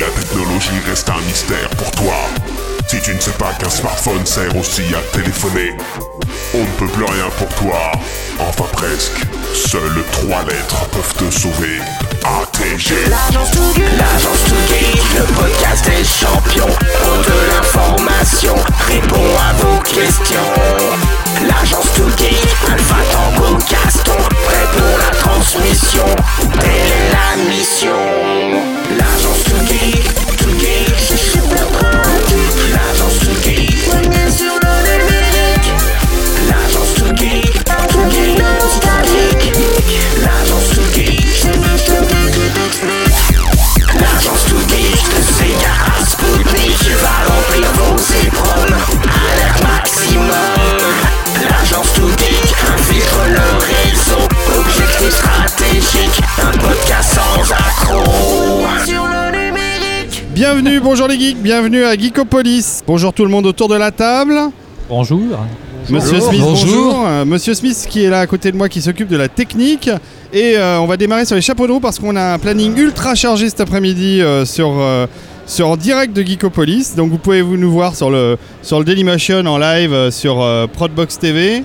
La technologie reste un mystère pour toi, si tu ne sais pas qu'un smartphone sert aussi à téléphoner, on ne peut plus rien pour toi. Enfin presque. Seules trois lettres peuvent te sauver. ATG. L'agence l'agence le podcast des champions. Pour de l'information, répond à vos questions. L'agence Geek, Alpha Tango Gaston, prêt pour la transmission. Telle est la mission. L'agence Too stratégique, un podcast sans accroc. Sur le numérique. Bienvenue, bonjour les geeks, bienvenue à Geekopolis. Bonjour tout le monde autour de la table. Bonjour. Monsieur Smith, Bonjour. bonjour. Euh, Monsieur Smith qui est là à côté de moi qui s'occupe de la technique. Et euh, on va démarrer sur les chapeaux de roue parce qu'on a un planning ultra chargé cet après-midi euh, sur, euh, sur en direct de Geekopolis. Donc vous pouvez vous nous voir sur le, sur le Dailymotion en live euh, sur euh, Prodbox TV.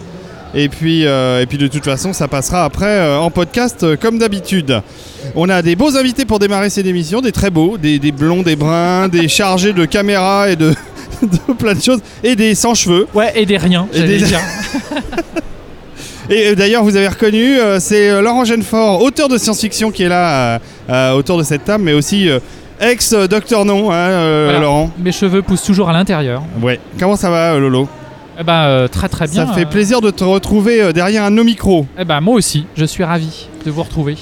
Et puis, euh, et puis de toute façon, ça passera après euh, en podcast euh, comme d'habitude. On a des beaux invités pour démarrer cette émission, des très beaux, des, des blonds, des bruns, des chargés de caméras et de, de plein de choses, et des sans cheveux. Ouais, et des riens, Et des- dire. Et d'ailleurs, vous avez reconnu, c'est Laurent Genefort, auteur de science-fiction, qui est là autour de cette table, mais aussi ex-docteur Non, hein, Voilà. Laurent. Mes cheveux poussent toujours à l'intérieur. Ouais. Comment ça va, Lolo? Eh ben, euh, très très bien. Ça fait euh, plaisir de te retrouver euh, derrière un de nos micros. Eh ben, moi aussi, je suis ravi de vous retrouver.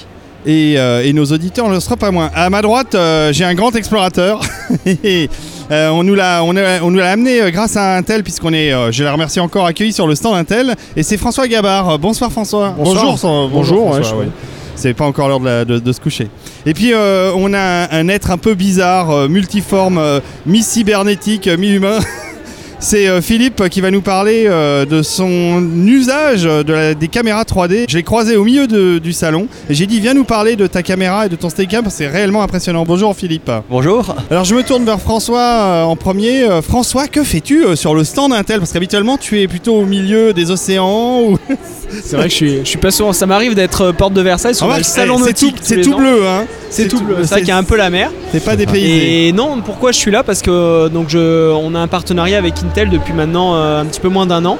Et, euh, et nos auditeurs ne le sera pas moins. À ma droite, euh, j'ai un grand explorateur. Et, euh, on nous l'a on a- on nous l'a amené euh, grâce à Intel, puisqu'on est, euh, je la remercie encore, accueilli sur le stand Intel. Et c'est François Gabard. Bonsoir François. Bonsoir. Bonjour, Bonjour, ouais, François, je- ouais. C'est pas encore l'heure de, la- de- de se coucher. Et puis euh, on a un, un être un peu bizarre, euh, multiforme, euh, mi-cybernétique, euh, mi-humain. C'est euh, Philippe qui va nous parler euh, de son usage de la- des caméras 3D. Je l'ai croisé au milieu de- du salon et j'ai dit viens nous parler de ta caméra et de ton que c'est réellement impressionnant. Bonjour Philippe. Bonjour. Alors je me tourne vers François euh, en premier. Euh, François, que fais-tu euh, sur le stand Intel? Parce qu'habituellement tu es plutôt au milieu des océans. Ou... C'est vrai que je suis, je suis pas souvent. Ça m'arrive d'être porte de Versailles sur Remarque, le salon eh, c'est nautique. c'est tout bleu, hein C'est tout bleu. C'est vrai qu'il y a un peu la mer. C'est pas dépaysé. Et non, pourquoi je suis là? Parce que donc je, on a un partenariat avec Intel depuis maintenant euh, un petit peu moins d'un an.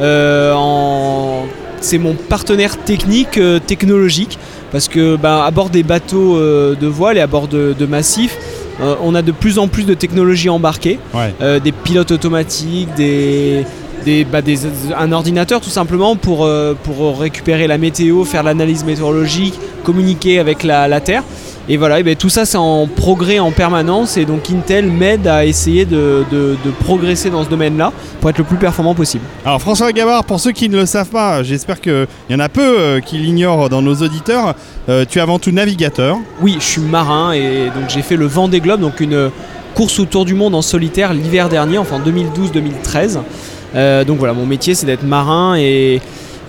Euh, en- C'est mon partenaire technique, euh, technologique, parce que bah, à bord des bateaux de voile et à bord de, de massifs, euh, on a de plus en plus de technologies embarquées. Ouais. Euh, des pilotes automatiques, des, des, bah, des- un ordinateur tout simplement pour, euh, pour récupérer la météo, faire l'analyse météorologique, communiquer avec la, la Terre. Et voilà, et ben, tout ça c'est en progrès en permanence et donc Intel m'aide à essayer de, de- de progresser dans ce domaine-là pour être le plus performant possible. Alors François Gabard, pour ceux qui ne le savent pas, j'espère qu'il y en a peu euh, qui l'ignorent dans nos auditeurs, euh, tu es avant tout navigateur. Oui, je suis marin et donc j'ai fait le Vendée Globe, donc une course autour du monde en solitaire l'hiver dernier, enfin 2012-2013. Euh, donc voilà, mon métier c'est d'être marin et,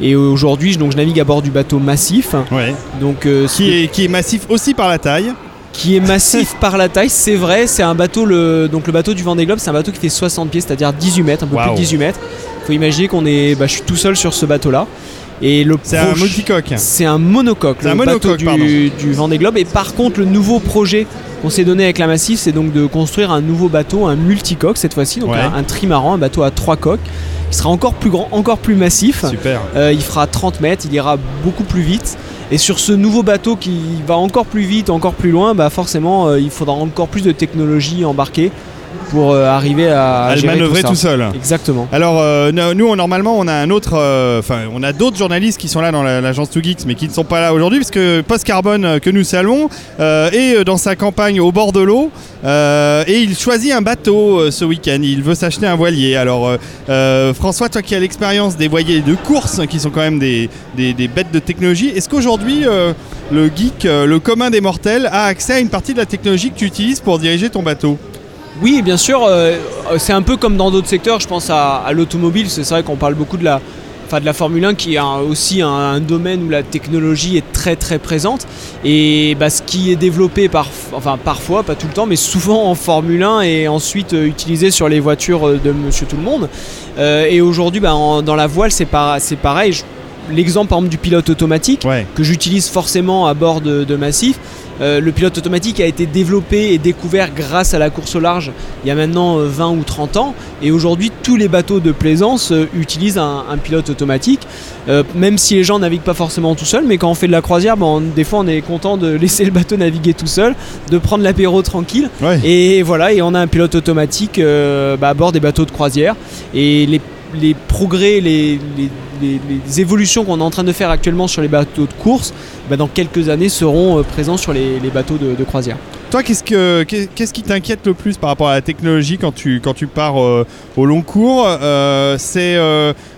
et aujourd'hui je, donc, je navigue à bord du bateau Massif. Ouais. Donc, euh, Qui est, qui est massif aussi par la taille. qui est massif par la taille, c'est vrai, c'est un bateau, le, donc le bateau du Vendée Globe, c'est un bateau qui fait 60 pieds, c'est-à-dire 18 mètres, un peu plus de 18 mètres. faut imaginer qu'on est, bah, je suis tout seul sur ce bateau-là. Et le C'est un multicoque. C'est un monocoque, le un bateau monocoque, pardon. du, du Vendée Globe. Et par contre, le nouveau projet qu'on s'est donné avec la Massif, c'est donc de construire un nouveau bateau, un multicoque cette fois-ci, donc Ouais. un, un trimaran, un bateau à trois coques, qui sera encore plus grand, encore plus massif. Super. Euh, il fera 30 mètres, il ira beaucoup plus vite. Et sur ce nouveau bateau qui va encore plus vite, encore plus loin, bah forcément, euh, il faudra encore plus de technologie embarquée pour euh, arriver à, À le manœuvrer tout seul. Exactement. Alors euh, no- nous normalement on a un autre, euh, enfin on a d'autres journalistes qui sont là dans la- l'agence 2 Geeks mais qui ne sont pas là aujourd'hui parce que Post Carbone que nous saluons est dans sa campagne au bord de l'eau et il choisit un bateau ce week-end. Il veut s'acheter un voilier. Alors François, toi qui as l'expérience des voiliers de course qui sont quand même des, des- des bêtes de technologie, est-ce qu'aujourd'hui le geek, le commun des mortels a accès à une partie de la technologie que tu utilises pour diriger ton bateau? Oui, bien sûr, euh, c'est un peu comme dans d'autres secteurs, je pense à, l'automobile, c'est vrai qu'on parle beaucoup de la, enfin de la Formule 1 qui est un- aussi un, domaine où la technologie est très très présente et bah, ce qui est développé par, enfin parfois, pas tout le temps, mais souvent en Formule 1 et ensuite euh, utilisé sur les voitures euh, de Monsieur Tout le Monde. Euh, et aujourd'hui, bah, dans la voile, c'est pareil. L'exemple par exemple du pilote automatique Ouais. que j'utilise forcément à bord de, de Massif. Euh, le pilote automatique a été développé et découvert grâce à la course au large il y a maintenant euh, 20 ou 30 ans. Et aujourd'hui, tous les bateaux de plaisance euh, utilisent un, un pilote automatique. Euh, même si les gens naviguent pas forcément tout seuls, mais quand on fait de la croisière, bon, des fois on est content de laisser le bateau naviguer tout seul, de prendre l'apéro tranquille. Ouais. Et voilà, et on a un pilote automatique euh, bah, à bord des bateaux de croisière. Et les, les progrès, les, évolutions qu'on est en train de faire actuellement sur les bateaux de course, bah, dans quelques années seront euh, présents sur les, bateaux de, croisière. Toi, qu'est-ce que qu'est- qu'est-ce qui t'inquiète le plus par rapport à la technologie quand tu quand tu pars euh, au long cours Euh, C'est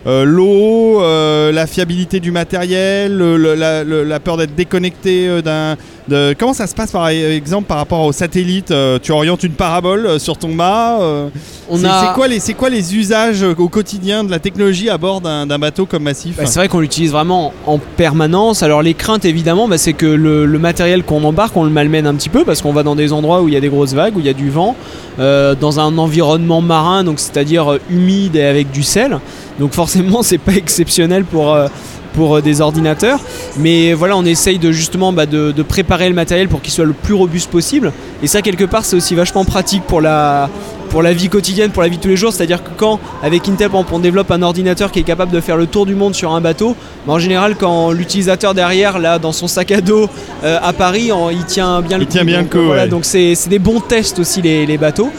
l'eau, la fiabilité du matériel, la, peur d'être déconnecté d'un. De- Comment ça se passe par exemple par rapport au satellite Euh, Tu orientes une parabole euh, sur ton mât euh, On c'est a- c'est quoi les c'est quoi les usages au quotidien de la technologie à bord d'un d'un bateau comme Massif Bah, c'est vrai qu'on l'utilise vraiment en permanence. Alors les craintes évidemment, bah, c'est que le, le matériel qu'on embarque, on le malmène un petit peu parce qu'on va dans des endroits où il y a des grosses vagues, où il y a du vent, euh, dans un environnement marin, donc c'est-à-dire humide et avec du sel. Donc forcément, c'est pas exceptionnel pour euh, pour euh, des ordinateurs. Mais voilà, on essaye de justement bah, de, de préparer le matériel pour qu'il soit le plus robuste possible. Et ça, quelque part, c'est aussi vachement pratique pour la, pour la vie quotidienne, pour la vie de tous les jours. C'est-à-dire que quand, avec Intel, on développe un ordinateur qui est capable de faire le tour du monde sur un bateau, bah, en général, quand l'utilisateur derrière, là, dans son sac à dos euh, à Paris, en- il tient bien le Il tient bien Donc, le coup, voilà, ouais. donc c'est c'est des bons tests aussi, les, les bateaux.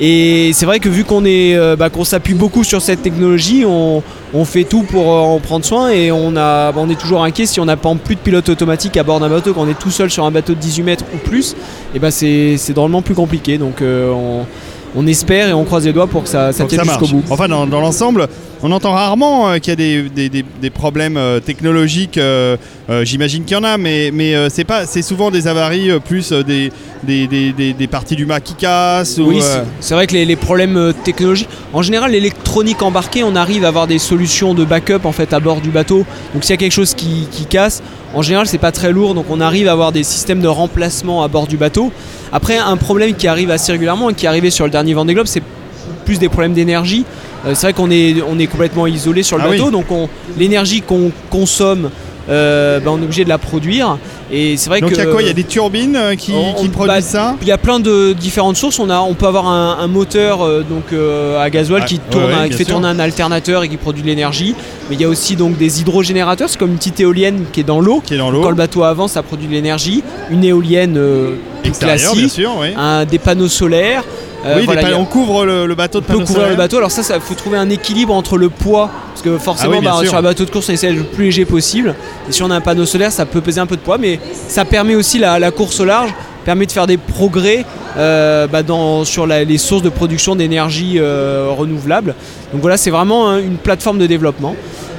Et c'est vrai que vu qu'on est, euh, bah, qu'on s'appuie beaucoup sur cette technologie, on, on fait tout pour euh, en prendre soin et on, a, bah, on est toujours inquiet si on n'a pas plus de pilote automatique à bord d'un bateau, quand on est tout seul sur un bateau de 18 mètres ou plus, et bah c'est c'est drôlement plus compliqué. Donc euh, on, on espère et on croise les doigts pour que ça, ça tienne jusqu'au bout. Enfin, dans, dans l'ensemble, on entend rarement euh, qu'il y a des, des- des- des problèmes euh, technologiques. euh, J'imagine qu'il y en a, mais, mais c'est pas, c'est souvent des avaries plus des, des, des- des- des parties du mât qui cassent. ou, Oui, c'est- vrai que les, les problèmes technologiques, en général, l'électronique embarquée, on arrive à avoir des solutions de backup en fait à bord du bateau. Donc s'il y a quelque chose qui, qui casse, en général, c'est pas très lourd, donc on arrive à avoir des systèmes de remplacement à bord du bateau. Après, un problème qui arrive assez régulièrement et qui est arrivé sur le dernier Vendée Globe, c'est plus des problèmes d'énergie. Euh, c'est vrai qu'on est, on est complètement isolé sur le Ah bateau, oui. donc on- l'énergie qu'on consomme, euh, bah, on est obligé de la produire. Et c'est vrai Donc il y a quoi Il y a des turbines euh, qui, On- qui on- produisent bah, ça il y a plein de différentes sources. On, a, on peut avoir un, un moteur euh, donc, euh, à gasoil Ah, qui, tourne, ouais, un- qui fait sûr. tourner un alternateur et qui produit de l'énergie. Mais il y a aussi donc, des hydrogénérateurs. C'est comme une petite éolienne qui est dans l'eau. qui est dans Quand le bateau avance, ça produit de l'énergie. Une éolienne classique. sûr. Oui, Un, des panneaux solaires. Euh, oui voilà, a- on couvre le, le bateau de on peut couvrir le bateau. Alors ça, ça faut trouver un équilibre entre le poids, parce que forcément, Ah oui, bah, sur un bateau de course, on essaie d'être le plus léger possible. Et si on a un panneau solaire, ça peut peser un peu de poids, mais ça permet aussi la, la course au large, permet de faire des progrès euh, bah, dans, sur la- les sources de production d'énergie euh, renouvelable. Donc voilà, c'est vraiment hein, une plateforme de développement.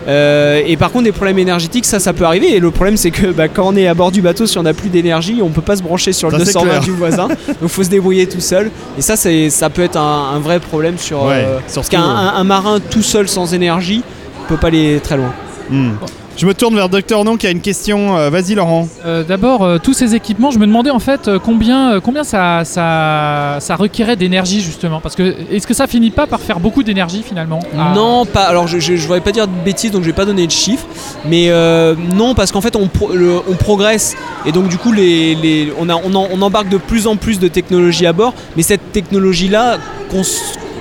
Euh, et par contre, des problèmes énergétiques, ça, ça peut arriver. Et le problème, c'est que bah, quand on est à bord du bateau, si on n'a plus d'énergie, on peut pas se brancher sur le Ça, c'est 220 clair. du voisin. donc, faut se débrouiller tout seul. Et ça, ça peut être un, un vrai problème sur. Ouais, euh, parce qu'un un- un marin tout seul sans énergie peut pas aller très loin. Hmm. Je me tourne vers Docteur Non qui a une question. Euh, Vas-y Laurent. Euh, D'abord, euh, tous ces équipements, je me demandais en fait euh, combien, euh, combien ça, ça, ça requérait d'énergie justement. Parce que est-ce que ça finit pas par faire beaucoup d'énergie finalement Ah. Non, pas. Alors, je, je, je voudrais pas dire de bêtises, donc je vais pas donner de chiffres. Mais euh, non, parce qu'en fait, on, pro- le- on progresse et donc du coup, les, les- on, a, on, en- on embarque de plus en plus de technologie à bord. Mais cette technologie-là cons-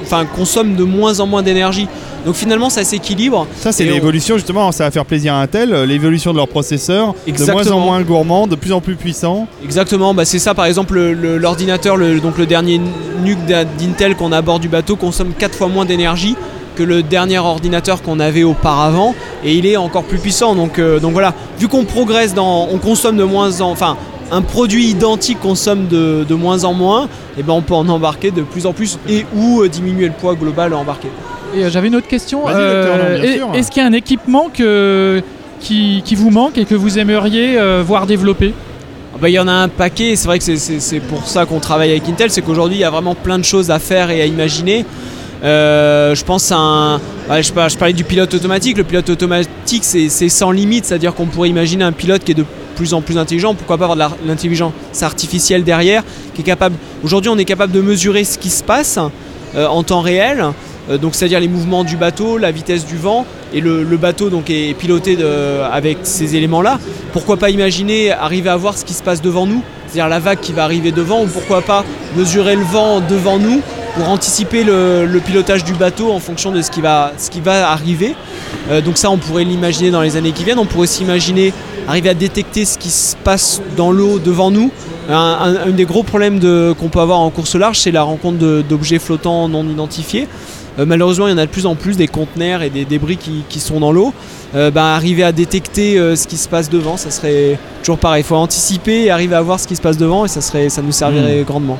enfin, consomme de moins en moins d'énergie. Donc finalement, ça s'équilibre. Ça c'est on- l'évolution justement. Ça va faire plaisir à Intel. euh, L'évolution de leur processeur, de moins en Exactement. moins gourmand, de plus en plus puissant. Exactement, bah c'est ça par exemple le- le- l'ordinateur, le, donc le dernier NUC d'Intel qu'on a à bord du bateau consomme 4 fois moins d'énergie que le dernier ordinateur qu'on avait auparavant et il est encore plus puissant donc, euh, donc voilà, vu qu'on progresse dans, on consomme de moins en, enfin un produit identique consomme de, de moins en moins, et ben on peut en embarquer de plus en plus et ou euh, diminuer le poids global à embarquer. Et euh, j'avais une autre question. Sûr. Est-ce qu'il y a un équipement que, qui, qui vous manque et que vous aimeriez euh, voir développer? Ah bah, Il y en a un paquet, et c'est vrai que c'est- pour ça qu'on travaille avec Intel, c'est qu'aujourd'hui il y a vraiment plein de choses à faire et à imaginer. Euh, je pense à un. ouais, je, par- je parlais du pilote automatique. Le pilote automatique, c'est sans limite, c'est-à-dire qu'on pourrait imaginer un pilote qui est de plus en plus intelligent. Pourquoi pas avoir de l'intelligence artificielle derrière, qui est capable. Aujourd'hui, on est capable de mesurer ce qui se passe euh, en temps réel. Euh, donc, c'est-à-dire les mouvements du bateau, la vitesse du vent, et le, bateau donc est piloté avec ces éléments-là. Pourquoi pas imaginer arriver à voir ce qui se passe devant nous, c'est-à-dire la vague qui va arriver devant, ou pourquoi pas mesurer le vent devant nous pour anticiper le, pilotage du bateau en fonction de ce qui va, ce qui va arriver. Euh, donc ça, on pourrait l'imaginer dans les années qui viennent. On pourrait aussi imaginer arriver à détecter ce qui se passe dans l'eau devant nous. Un, des gros problèmes qu'on peut avoir en course large, c'est la rencontre d'objets flottants non identifiés. Euh, malheureusement, il y en a de plus en plus des conteneurs et des débris qui, qui sont dans l'eau. Euh, ben, arriver à détecter euh, ce qui se passe devant, ça serait toujours pareil. Il faut anticiper et arriver à voir ce qui se passe devant et ça, serait, ça nous servirait grandement.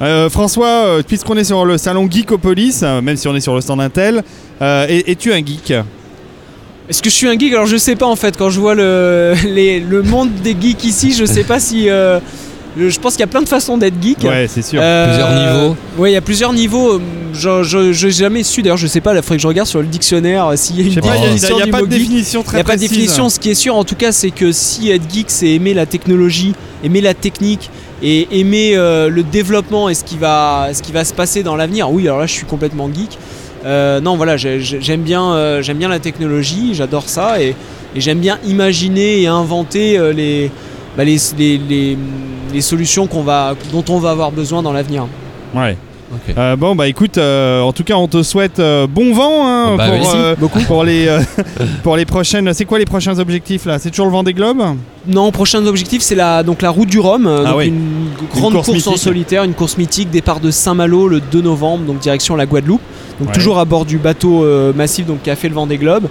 Euh, François, puisqu'on est sur le salon Geekopolis, même si on est sur le stand Intel, euh, es- es-tu un geek? Est-ce que je suis un geek? Alors je sais pas en fait, quand je vois le, les- le monde des geeks ici, je sais pas si... euh, je pense qu'il y a plein de façons d'être geek. Ouais, c'est sûr. Euh, Plusieurs niveaux. Oui, il y a plusieurs niveaux. Je je- je n'ai jamais su, d'ailleurs je sais pas, il faudrait que je regarde sur le dictionnaire euh, s'il y a une Je sais pas, il y a- il y a, définition du pas de définition Il très n'y a pas de définition. Ce qui est sûr, en tout cas, c'est que si être geek, c'est aimer la technologie, aimer la technique et aimer euh, le développement et ce qui va, ce qui va se passer dans l'avenir, oui, alors là, je suis complètement geek. Euh, non, voilà, j'ai- j'ai- j'aime bien, euh, j'aime bien la technologie, j'adore ça et, et j'aime bien imaginer et inventer euh, les, bah, les, les, les- les solutions qu'on va, dont on va avoir besoin dans l'avenir. Ouais. Euh, bon bah écoute, euh, en tout cas on te souhaite euh, bon vent hein, Oh, bah pour, oui. Beaucoup. pour les pour les prochaines. C'est quoi les prochains objectifs là? C'est toujours le Vendée Globe? Non, prochain objectif, c'est la, donc la route du Rhum, Ah donc oui. une grande course course, en solitaire, une course mythique, départ de Saint-Malo le 2 novembre, donc direction la Guadeloupe. Donc Ouais. toujours à bord du bateau massif donc, qui a fait le Vendée Globe.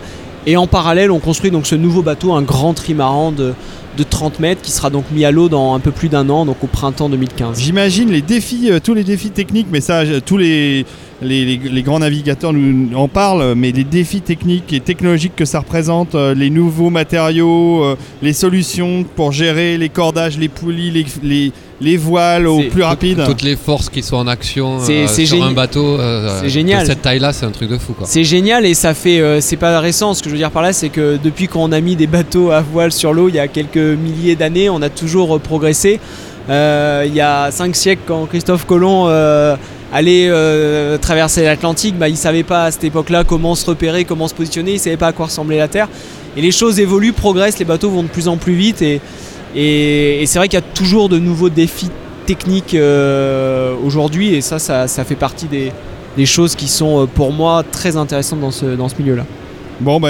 Et en parallèle, on construit donc ce nouveau bateau, un grand trimaran de, de 30 mètres, qui sera donc mis à l'eau dans un peu plus d'un an, donc au printemps 2015. J'imagine les défis, euh, tous les défis techniques, mais ça, tous les, les, les- les grands navigateurs nous en parlent, mais les défis techniques et technologiques que ça représente, euh, les nouveaux matériaux, euh, les solutions pour gérer les cordages, les poulies, les, les, les voiles au plus rapide. Toutes les forces qui sont en action C'est- euh, sur un bateau euh, c'est génial. de cette taille-là, c'est un truc de fou. C'est génial et ça fait. euh, c'est pas récent. Ce que je veux dire par là, c'est que depuis qu'on a mis des bateaux à voile sur l'eau il y a quelques milliers d'années, on a toujours euh, progressé. Euh, il y a cinq siècles, quand Christophe Colomb euh, allait euh, traverser l'Atlantique, bah, il savait pas à cette époque-là comment se repérer, comment se positionner, il savait pas à quoi ressemblait la Terre. Et les choses évoluent, progressent, les bateaux vont de plus en plus vite et, et- c'est vrai qu'il y a toujours de nouveaux défis techniques euh, aujourd'hui et ça, ça, fait partie des, choses qui sont euh, pour moi très intéressantes dans ce, dans ce milieu-là. Bon, bah,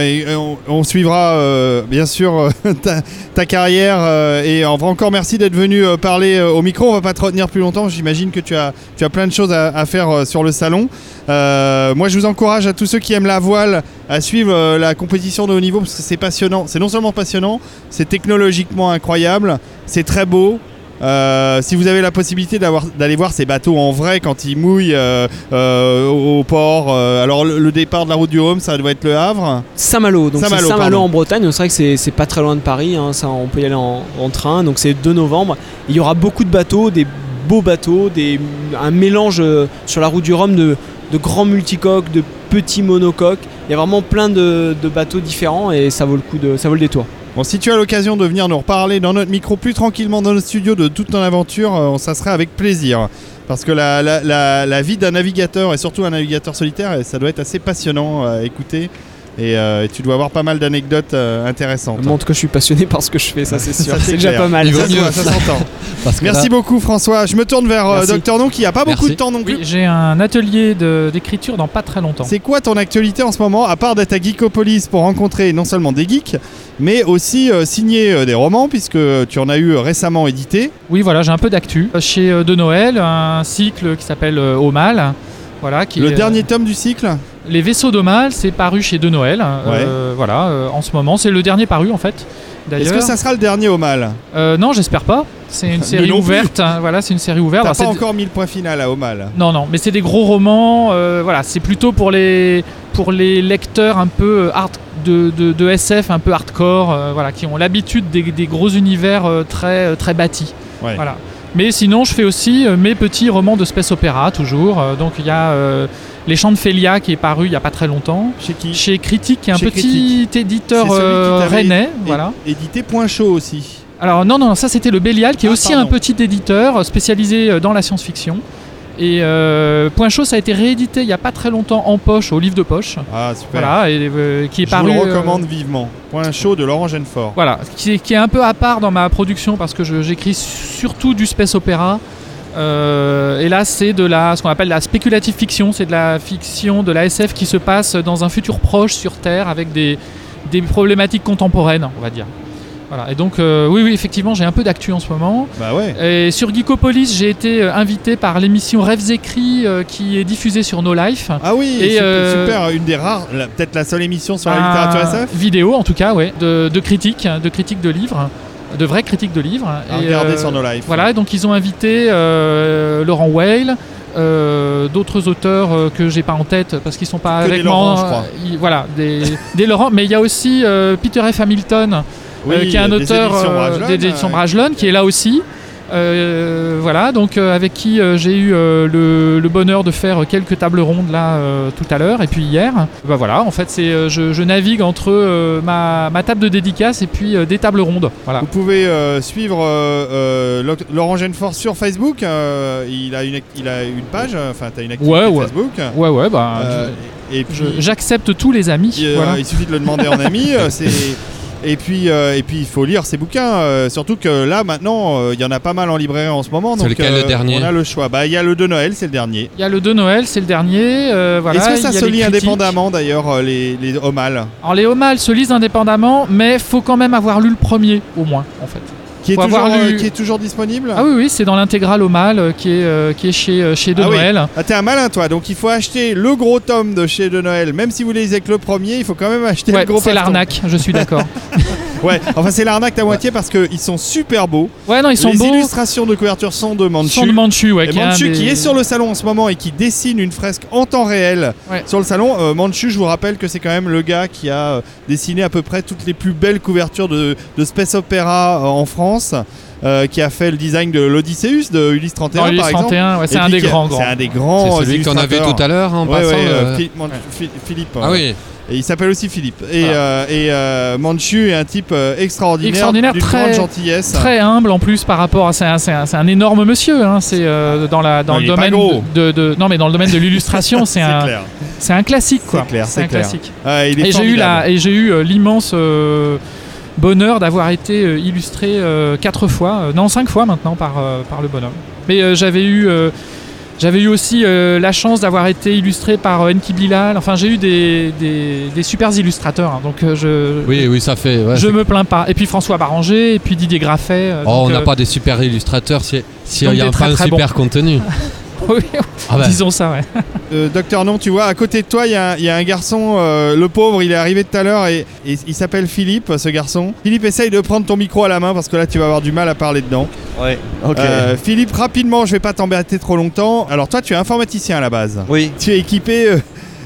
on, suivra euh, bien sûr euh, ta, carrière et encore merci d'être venu parler au micro. On va pas te retenir plus longtemps. J'imagine que tu as, plein de choses à, faire sur le salon. Moi, je vous encourage à tous ceux qui aiment la voile à suivre la compétition de haut niveau parce que c'est passionnant. C'est non seulement passionnant, c'est technologiquement incroyable, c'est très beau. Euh, si vous avez la possibilité d'aller voir ces bateaux en vrai quand ils mouillent euh, euh, au, au port, alors le, le départ de la route du Rhum, ça doit être le Havre. Saint-Malo, donc Saint-Malo, en Bretagne, c'est vrai que c'est- pas très loin de Paris, hein, ça, on peut y aller en, en train, donc c'est 2 novembre. Il y aura beaucoup de bateaux, des beaux bateaux, des, un mélange sur la route du Rhum de, de grands multicoques, de petits monocoques. Il y a vraiment plein de, de bateaux différents et ça vaut le coup de, ça vaut le détour. Bon, si tu as l'occasion de venir nous reparler dans notre micro plus tranquillement dans notre studio de toute ton aventure, euh, ça serait avec plaisir. Parce que la, la- vie d'un navigateur, et surtout un navigateur solitaire, euh, ça doit être assez passionnant à écouter. Et, euh, et tu dois avoir pas mal d'anecdotes euh, intéressantes. Tout cas, je suis passionné par ce que je fais, ça c'est sûr. Ça, c'est déjà pas mal. Ça, ça s'entend. Que Merci là- beaucoup François. Je me tourne vers euh. Docteur Non qui a pas beaucoup de temps non plus. Oui, j'ai un atelier d'écriture dans pas très longtemps. C'est quoi ton actualité en ce moment, à part d'être à Geekopolis pour rencontrer non seulement des geeks, mais aussi euh, signer euh, des romans, puisque tu en as eu récemment édité. Oui, voilà, j'ai un peu d'actu. Chez euh, De Noël, un cycle qui s'appelle euh, Au Mal. Voilà, qui Le est, dernier tome du cycle Les vaisseaux de Mal, c'est paru chez De Noël. euh, voilà, euh, en ce moment, c'est le dernier paru en fait. Est-ce que ça sera le dernier au mal Euh, non, j'espère pas. C'est une série ouverte. hein, voilà, c'est une série ouverte. T'as pas encore mis le point final à au mal. Non, non, mais c'est des gros romans. euh, voilà, c'est plutôt pour les pour les lecteurs un peu hard de, de- de SF, un peu hardcore, euh, voilà, qui ont l'habitude des, des gros univers très très bâtis. Ouais. Voilà. Mais sinon, je fais aussi mes petits romans de space opéra toujours. Donc il y a Les Chants de Félia qui est paru il y a pas très longtemps. Chez qui? Chez Critique, qui est un Chez petit éditeur euh, rennais. Voilà. Édité Point Chaud aussi. Alors non, non, ça c'était le Bélial, qui est Ah, aussi pardon. un petit éditeur euh, spécialisé euh, dans la science-fiction. Et euh, Point Chaud, ça a été réédité il y a pas très longtemps en poche, au livre de poche. Ah, super. Voilà, et euh, qui est Je paru. vous le euh, recommande vivement. Point Chaud de Laurent Genefort. Voilà, qui est, qui est un peu à part dans ma production parce que je- j'écris surtout du space opéra. Euh, et là, c'est de la, ce qu'on appelle la spéculative fiction. C'est de la fiction, de la SF qui se passe dans un futur proche sur Terre avec des, des problématiques contemporaines, on va dire. Voilà. Et donc, euh, oui, oui, effectivement, j'ai un peu d'actu en ce moment. Bah ouais. Et sur Geekopolis, j'ai été euh, invité par l'émission Rêves écrits euh, qui est diffusée sur No Life. Ah oui, Et, super, super, une des rares, peut-être la seule émission sur la Un littérature SF. Vidéo, en tout cas, ouais, de, de critiques, de critiques de livres, de vraies critiques de livres. À Et, regarder euh, sur nos lives. Voilà, donc ils ont invité euh, Laurent Weil, euh, d'autres auteurs euh, que j'ai pas en tête parce qu'ils sont pas Que avec des moi. Laurent, je crois. ils- voilà, des, des Laurent, mais il y a aussi euh, Peter F. Hamilton, Oui, qui est un des auteur éditions Brajlon, des éditions ouais. Qui est là aussi. Euh, voilà, donc euh, avec qui euh, j'ai eu le, le bonheur de faire quelques tables rondes là tout à l'heure et puis hier. Bah voilà, en fait, c'est je, je navigue entre ma, ma table de dédicace et puis des tables rondes. Voilà. Vous pouvez suivre Laurent Genefort sur Facebook. il, a une, il a une page, enfin, tu as une activité Ouais, ouais. Facebook. Ouais, ouais, bah. Et puis, J'accepte tous les amis. il, voilà. il suffit de le demander en ami. c'est- Et puis, euh, et puis, il faut lire ses bouquins. euh, surtout que là, maintenant, euh, il y en a pas mal en librairie en ce moment. C'est donc, lequel, le euh, dernier On a le choix. Bah, il y a le de Noël, c'est le dernier. Il y a le de Noël, c'est le dernier. euh, voilà, Est-ce que ça se lit indépendamment d'ailleurs, les, les homales Alors les homales se lisent indépendamment, mais faut quand même avoir lu le premier, au moins, en fait. Qui est, toujours, avoir euh, lu- qui est toujours disponible Ah oui, oui, c'est dans l'intégrale homale euh, qui est, euh, qui est chez, euh, chez De Ah oui. Noël. Ah, t'es un malin toi, donc il faut acheter le gros tome de chez De Noël, même si vous lisez que le premier, il faut quand même acheter Ouais, le gros c'est l'arnaque, je suis d'accord. Ouais, enfin c'est l'arnaque à moitié parce qu'ils sont super beaux. Ouais, non, ils sont Les beaux. illustrations de couverture sont de Manchu. Sont de Manchu, ouais, Et qui un qui des- est sur le salon en ce moment et qui dessine une fresque en temps réel Ouais. sur le salon. Euh, Manchu, je vous rappelle que c'est quand même le gars qui a euh, dessiné à peu près toutes les plus belles couvertures de, de space opéra euh, en France, euh, qui a fait le design de l'Odysseus de Ulysse 31 Dans Ulysse par exemple. 31, ouais, c'est Et un puis des qui grands, grands. C'est un des grands C'est celui qu'on a vu illustrateurs. tout à l'heure en Ouais, passant. ouais, euh, le- Philippe, Ah euh, oui, et il s'appelle aussi Philippe. Et, euh, et euh, Manchu est un type euh, extraordinaire, Extraordinaire, très- grande gentillesse. Très humble en plus par rapport à c'est un, énorme monsieur hein, c'est euh, dans la dans Non, le domaine de, de- non mais dans le domaine de l'illustration c'est un clair. c'est un classique quoi C'est clair, c'est c'est un clair. classique Ah, il est et j'ai eu formidable. la et j'ai eu l'immense euh, bonheur d'avoir été illustré euh, quatre fois euh, non cinq fois maintenant par euh, par le bonhomme mais euh, j'avais eu euh, j'avais eu aussi euh, la chance d'avoir été illustré par euh, Enki Bilal. Enfin, j'ai eu des, des, illustrateurs. hein. donc, euh, je, oui, oui, ça fait. ouais, je me plains pas. Et puis François Barranger, et puis Didier Graffet. euh, Oh, on donc, n'a euh, pas des super illustrateurs si s'il donc n'y a des pas très, un très super contenu. oui, Ah bah, disons ça, ouais. Euh, Docteur Non, tu vois, à côté de toi, il y, a un- il y a un garçon, euh, le pauvre, il est arrivé tout à l'heure et, et il s'appelle Philippe, ce garçon. Philippe, essaye de prendre ton micro à la main parce que là, tu vas avoir du mal à parler dedans. Ouais, ok. Euh, Philippe, rapidement, je vais pas t'embêter trop longtemps. Alors, toi, tu es informaticien à la base. oui. Tu es équipé euh,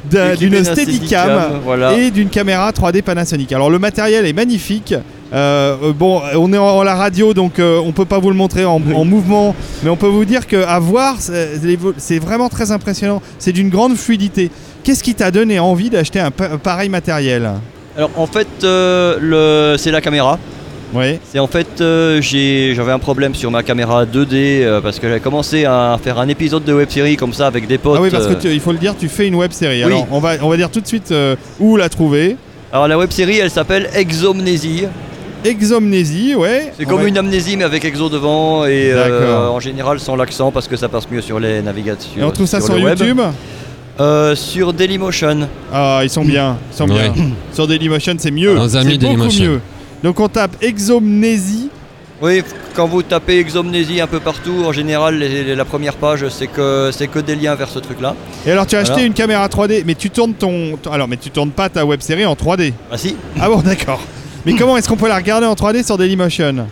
d'un- Équipé d'une d'un Steadicam Voilà. et d'une caméra 3D Panasonic. Alors, le matériel est magnifique. Euh, euh, bon, on est en, en la radio, donc euh, on peut pas vous le montrer en, en mouvement, mais on peut vous dire que à voir, c'est vraiment très impressionnant. C'est d'une grande fluidité. Qu'est-ce qui t'a donné envie d'acheter un, pa- un pareil matériel? Alors en fait, euh, c'est la caméra. Oui. C'est en fait, j'avais un problème sur ma caméra 2D euh, parce que j'avais commencé à faire un épisode de web série comme ça avec des potes. Ah oui, parce que tu- il faut le dire, tu fais une web série. Oui. Alors, on va, on va dire tout de suite où la trouver. Alors la web série, elle s'appelle Exomnésie. Exomnésie, ouais. C'est comme va- une amnésie mais avec exo devant et euh, D'accord. en général sans l'accent parce que ça passe mieux sur les navigations. Et on trouve ça sur, web. YouTube Euh, Sur Dailymotion. Ah, ils sont bien. Ils sont Ouais. bien. Sur Dailymotion, c'est mieux. Nos amis C'est beaucoup Dailymotion. mieux. Donc on tape Exomnésie. Oui, quand vous tapez Exomnésie un peu partout, en général, les- les- la première page, c'est que, c'est que des liens vers ce truc-là. Et alors tu as acheté une caméra 3D, mais tu tournes ton, ton- alors mais tu tournes pas ta web série en 3D. Ah si Ah bon, d'accord. Mais comment est-ce qu'on peut la regarder en 3D sur Dailymotion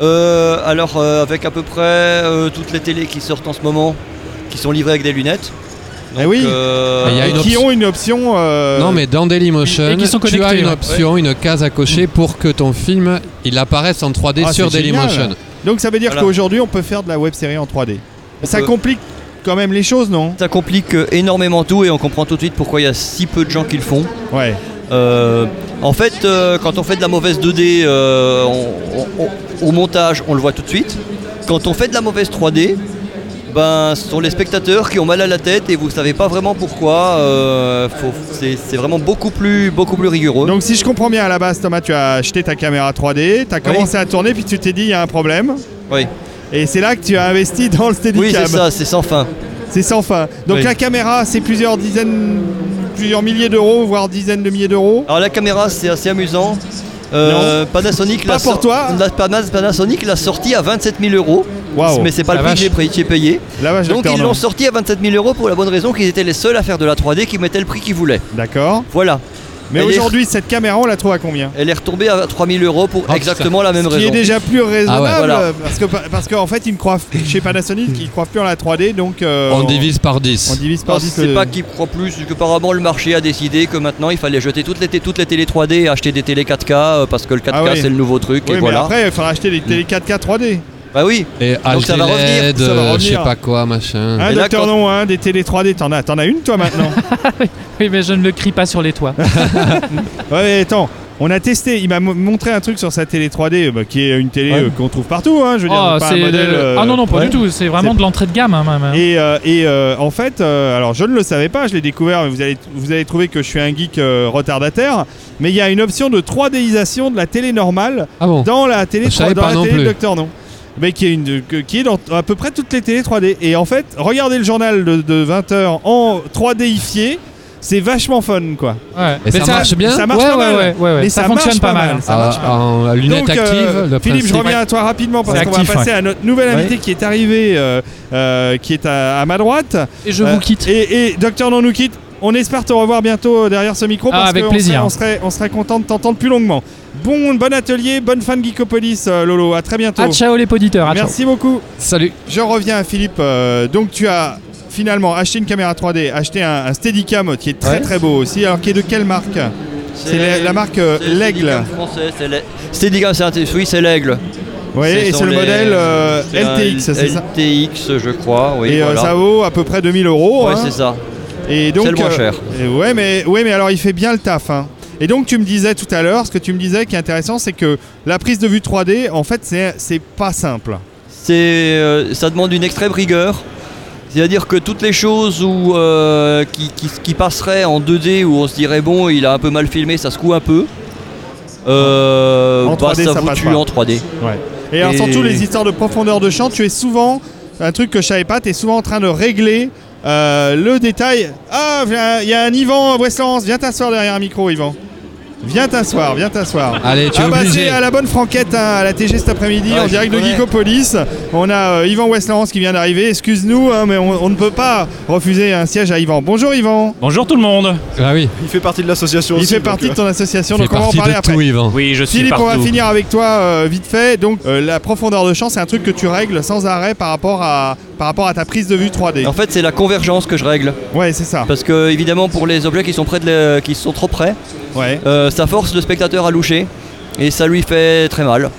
Euh, alors, euh, avec à peu près euh, toutes les télés qui sortent en ce moment, qui sont livrées avec des lunettes. Eh oui. euh, Il y a Et une qui option- ont une option. euh, Non, mais dans Dailymotion, Et qui sont tu as connectés, une ouais. option, une case à cocher pour que ton film il apparaisse en 3D Ah, sur c'est génial. Dailymotion. Donc ça veut dire Voilà. qu'aujourd'hui on peut faire de la web série en 3D. On Ça peut. complique quand même les choses, non Ça complique euh, énormément tout et on comprend tout de suite pourquoi il y a si peu de gens qui le font. Ouais. Euh, en fait, euh, quand on fait de la mauvaise 2D euh, on- on- au montage, on le voit tout de suite. Quand on fait de la mauvaise 3D, ben, ce sont les spectateurs qui ont mal à la tête et vous savez pas vraiment pourquoi. euh, c'est vraiment beaucoup plus, beaucoup plus rigoureux. Donc si je comprends bien à la base Thomas, tu as acheté ta caméra 3D, tu as commencé à tourner puis tu t'es dit il y a un problème oui, et c'est là que tu as investi dans le Steadicam. oui c'est ça, c'est sans fin. C'est sans fin. Donc Oui. la caméra, c'est plusieurs dizaines, plusieurs milliers d'euros, voire dizaines de milliers d'euros. Alors la caméra, c'est assez amusant. Euh, Panasonic Pas l'a pour toi. la- Pana- Panasonic l'a sorti à 27 000 euros. Mais c'est pas La le prix que vache. j'ai payé- j'ai payé. La vache Donc ils l'ont sorti à 27 000 euros pour la bonne raison qu'ils étaient les seuls à faire de la 3D qui mettaient le prix qu'ils voulaient. D'accord. Voilà. Mais est- aujourd'hui, cette caméra, on la trouve à combien Elle est retombée à 3 000 euros pour Oh, exactement la même Ce qui raison. est déjà plus raisonnable Ah ouais. Voilà. parce que parce qu'en fait, ils ne croient chez Panasonic, ils ne croient plus en la 3D, donc euh, On divise par 10. on divise par Non, 10 c'est le- pas qu'ils croient plus, c'est qu'apparemment le marché a décidé que maintenant il fallait jeter toutes les, t- toutes les télé 3D et acheter des télé 4K euh, parce que le 4K Ah oui. c'est le nouveau truc Oui, et mais voilà. après, il faudra acheter des télé 4K 3D. Bah oui, Et Donc ça va revenir, HDLED, ça va euh, je sais revenir. pas quoi, machin. Hein, Et là, docteur quand- Non, hein, des télé 3D, t'en as, t'en as une toi maintenant Oui, mais je ne le crie pas sur les toits. Ouais, mais attends. On a testé, il m'a mo- montré un truc sur sa télé 3D, bah, qui est une télé Ouais. euh, qu'on trouve partout, hein, je veux dire, Oh, pas un c'est modèle. euh, Ah non, non, pas ouais. du tout. C'est vraiment C'est- de l'entrée de gamme. hein, même, hein. Et, euh, et, euh, en fait, euh, alors je ne le savais pas, je l'ai découvert, mais vous allez, vous allez trouver que je suis un geek euh, retardataire, mais il y a une option de 3Disation de la télé normale Ah bon dans la télé, Je savais dans pas la non télé plus. Docteur Non. Mais qui est, une, qui est dans à peu près toutes les télés 3D. Et en fait, regardez le journal de, de 20h en 3Difié, c'est vachement fun quoi. Ouais. Et ça marche bien Ça marche ouais, pas ouais, mal. ouais, ouais, ouais. Mais ça, ça fonctionne pas pas mal. mal. ça Ah, marche pas. En à lunettes Donc, euh, actives, Philippe, je reviens à toi rapidement parce qu'on va passer ouais. à notre nouvel invité qui est arrivé, euh, euh, qui est à, à ma droite. Et je Euh, vous quitte. Et, et Docteur Non nous quitte. On espère te revoir bientôt derrière ce micro Ah, parce avec qu'on plaisir. serait, on, serait, on serait content de t'entendre plus longuement. Bon, bon atelier, bonne fin de Geekopolis, euh, Lolo. À très bientôt. Ah, ciao les poditeurs. ah, ciao. Merci beaucoup. Salut. Je reviens à Philippe. euh, donc tu as finalement acheté une caméra 3D, acheté un, un Steadicam qui est très Ouais. très beau aussi. Alors qui est de quelle marque? C'est la, la marque euh, L'Aigle. Steadicam français, c'est oui, c'est l'Aigle. Oui, et c'est le les- modèle euh, LTX, c'est ça LTX, je crois, oui. Et euh, voilà. ça vaut à peu près 2000 euros. Ouais, hein. c'est ça. Et donc, C'est le moins cher. ouais, mais, ouais, mais alors il fait bien le taf. hein. Et donc tu me disais tout à l'heure, ce que tu me disais qui est intéressant, c'est que la prise de vue 3D, en fait, c'est pas simple. Euh, ça demande une extrême rigueur. C'est-à-dire que toutes les choses où, euh, qui, qui- qui passeraient en 2D, où on se dirait bon, il a un peu mal filmé, ça se coud un peu. Euh, En bah, 3D, ça ça vous passe tue pas. en 3D. Et, alors surtout les histoires de profondeur de champ, tu es souvent, un truc que je savais pas, tu es souvent en train de régler euh, le détail. Ah, il y a un Yvan Westlands, viens t'asseoir derrière un micro, Yvan. Viens t'asseoir, viens t'asseoir. Allez, tu es Ah bah obligé. c'est à la bonne franquette hein, à la TG cet après-midi Ouais, en direct de. Geekopolis. On a euh, Yvan Westlands qui vient d'arriver. Excuse-nous, hein, mais on, on ne peut pas refuser un siège à Yvan. Bonjour Yvan. Bonjour tout le monde. Ah oui. Il fait partie de l'association Il aussi. fait partie euh, de ton association, Tu fais donc on va en partie parler de après. tout, Yvan. Oui, je suis Philippe, on va partout. finir avec toi euh, vite fait. Donc euh, la profondeur de champ, c'est un truc que tu règles sans arrêt par rapport à, par rapport à ta prise de vue 3D. En fait, c'est la convergence que je règle. Ouais, c'est ça. Parce que, évidemment, pour les objets qui sont, près de qui sont trop près, Ouais. euh, ça force le spectateur à loucher et ça lui fait très mal.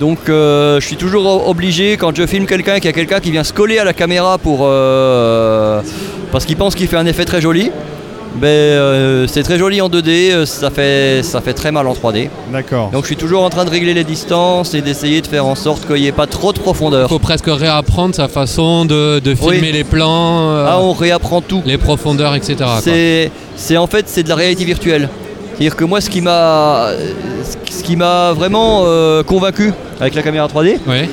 Donc euh, je suis toujours obligé quand je filme quelqu'un qu'il y a quelqu'un qui vient se coller à la caméra pour euh, parce qu'il pense qu'il fait un effet très joli. Ben, euh, c'est très joli en 2D, euh, ça fait, ça fait très mal en 3D. D'accord. Donc je suis toujours en train de régler les distances et d'essayer de faire en sorte qu'il n'y ait pas trop de profondeur. faut presque réapprendre sa façon de, de filmer Oui. les plans, euh, Ah, on réapprend tout. les profondeurs, etc. c'est en fait c'est de la réalité virtuelle. C'est-à-dire que moi ce qui m'a, ce qui m'a vraiment euh, convaincu avec la caméra 3D, Ouais.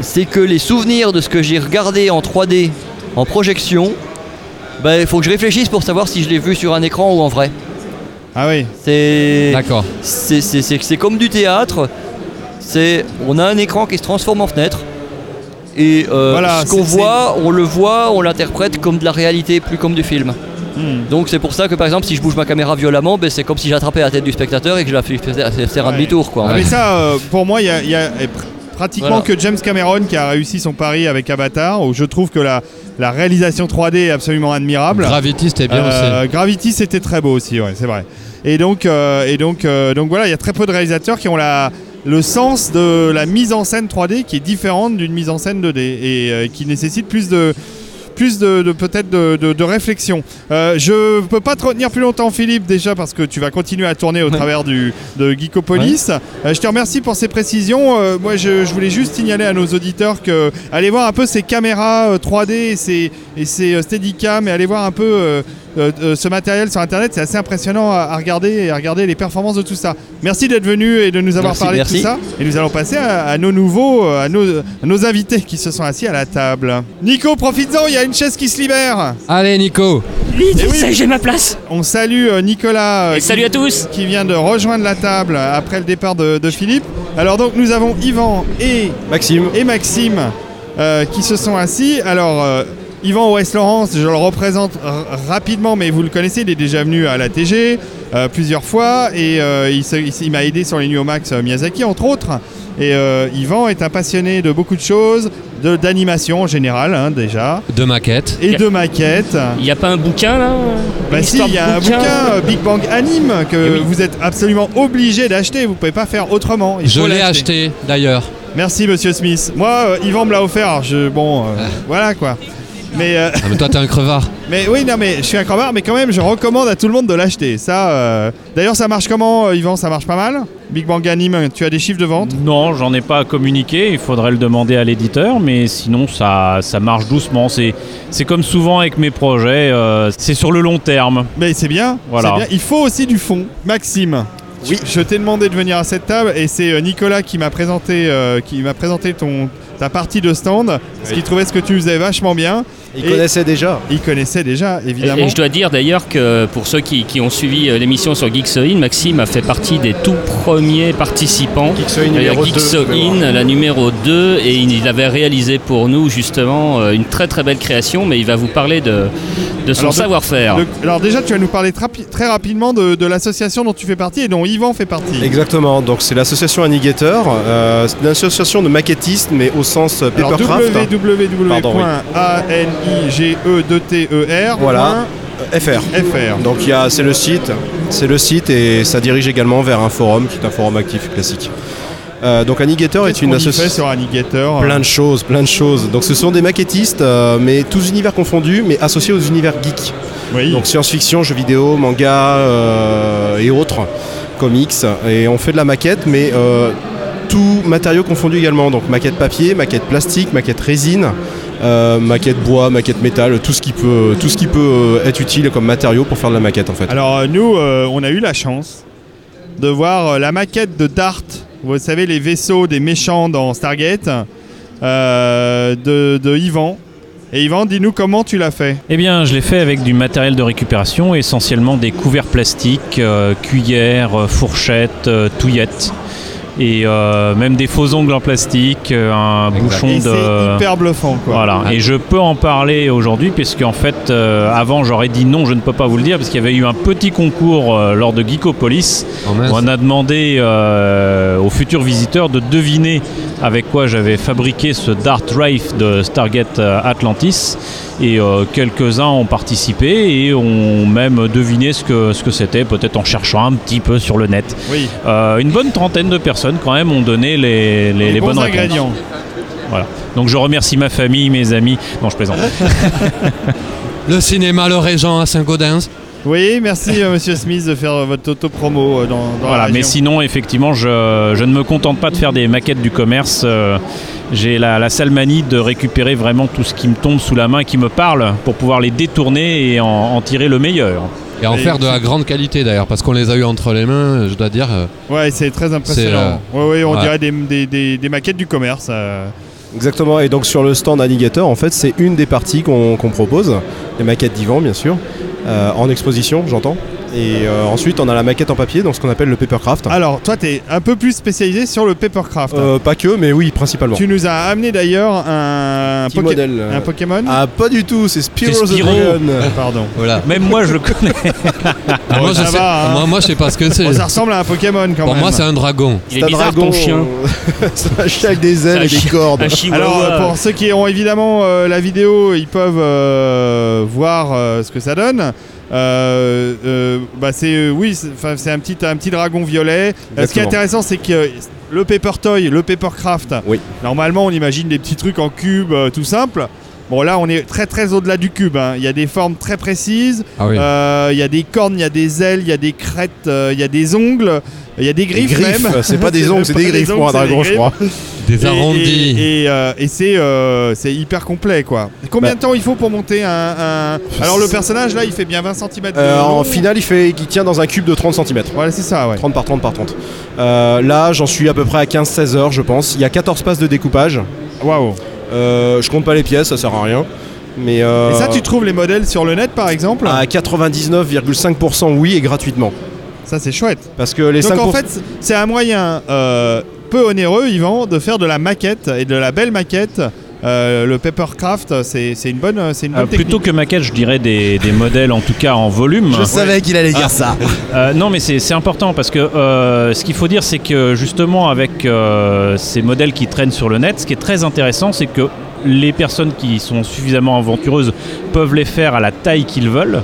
c'est que les souvenirs de ce que j'ai regardé en 3D, en projection, ben, il faut que je réfléchisse pour savoir si je l'ai vu sur un écran ou en vrai. Ah oui. C'est, D'accord. c'est, c'est- c'est- c'est comme du théâtre. C'est, on a un écran qui se transforme en fenêtre. Et euh, Voilà, ce qu'on c'est- voit, on le voit, on l'interprète comme de la réalité, plus comme du film. Donc c'est pour ça que par exemple si je bouge ma caméra violemment, ben, c'est comme si j'attrapais la tête du spectateur et que je la fais faire un demi-tour. Quoi. Ah, mais ça, euh, pour moi, il y a, il y a, eh, pr- pratiquement Voilà. que James Cameron qui a réussi son pari avec Avatar, où je trouve que la, la réalisation 3D est absolument admirable. Gravity, c'était bien Euh, aussi. Gravity, c'était très beau aussi, ouais, c'est vrai. Et donc, euh, et donc, euh, donc voilà, il y a très peu de réalisateurs qui ont la, le sens de la mise en scène 3D qui est différente d'une mise en scène 2D et euh, qui nécessite plus de plus de, de- peut-être de, de- de réflexion. Euh, je peux pas te retenir plus longtemps, Philippe, déjà parce que tu vas continuer à tourner au travers du, de Geekopolis. Euh, je te remercie pour ces précisions. Euh, moi, je, je voulais juste signaler à nos auditeurs que allez voir un peu ces caméras euh, 3D et ces, et ces Steadicam et allez voir un peu ce matériel sur Internet. C'est assez impressionnant à, à regarder et à regarder les performances de tout ça. Merci d'être venu et de nous avoir Merci, parlé merci. de tout ça. Et nous allons passer à, à nos nouveaux, euh, à nos, à nos invités qui se sont assis à la table. Nico, profites-en, il y a une chaise qui se libère. Allez, Nico Vite, Eh oui. j'ai ma place. On salue euh, Nicolas. euh, Et salut qui- à tous. Qui vient de rejoindre la table après le départ de, de Philippe. Alors donc nous avons Yvan et, Maxime. et Maxime euh, qui se sont assis. Alors euh, Yvan West Laurence, je le représente rapidement, mais vous le connaissez, il est déjà venu à la TG euh, plusieurs fois et euh, il, m'a aidé sur les Nuo Max euh, Miyazaki entre autres. Et euh, Yvan est un passionné de beaucoup de choses, de- d'animation en général hein, déjà, De maquette. et de maquettes. Il n'y a pas un bouquin là? Bah si, il y a un bouquin Big Bang Anime que Eh oui. vous êtes absolument obligé d'acheter. Vous pouvez pas faire autrement. Il Je l'ai acheté d'ailleurs. Merci Monsieur Smith. Moi, euh, Yvan me l'a offert. alors Je bon, euh, voilà quoi. Mais euh, Ah, mais toi, t'es un crevard. mais oui non mais je suis un crevard, mais quand même je recommande à tout le monde de l'acheter. Ça. euh, D'ailleurs, ça marche comment, euh, Yvan? Ça marche pas mal? Big Bang Anime. Tu as des chiffres de vente? Non, j'en ai pas à communiquer, il faudrait le demander à l'éditeur, mais sinon ça, ça marche doucement. C'est, c'est comme souvent avec mes projets, euh, c'est sur le long terme. Mais c'est bien. Voilà. c'est bien. Il faut aussi du fond. Maxime. Oui. Je t'ai demandé de venir à cette table et c'est Nicolas qui m'a présenté, euh, qui m'a présenté ton ta partie de stand, parce Oui. qu'il trouvait ce que tu faisais vachement bien. Ils connaissaient déjà. Ils connaissaient déjà, évidemment. Et, je dois dire d'ailleurs que pour ceux qui, ont suivi euh, l'émission sur Geeksoin, Maxime a fait partie des tout premiers participants. Geeksoin numéro 2, Geeksoin la numéro 2, et il avait réalisé pour nous justement euh, une très très belle création, mais il va vous parler de, son savoir-faire. Alors déjà, tu vas nous parler très rapidement de, l'association dont tu fais partie et dont Yvan fait partie. Exactement, donc c'est l'association Annigator, euh, c'est une association de maquettistes, mais au sens euh, papercraft. Hein. www.an I-G-E-2-T-E-R. Voilà. FR. FR. Donc c'est le site, c'est le site et ça dirige également vers un forum qui est un forum actif classique. Euh, donc Annigator est, est une association. Euh plein de choses, plein de choses. Donc ce sont des maquettistes, euh, mais tous univers confondus, mais associés aux univers geeks. Donc science-fiction, jeux vidéo, manga et autres, comics. Et on fait de la maquette, mais tout matériau confondu également. Donc maquette papier, maquette plastique, maquette résine euh, maquette bois, maquette métal, tout ce qui peut, tout ce qui peut euh, être utile comme matériau pour faire de la maquette en fait. Alors euh, nous, euh, on a eu la chance de voir la maquette de Dart. Vous savez les vaisseaux des méchants dans Stargate euh, de, de Yvan. Et Yvan, dis-nous comment tu l'as fait? Eh bien, je l'ai fait avec du matériel de récupération, essentiellement des couverts plastiques, euh, cuillères, fourchettes, euh, touillettes, et euh, même des faux ongles en plastique, euh, un Exact. bouchon Et de... c'est hyper bluffant quoi. Voilà, et je peux en parler aujourd'hui puisque en fait, euh, avant j'aurais dit non, je ne peux pas vous le dire parce qu'il y avait eu un petit concours euh, lors de Geekopolis Oh, où on a demandé euh, aux futurs visiteurs de deviner avec quoi j'avais fabriqué ce Dart Wraith de Stargate Atlantis. Et euh, quelques-uns ont participé et ont même deviné ce que ce que c'était, peut-être en cherchant un petit peu sur le net. Oui. Euh, une bonne trentaine de personnes quand même ont donné les, les, Les, les bons bonnes réponses. ingrédients. Voilà. Donc je remercie ma famille, mes amis. Non, je plaisante. Le cinéma Le Régent à Saint-Gaudens. Oui, merci euh, Monsieur Smith de faire euh, votre auto-promo euh, dans, dans la voilà. Mais sinon, effectivement, je, je ne me contente pas de faire des maquettes du commerce. Euh, J'ai la, la sale manie de récupérer vraiment tout ce qui me tombe sous la main, qui me parle, pour pouvoir les détourner et en, en tirer le meilleur. Et en Et faire de la grande qualité d'ailleurs, parce qu'on les a eu entre les mains, je dois dire. euh, Ouais, c'est très impressionnant. Ouais, ouais, on ouais. dirait des, des- des- des maquettes du commerce. euh. Exactement, et donc sur le stand Annigator, en fait, c'est une des parties qu'on qu'on propose, les maquettes d'Ivan, bien sûr, euh, en exposition, j'entends. Et euh, ensuite, on a la maquette en papier, donc ce qu'on appelle le papercraft. Alors, toi, tu es un peu plus spécialisé sur le papercraft. Euh, pas que, mais oui, principalement. Tu nous as amené d'ailleurs un, Petit Poké- modèle. euh. un Pokémon Ah, pas du tout, c'est Spyro C'est the Spyro. Dragon. Pardon. Voilà. Même moi, je le connais. Ah, moi, ça je sais, va, hein. moi, moi, je sais pas ce que c'est. Bon, ça ressemble à un Pokémon quand Pour même. moi, c'est un dragon. Il est C'est un bizarre dragon. ton chien. c'est un chien avec des ailes et des cordes. Alors, euh, pour ceux qui ont évidemment euh, la vidéo, ils peuvent euh, voir euh, ce que ça donne. Euh, euh, bah c'est euh, oui, c'est un petit un petit dragon violet. Ce qui est intéressant, c'est que le paper toy, le papercraft. Oui. Normalement, on imagine des petits trucs en cube, tout simple. Bon, là, on est très très au-delà du cube. hein. Il y a des formes très précises. Ah oui. Euh, Il y a des cornes, il y a des ailes, il y a des crêtes, euh, il y a des ongles, il y a des Des griffes, griffes, même. c'est pas des ongles, c'est des griffes pour un dragon, je griffes. crois. Des arrondis. Et, et, euh, et c'est euh, c'est hyper complet quoi. Combien Bah. de temps il faut pour monter un, un- Alors le personnage là il fait bien 20 cm de Euh, en finale, il, fait, il tient dans un cube de 30 cm. Voilà c'est ça ouais. 30 par 30 par 30. Euh, là, j'en suis à peu près à 15-16 heures, je pense. Il y a 14 passes de découpage. Waouh. Euh, je compte pas les pièces, ça sert à rien. Mais euh, Et ça tu trouves les modèles sur le net par exemple à 99,5% oui et gratuitement. Ça c'est chouette. Parce que les Donc 5%. en fait c'est un moyen euh, peu onéreux Yvan de faire de la maquette et de la belle maquette. Euh, le papercraft c'est c'est une bonne c'est une bonne Euh, plutôt que maquette, je dirais des, des modèles en tout cas en volume. Je savais qu'il allait dire ça. Euh, non, mais c'est c'est important parce que euh, ce qu'il faut dire, c'est que justement, avec euh, ces modèles qui traînent sur le net, ce qui est très intéressant, c'est que les personnes qui sont suffisamment aventureuses peuvent les faire à la taille qu'ils veulent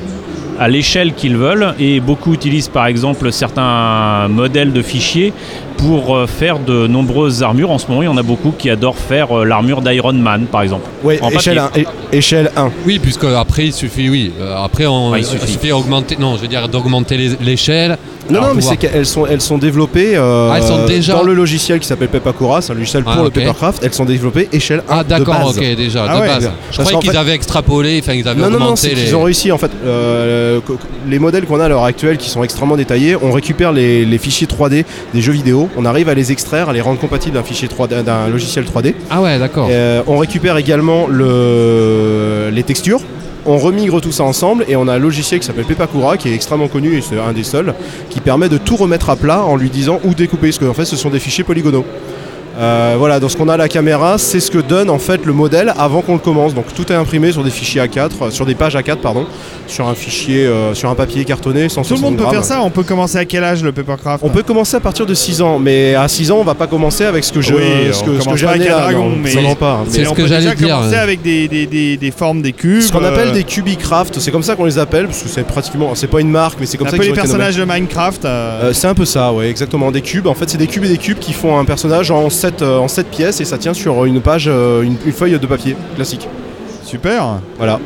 à l'échelle qu'ils veulent et beaucoup utilisent par exemple certains modèles de fichiers pour euh, faire de nombreuses armures. En ce moment, il y en a beaucoup qui adorent faire euh, l'armure d'Iron Man par exemple. En échelle 1. papier. échelle 1. Oui, puisque après il suffit, oui. euh, après on, il il suffit. suffit d'augmenter. Non, je veux dire d'augmenter l'échelle. Non, Alors, non, mais c'est qu'elles sont, elles sont développées euh, Ah, elles sont déjà- dans le logiciel qui s'appelle Pepakura, c'est un logiciel pour Ah, le. Papercraft. Elles sont développées échelle 1 Ah d'accord, ok déjà Ah de ouais, base. bien. Je croyais qu'ils fait- avaient extrapolé, enfin ils avaient Non, non, non, augmenté les. qu'ils ont réussi en fait. euh, les modèles qu'on a à l'heure actuelle qui sont extrêmement détaillés, on récupère les, les fichiers 3D des jeux vidéo, on arrive à les extraire, à les rendre compatibles d'un fichier 3D, d'un logiciel 3D. Ah ouais, d'accord. Euh, on récupère également le, les textures. On remigre tout ça ensemble et on a un logiciel qui s'appelle Pepakura qui est extrêmement connu et c'est un des seuls qui permet de tout remettre à plat en lui disant où découper parce qu'en fait ce sont des fichiers polygonaux. Euh, voilà, dans ce qu'on a à la caméra, c'est ce que donne en fait le modèle avant qu'on le commence. Donc tout est imprimé sur des fichiers A4, euh, sur des pages A4 pardon, sur un fichier, euh, sur un papier cartonné sans Tout le monde peut 60 faire ça. On peut commencer à quel âge le papercraft On peut commencer à partir de 6 ans, mais à 6 ans on va pas commencer avec ce que je, Oui, ce que, ce que commence j'ai un dragon, non, mais- pas. C'est ce on que j'allais dire, commencer avec des, des, des, des formes, des cubes. Ce qu'on appelle des Cubicraft, c'est comme ça qu'on les appelle, parce que c'est pratiquement, c'est pas une marque, mais c'est comme un ça peu qu'ils les personnages de Minecraft. c'est un peu ça, ouais, exactement. Des cubes, en fait, c'est des cubes et des cubes qui font un personnage en 7 en sept pièces et ça tient sur une page, euh, une, une feuille de papier classique. Super. Voilà.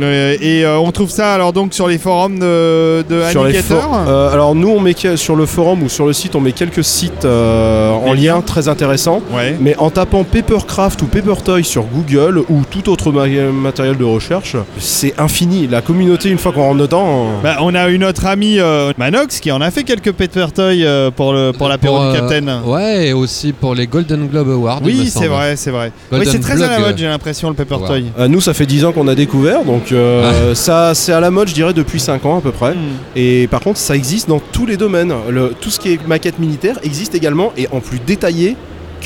Euh, et euh, on trouve ça alors donc sur les forums de, de Sur les Alligator for- euh, alors nous, on met sur le forum ou sur le site, on met quelques sites euh, en lien très intéressants. Ouais. Mais en tapant Papercraft ou Papertoy sur Google ou tout autre ma- matériel de recherche, c'est infini. La communauté, une fois qu'on rentre dedans, euh, Bah, on a une autre amie euh, Manox qui en a fait quelques paper toy euh, pour le pour l'apéro euh, Captain. Ouais, et aussi pour les Golden Globe Awards. oui, c'est vrai, c'est vrai. Oui, c'est très à la mode, j'ai l'impression le paper ouais. toy. Euh, nous, ça fait 10 ans qu'on a découvert, donc euh, Ah. ça c'est à la mode, je dirais, depuis 5 ans à peu près. Hmm. Et par contre, ça existe dans tous les domaines. Le- tout ce qui est maquette militaire existe également et en plus détaillé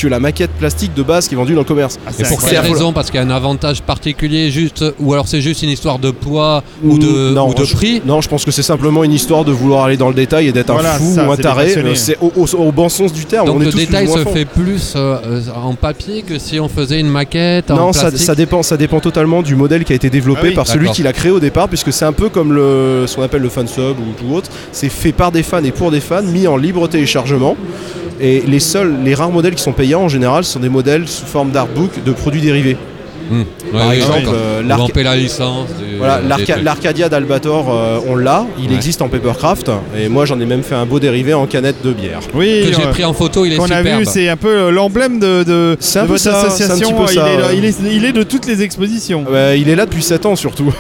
que la maquette plastique de base qui est vendue dans le commerce. Ah, Et c'est pour quelle raison Parce qu'il y a un avantage particulier, juste, ou alors c'est juste une histoire de poids ou de, Mm, non, ou de je- prix Non, je pense que c'est simplement une histoire de vouloir aller dans le détail et d'être Voilà, un fou ça, ou un taré. Euh, C'est au, au- au bon sens du terme. Donc on est le tous détail se fait plus euh, en papier que si on faisait une maquette en Non, ça, dépend, ça dépend totalement du modèle qui a été développé Ah oui, par celui qui l'a créé au départ, puisque c'est un peu comme le, ce qu'on appelle le fan sub ou tout autre. C'est fait par des fans et pour des fans, mis en libre téléchargement. Et les seuls, les rares modèles qui sont payants en général, sont des modèles sous forme d'artbook de produits dérivés. Ouais, Par oui, exemple, euh, la licence. du- Voilà, l'Arcadia d'Albator, euh, on l'a, il Ouais. existe en papercraft, et moi j'en ai même fait un beau dérivé en canette de bière. Oui, que j'ai euh, pris en photo, il est qu'on a superbe. vu, c'est un peu l'emblème de, votre ça, association. il, ça, est, ouais. il, est, il est de toutes les expositions. Il est là depuis 7 ans surtout.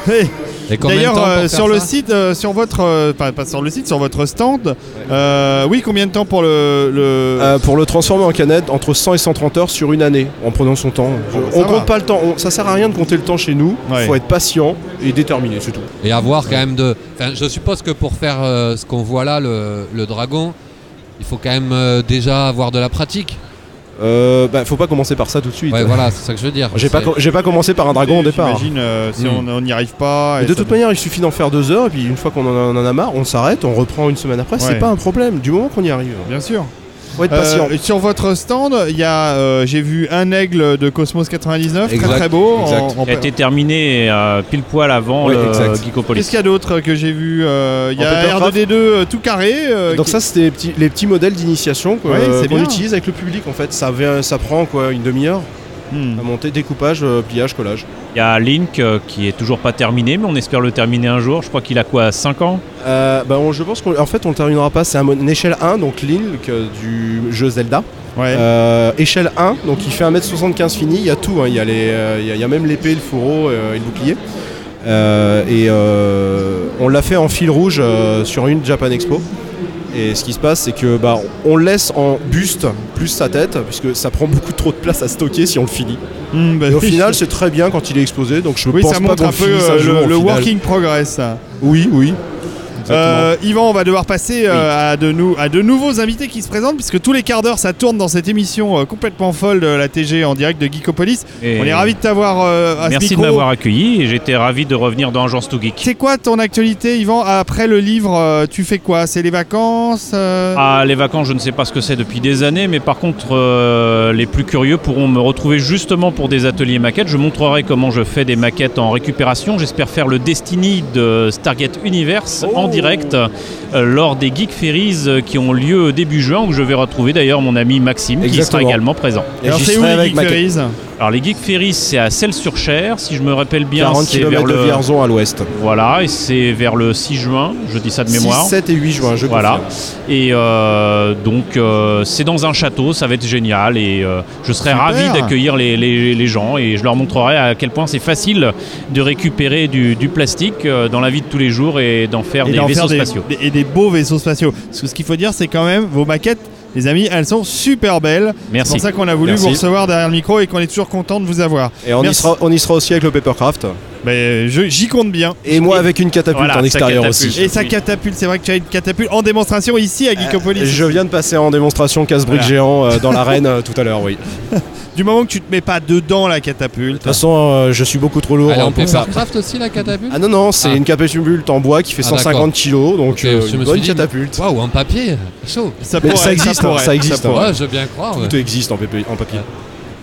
D'ailleurs, euh, sur le site, euh, sur votre, euh, pas, pas sur le site, sur votre stand, euh, oui, combien de temps pour le, le- Euh, pour le transformer en canette, entre 100 et 130 heures sur une année, en prenant son temps. Bon, on va. compte pas le temps, on- ça sert à rien de compter le temps chez nous, Ouais. faut être patient et déterminé, c'est tout. Et avoir quand même de. Je suppose que pour faire euh, ce qu'on voit là, le, le dragon, il faut quand même euh, déjà avoir de la pratique. Euh, bah, faut pas commencer par ça tout de suite. Ouais, voilà, c'est ça que je veux dire. J'ai pas, j'ai commencé par un dragon au départ. J'imagine euh, si Hmm. on n'y arrive pas. Et de toute manière, il suffit d'en faire deux heures, et puis une fois qu'on en, en a marre, on s'arrête, on reprend une semaine après, Ouais. c'est pas un problème, du moment qu'on y arrive. Bien sûr. Faut être patient. Euh, sur votre stand, il y a, euh, j'ai vu un aigle de Cosmos 99, Exact, très très beau. exact. en- en- Il a été terminé euh, pile poil avant Ouais, le exact. Geekopolis. Qu'est-ce qu'il y a d'autre que j'ai vu Euh, Il y En a papercraft R2D2 euh, tout carré. euh, Donc qui- ça, c'était les petits, les petits modèles d'initiation quoi, Ouais, euh, c'est qu'on bien. utilise avec le public en fait. Ça, vient- ça prend quoi, une demi-heure Hmm. À monter, découpage, euh, pliage, collage. Il y a Link euh, qui est toujours pas terminé, mais on espère le terminer un jour. Je crois qu'il a quoi 5 ans? Euh, bah, on- je pense qu'en fait on le terminera pas, c'est une échelle 1, donc Link euh, du jeu Zelda. Ouais. Euh, échelle 1, donc il fait 1m75 fini, il y a tout, hein, il, y a les, euh, il y a- il y a même l'épée, le fourreau euh, et le bouclier. Euh, et euh, on l'a fait en fil rouge euh, sur une Japan Expo. Et ce qui se passe, c'est que bah, on le laisse en buste plus sa tête, puisque ça prend beaucoup trop de place à stocker si on le finit. Hmm, bah Et au oui. final, c'est très bien quand il est exposé, donc je Oui, pense ça pas montre qu'on un peu finisse un euh, le, le working progress. ça. Oui, oui. Euh, Yvan, on va devoir passer euh, à, de nou- à de nouveaux invités qui se présentent, puisque tous les quarts d'heure ça tourne dans cette émission euh, complètement folle de la TG en direct de Geekopolis. Et On est ravis de t'avoir à ce Merci de m'avoir accueilli et j'étais ravi de revenir dans Agence to Geek. C'est quoi ton actualité, Yvan Après le livre, tu fais quoi? C'est les vacances Ah, les vacances, je ne sais pas ce que c'est depuis des années, mais par contre, les plus curieux pourront me retrouver justement pour des ateliers maquettes. Je montrerai comment je fais des maquettes en récupération. J'espère faire le Destiny de Stargate Universe en direct euh, lors des Geek Ferries euh, qui ont lieu début juin, où je vais retrouver d'ailleurs mon ami Maxime qui sera également présent. Et Alors c'est où les Geek Ferries Alors les Geek Ferries, c'est à Celles-sur-Cher, si je me rappelle bien, 40 c'est vers km de le Vierzon à l'ouest. voilà, et c'est vers le 6 juin, je dis ça de 6, mémoire. 7 et 8 juin, je Voilà. confirme. Et euh, donc, euh, c'est dans un château, ça va être génial. Et euh, je serai Super. ravi d'accueillir les, les- les gens et je leur montrerai à quel point c'est facile de récupérer du, du plastique dans la vie de tous les jours et d'en faire et des vaisseaux faire des, spatiaux. des- et des beaux vaisseaux spatiaux. Parce que ce qu'il faut dire, c'est quand même vos maquettes. Les amis, elles sont super belles. C'est pour ça qu'on a voulu Merci. vous recevoir derrière le micro et qu'on est toujours content de vous avoir. Et on y, sera, on y sera aussi avec le Papercraft. Ben, je- J'y compte bien. Et moi avec une catapulte Voilà, en extérieur catapulte. aussi. Et sa catapulte, c'est vrai que tu as une catapulte en démonstration ici à Geekopolis. Je viens de passer en démonstration casse-brique Voilà. géant euh, dans l'arène euh, tout à l'heure, oui. De Du moment que tu te mets pas dedans la catapulte. toute façon, euh, je suis beaucoup trop lourd Elle est hein, en pour ça. papercraft aussi la catapulte Ah non, non, c'est Ah. une catapulte en bois qui fait Ah, 150 kilos, donc Ok, euh, je une bonne catapulte. Waouh, en papier Chaud Ça, Mais pourrait, ça existe, hein, pourrait, ça existe, hein. pourrait. Ouais, je veux bien croire. ouais. Tout existe en papier.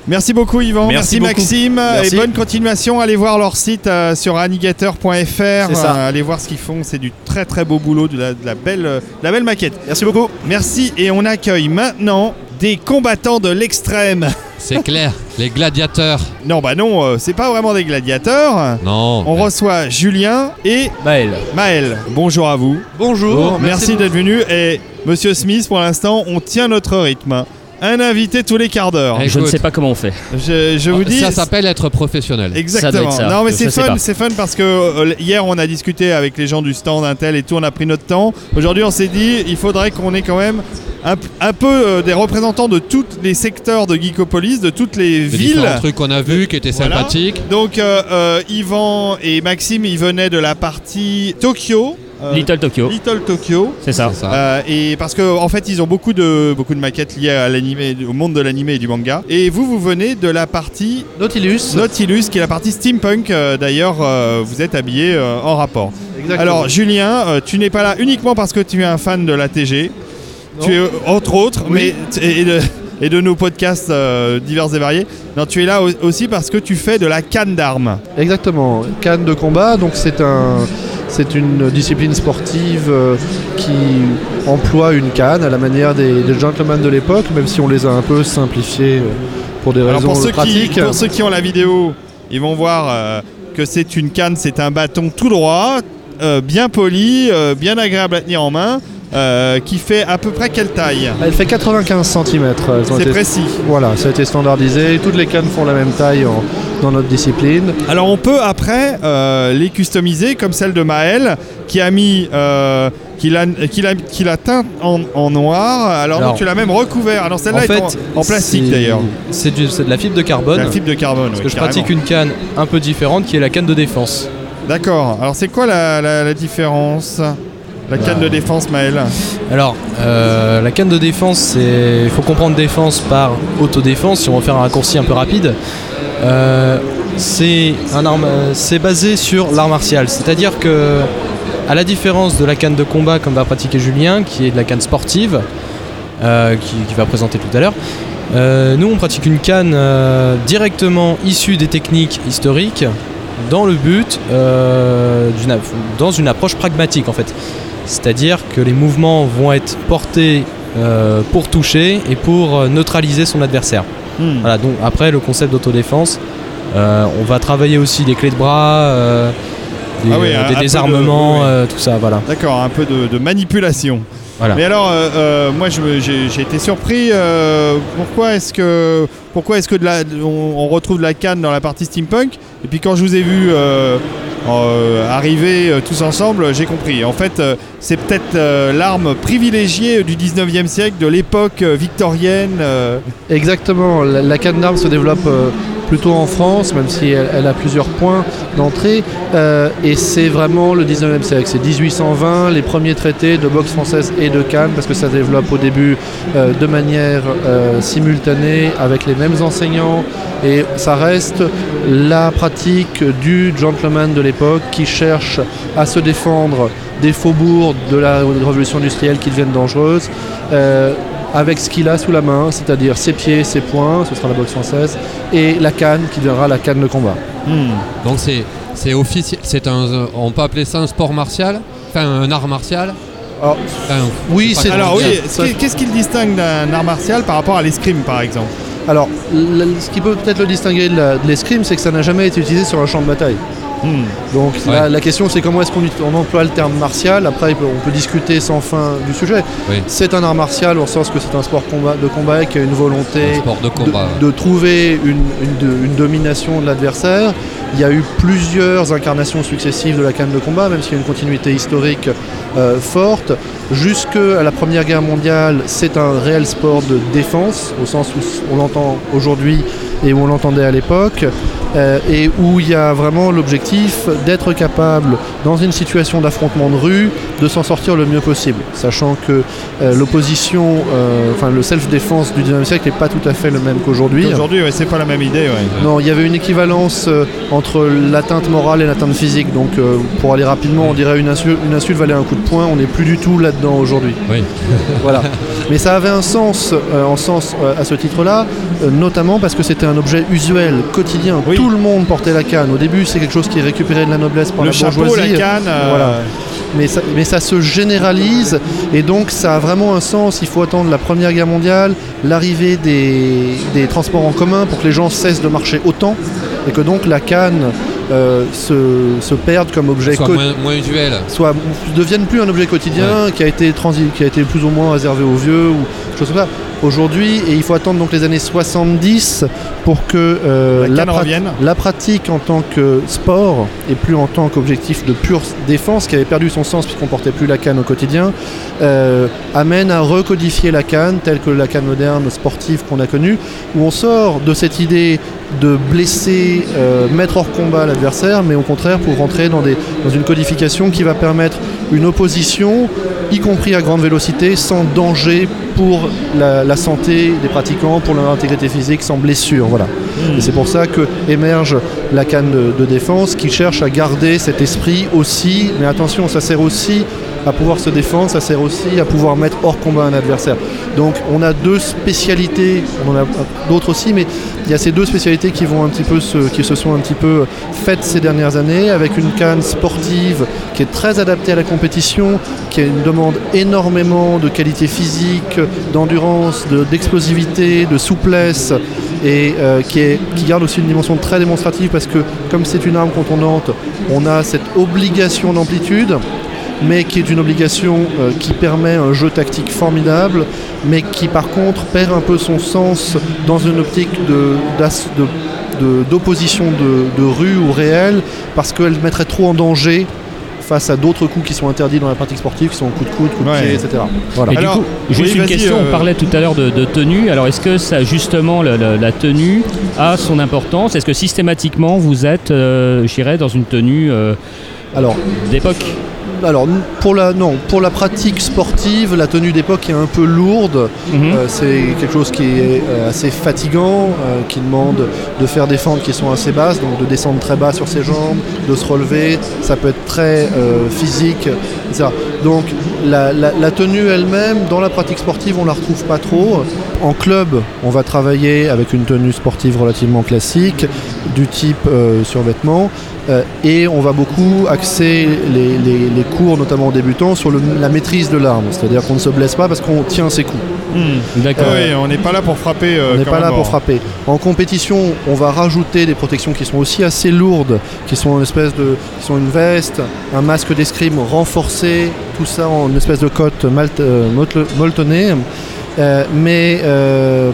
Merci beaucoup Yvan, merci, Merci beaucoup. Maxime Merci. et bonne continuation. Allez voir leur site euh, sur annigator.fr. C'est ça. Euh, allez voir ce qu'ils font, c'est du très très beau boulot, de la, de la belle, euh, de la belle maquette. Merci beaucoup. Merci et on accueille maintenant des combattants de l'extrême. C'est clair, les gladiateurs. Non bah non, euh, c'est pas vraiment des gladiateurs. Non. On reçoit Julien et Maël. Maël. Bonjour à vous. Bonjour. Merci d'être venu et Monsieur Smith pour l'instant on tient notre rythme. Un invité tous les quarts d'heure. Eh, Je ne sais pas comment on fait. Je, je vous dis. Ça s'appelle être professionnel. Exactement. Ça ça. Non mais c'est fun, c'est fun parce que euh, hier on a discuté avec les gens du stand Intel et tout, on a pris notre temps. Aujourd'hui on s'est dit il faudrait qu'on ait quand même un, un peu euh, des représentants de tous les secteurs de Geekopolis, de toutes les Les villes. différents trucs qu'on a vus qui étaient Voilà. sympathiques. Donc euh, euh, Yvan et Maxime ils venaient de la partie Tokyo. Euh, Little Tokyo, Little Tokyo. c'est ça. C'est ça. Euh, et parce que en fait ils ont beaucoup de beaucoup de maquettes liées à l'animé, au monde de l'animé et du manga. Et vous vous venez de la partie Nautilus. Nautilus, qui est la partie steampunk. euh, D'ailleurs, euh, vous êtes habillé euh, en rapport. Exactement. Alors Julien, euh, tu n'es pas là uniquement parce que tu es un fan de la TG. Non. Tu es entre autres, Oui. mais et de, et de nos podcasts euh, divers et variés. Non, tu es là au- aussi parce que tu fais de la canne d'armes. Exactement. Canne de combat, donc c'est un, c'est une discipline sportive euh, qui emploie une canne à la manière des, des gentlemen de l'époque, même si on les a un peu simplifiés euh, pour des Alors raisons pour ceux, qui, pratiques. pour ceux qui ont la vidéo, ils vont voir euh, que c'est une canne, c'est un bâton tout droit, euh, bien poli, euh, bien agréable à tenir en main, euh, qui fait à peu près quelle taille Elle fait 95 cm. C'est précis. Voilà, ça a été standardisé. Toutes les cannes font la même taille en- dans notre discipline. Alors on peut après euh, les customiser comme celle de Maël qui a mis euh, qui l'a qui teinte en, en noir. Alors, Alors, non, tu l'as même recouvert. Alors celle-là en est fait, en, en plastique d'ailleurs. C'est de la fibre de carbone. La fibre de carbone. Parce oui, que je carrément. pratique une canne un peu différente qui est la canne de défense. D'accord. Alors c'est quoi la, la- la différence? La canne de défense Maël. Alors, euh, la canne de défense. Il faut comprendre défense par autodéfense, si on veut faire un raccourci un peu rapide. Euh, c'est basé sur l'art martial, c'est-à-dire que, à la différence de la canne de combat comme va pratiquer Julien, qui est de la canne sportive, euh, qui, va présenter tout à l'heure, nous on pratique une canne directement issue des techniques historiques dans le but dans une approche pragmatique en fait. C'est-à-dire que les mouvements vont être portés euh, pour toucher et pour euh, neutraliser son adversaire. Hmm. Voilà, donc après le concept d'autodéfense, euh, on va travailler aussi des clés de bras, euh, des, Ah oui, un- des un peu de- désarmements, oui, tout ça, voilà. D'accord, un peu de, de manipulation. Voilà. Mais alors, moi, j'ai été surpris. pourquoi est-ce que, pourquoi est-ce que de la, on, on retrouve de la canne dans la partie steampunk? Et puis quand je vous ai vu euh, euh, arriver euh, tous ensemble, j'ai compris. En fait, euh, c'est peut-être euh, l'arme privilégiée du 19e siècle, de l'époque euh, victorienne. euh. Exactement, la, la canne d'armes se développe euh, plutôt en France, même si elle, a plusieurs points d'entrée. euh, et c'est vraiment le 19e siècle. C'est 1820, les premiers traités de boxe française et de canne, parce que ça développe au début euh, de manière euh, simultanée avec les mêmes enseignants. Et ça reste la pratique du gentleman de l'époque qui cherche à se défendre des faubourgs de la révolution industrielle qui deviennent dangereuses. Avec ce qu'il a sous la main, c'est-à-dire ses pieds, ses poings, ce sera la boxe française, et la canne qui deviendra la canne de combat. Donc c'est c'est officiel, c'est un, on peut appeler ça un sport martial, enfin un art martial. Alors, Enfin, oui, c'est- Alors oui, qu'est-ce qui le distingue d'un art martial par rapport à l'escrime, par exemple? Alors, ce qui peut peut-être le distinguer de l'escrime, c'est que ça n'a jamais été utilisé sur un champ de bataille. Donc la, Ouais. la question c'est comment est-ce qu'on emploie le terme martial? Après peut- on peut discuter sans fin du sujet. Oui. C'est un art martial au sens que c'est un sport combat- de combat qui a une volonté sport de combat. de, de trouver une, une- de- une domination de l'adversaire. Il y a eu plusieurs incarnations successives de la canne de combat, même s'il y a une continuité historique euh, forte. Jusque à la Première Guerre mondiale, c'est un réel sport de défense, au sens où on l'entend aujourd'hui et où on l'entendait à l'époque, euh, et où il y a vraiment l'objectif d'être capable, dans une situation d'affrontement de rue, de s'en sortir le mieux possible, sachant que euh, l'opposition, euh, enfin le self-défense du 19e siècle n'est pas tout à fait le même qu'aujourd'hui. Aujourd'hui, ouais, c'est pas la même idée. ouais. Non, il y avait une équivalence entre l'atteinte morale et l'atteinte physique. Donc, pour aller rapidement, on dirait une insulte, une insulte valait un coup de poing. On n'est plus du tout là-dedans aujourd'hui. Oui. Voilà. Mais ça avait un sens, en sens à ce titre-là, notamment parce que c'était un objet usuel, quotidien. Oui. Tout le monde portait la canne. Au début, c'est quelque chose qui est récupéré de la noblesse par Le la chapeau, bourgeoisie. la canne. euh, Voilà. Mais ça, mais ça se généralise et donc ça a vraiment un sens. Il faut attendre la Première Guerre mondiale, l'arrivée des, des transports en commun pour que les gens cessent de marcher autant et que donc la canne euh, se, se perde comme objet Soit moins, moins usuel. soit ne devienne plus un objet quotidien qui a été transi- qui a été plus ou moins réservé aux vieux ou choses comme ça. Aujourd'hui, et il faut attendre donc les années 70 pour que euh, La pratique en tant que sport et plus en tant qu'objectif de pure défense, qui avait perdu son sens puisqu'on portait plus la canne au quotidien, euh, amène à recodifier la canne telle que la canne moderne sportive qu'on a connue, où on sort de cette idée de blesser, euh, mettre hors combat l'adversaire, mais au contraire pour rentrer dans, des, dans une codification qui va permettre une opposition, y compris à grande vélocité, sans danger pour la, la santé des pratiquants, pour leur intégrité physique, sans blessure. Voilà. Et c'est pour ça que émerge la canne de, de défense qui cherche à garder cet esprit aussi, mais attention, ça sert aussi à pouvoir se défendre, ça sert aussi à pouvoir mettre hors combat un adversaire. Donc on a deux spécialités, on en a d'autres aussi, mais il y a ces deux spécialités qui vont un petit peu se, qui se sont un petit peu faites ces dernières années, avec une canne sportive qui est très adaptée à la compétition, qui a une demande énormément de qualité physique, d'endurance, de- d'explosivité, de souplesse, et euh, qui, est, qui garde aussi une dimension très démonstrative parce que comme c'est une arme contondante, on a cette obligation d'amplitude mais qui est une obligation euh, qui permet un jeu tactique formidable, mais qui par contre perd un peu son sens dans une optique de- d'ass- de- de- d'opposition de, de rue ou réel, parce qu'elle mettrait trop en danger face à d'autres coups qui sont interdits dans la pratique sportive, qui sont coups de coude, coups de Ouais. pied, etc. Voilà. Et du coup, juste une question, on parlait tout à l'heure de, de tenue. Alors est-ce que ça justement le- le- la tenue a son importance? Est-ce que systématiquement vous êtes, euh, je dirais, dans une tenue euh, Alors, d'époque Alors pour la non pour la pratique sportive, la tenue d'époque est un peu lourde. Mhm. Euh, c'est quelque chose qui est euh, assez fatigant, euh, qui demande de faire des fentes qui sont assez basses, donc de descendre très bas sur ses jambes, de se relever. Ça peut être très euh, physique, etc. Donc la, la- la tenue elle-même, dans la pratique sportive, on la retrouve pas trop. En club, on va travailler avec une tenue sportive relativement classique, du type euh, survêtement, euh, et on va beaucoup axer les, les- les cours, notamment aux débutants, sur le- la maîtrise de l'arme. C'est-à-dire qu'on ne se blesse pas parce qu'on tient ses coups. D'accord. Oui, on n'est pas là pour frapper. euh, On n'est pas là pour frapper. En compétition, on va rajouter des protections qui sont aussi assez lourdes, qui sont une espèce de, qui sont une veste, un masque d'escrime renforcé, tout ça en une espèce de cotte malte- euh, molletonnée, euh, mais euh,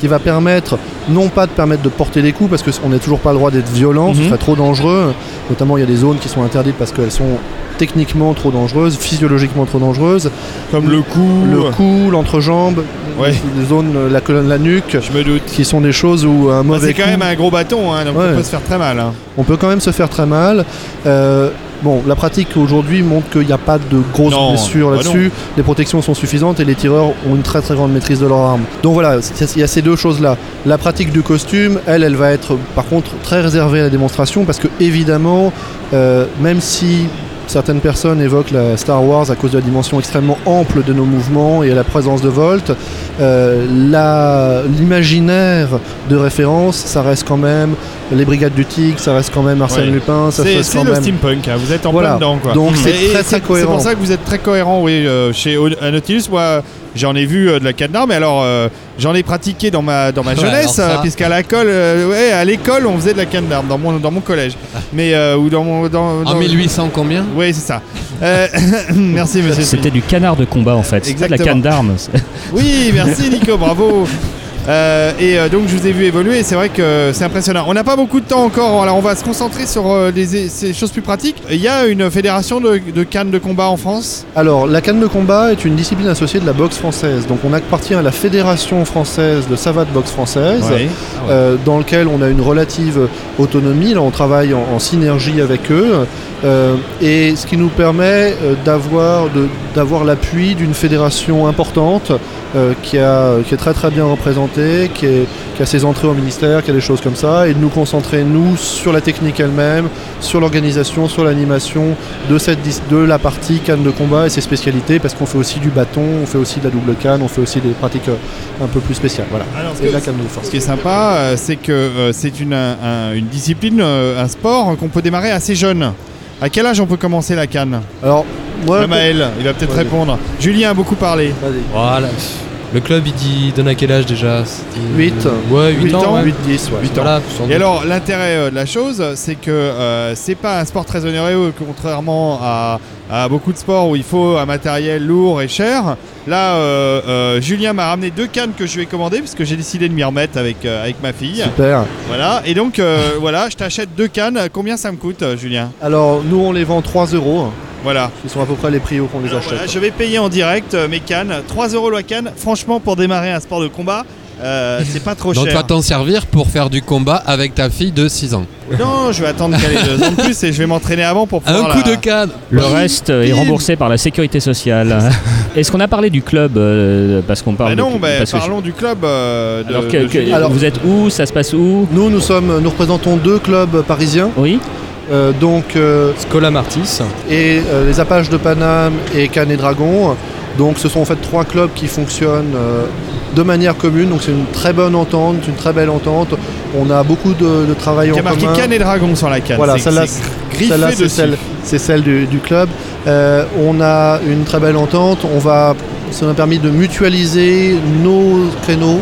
qui va permettre non pas de permettre de porter des coups parce qu'on n'a toujours pas le droit d'être violent, ce Mhm. serait trop dangereux. Notamment, il y a des zones qui sont interdites parce qu'elles sont techniquement trop dangereuses, physiologiquement trop dangereuses. Comme le cou. Le cou, l'entrejambe, Ouais. les zones, la colonne, la nuque, Je me doute. qui sont des choses où un Bah, mauvais c'est quand coup, même un gros bâton, hein, donc Ouais. on peut se faire très mal. hein. on peut quand même se faire très mal. Euh, bon, la pratique aujourd'hui montre qu'il n'y a pas de grosses Non, blessures bah là-dessus. les protections sont suffisantes et les tireurs ont une très très grande maîtrise de leur arme. Donc voilà, il y a ces deux choses-là. La pratique du costume, elle, elle va être par contre très réservée à la démonstration parce que évidemment, euh, même si Certaines personnes évoquent la Star Wars à cause de la dimension extrêmement ample de nos mouvements et à la présence de Volt. Euh, L'imaginaire de référence, ça reste quand même les Brigades du Tigre, ça reste quand même Arsène Ouais. Lupin, ça C'est reste c'est quand le même. steampunk, hein, vous êtes en Voilà. plein dedans. Quoi. Donc c'est Et- et très, très cohérent. C'est pour ça que vous êtes très cohérent, oui, euh, chez Nautilus. Moi, j'en ai vu euh, de la cadenas, mais alors euh, j'en ai pratiqué dans ma, dans ma Ouais, jeunesse, ça- euh, puisqu'à l'école, euh, ouais, à l'école, on faisait de la canne d'armes dans mon, dans mon collège. Mais, euh, ou dans mon. Dans, En dans- 1800 combien? Oui, c'est ça. Euh, merci, monsieur. C'était du canard de combat en fait. C'était de la canne d'armes. Oui, merci Nico, bravo. Euh, et euh, donc je vous ai vu évoluer et c'est vrai que c'est impressionnant. On n'a pas beaucoup de temps encore, alors on va se concentrer sur euh, des- ces choses plus pratiques. Il y a une fédération de, de cannes de combat en France? Alors, la canne de combat est une discipline associée de la boxe française. Donc, on appartient à la Fédération française de savate boxe française, Ouais. euh, dans lequel on a une relative autonomie. Là, on travaille en, en synergie avec eux. Euh, et ce qui nous permet euh, d'avoir l'appui d'une fédération importante euh, qui, a, qui est très très bien représentée, qui, est- qui a ses entrées au ministère, qui a des choses comme ça, et de nous concentrer, nous, sur la technique elle-même, sur l'organisation, sur l'animation de, cette, de la partie canne de combat et ses spécialités, parce qu'on fait aussi du bâton, on fait aussi de la double canne, on fait aussi des pratiques un peu plus spéciales. Voilà. Alors, ce Et que- la canne de force. Ce qui est sympa, c'est que c'est une, un- une discipline, un sport qu'on peut démarrer assez jeune. À quel âge on peut commencer la canne Alors, moi, Maël, il va peut-être répondre. Julien a beaucoup parlé. vas-y. Voilà. Le club, il dit donne à quel âge déjà C'était- Huit. Ouais, 8, Huit ans. ans, ouais. 8, 10, ouais. Voilà, sans Et doute. alors, l'intérêt euh, de la chose, c'est que euh, c'est pas un sport très onéreux, contrairement à, à beaucoup de sports où il faut un matériel lourd et cher. Là, euh, euh, Julien m'a ramené deux cannes que je vais commander, puisque j'ai décidé de m'y remettre avec, euh, avec ma fille. Super. Voilà, et donc voilà, je t'achète deux cannes. Combien ça me coûte, Julien? Alors, nous, on les vend 3 euros, Voilà. qui sont à peu près les prix qu'on les Alors, achète. voilà, je vais payer en direct mes cannes. 3 euros la canne. Franchement, pour démarrer un sport de combat, euh, c'est pas trop Donc tu cher. vas t'en servir pour faire du combat avec ta fille de 6 ans. Non, je vais attendre qu'elle ait deux ans de plus et je vais m'entraîner avant pour Un pouvoir. coup la- de canne Le reste est remboursé par la sécurité sociale. Est-ce qu'on a parlé du club euh, Parce qu'on parle Bah de- non, bah, parce que- parlons du club. euh, de, Alors, que- de que- Julien. Alors- vous êtes où? Ça se passe où? Nous, nous, sommes, nous représentons deux clubs parisiens. Oui Euh, donc, euh, Scola Martis. et euh, les Apaches de Paname et Cannes et Dragon. Donc ce sont en fait trois clubs qui fonctionnent euh, de manière commune. Donc c'est une très bonne entente, une très belle entente. On a beaucoup de, de travail Il y en a marqué commun. canne et dragon sur la canne. Voilà, celle-là, c'est celle, c'est celle du, du club. Euh, on a une très belle entente. On va, ça nous a permis de mutualiser nos créneaux,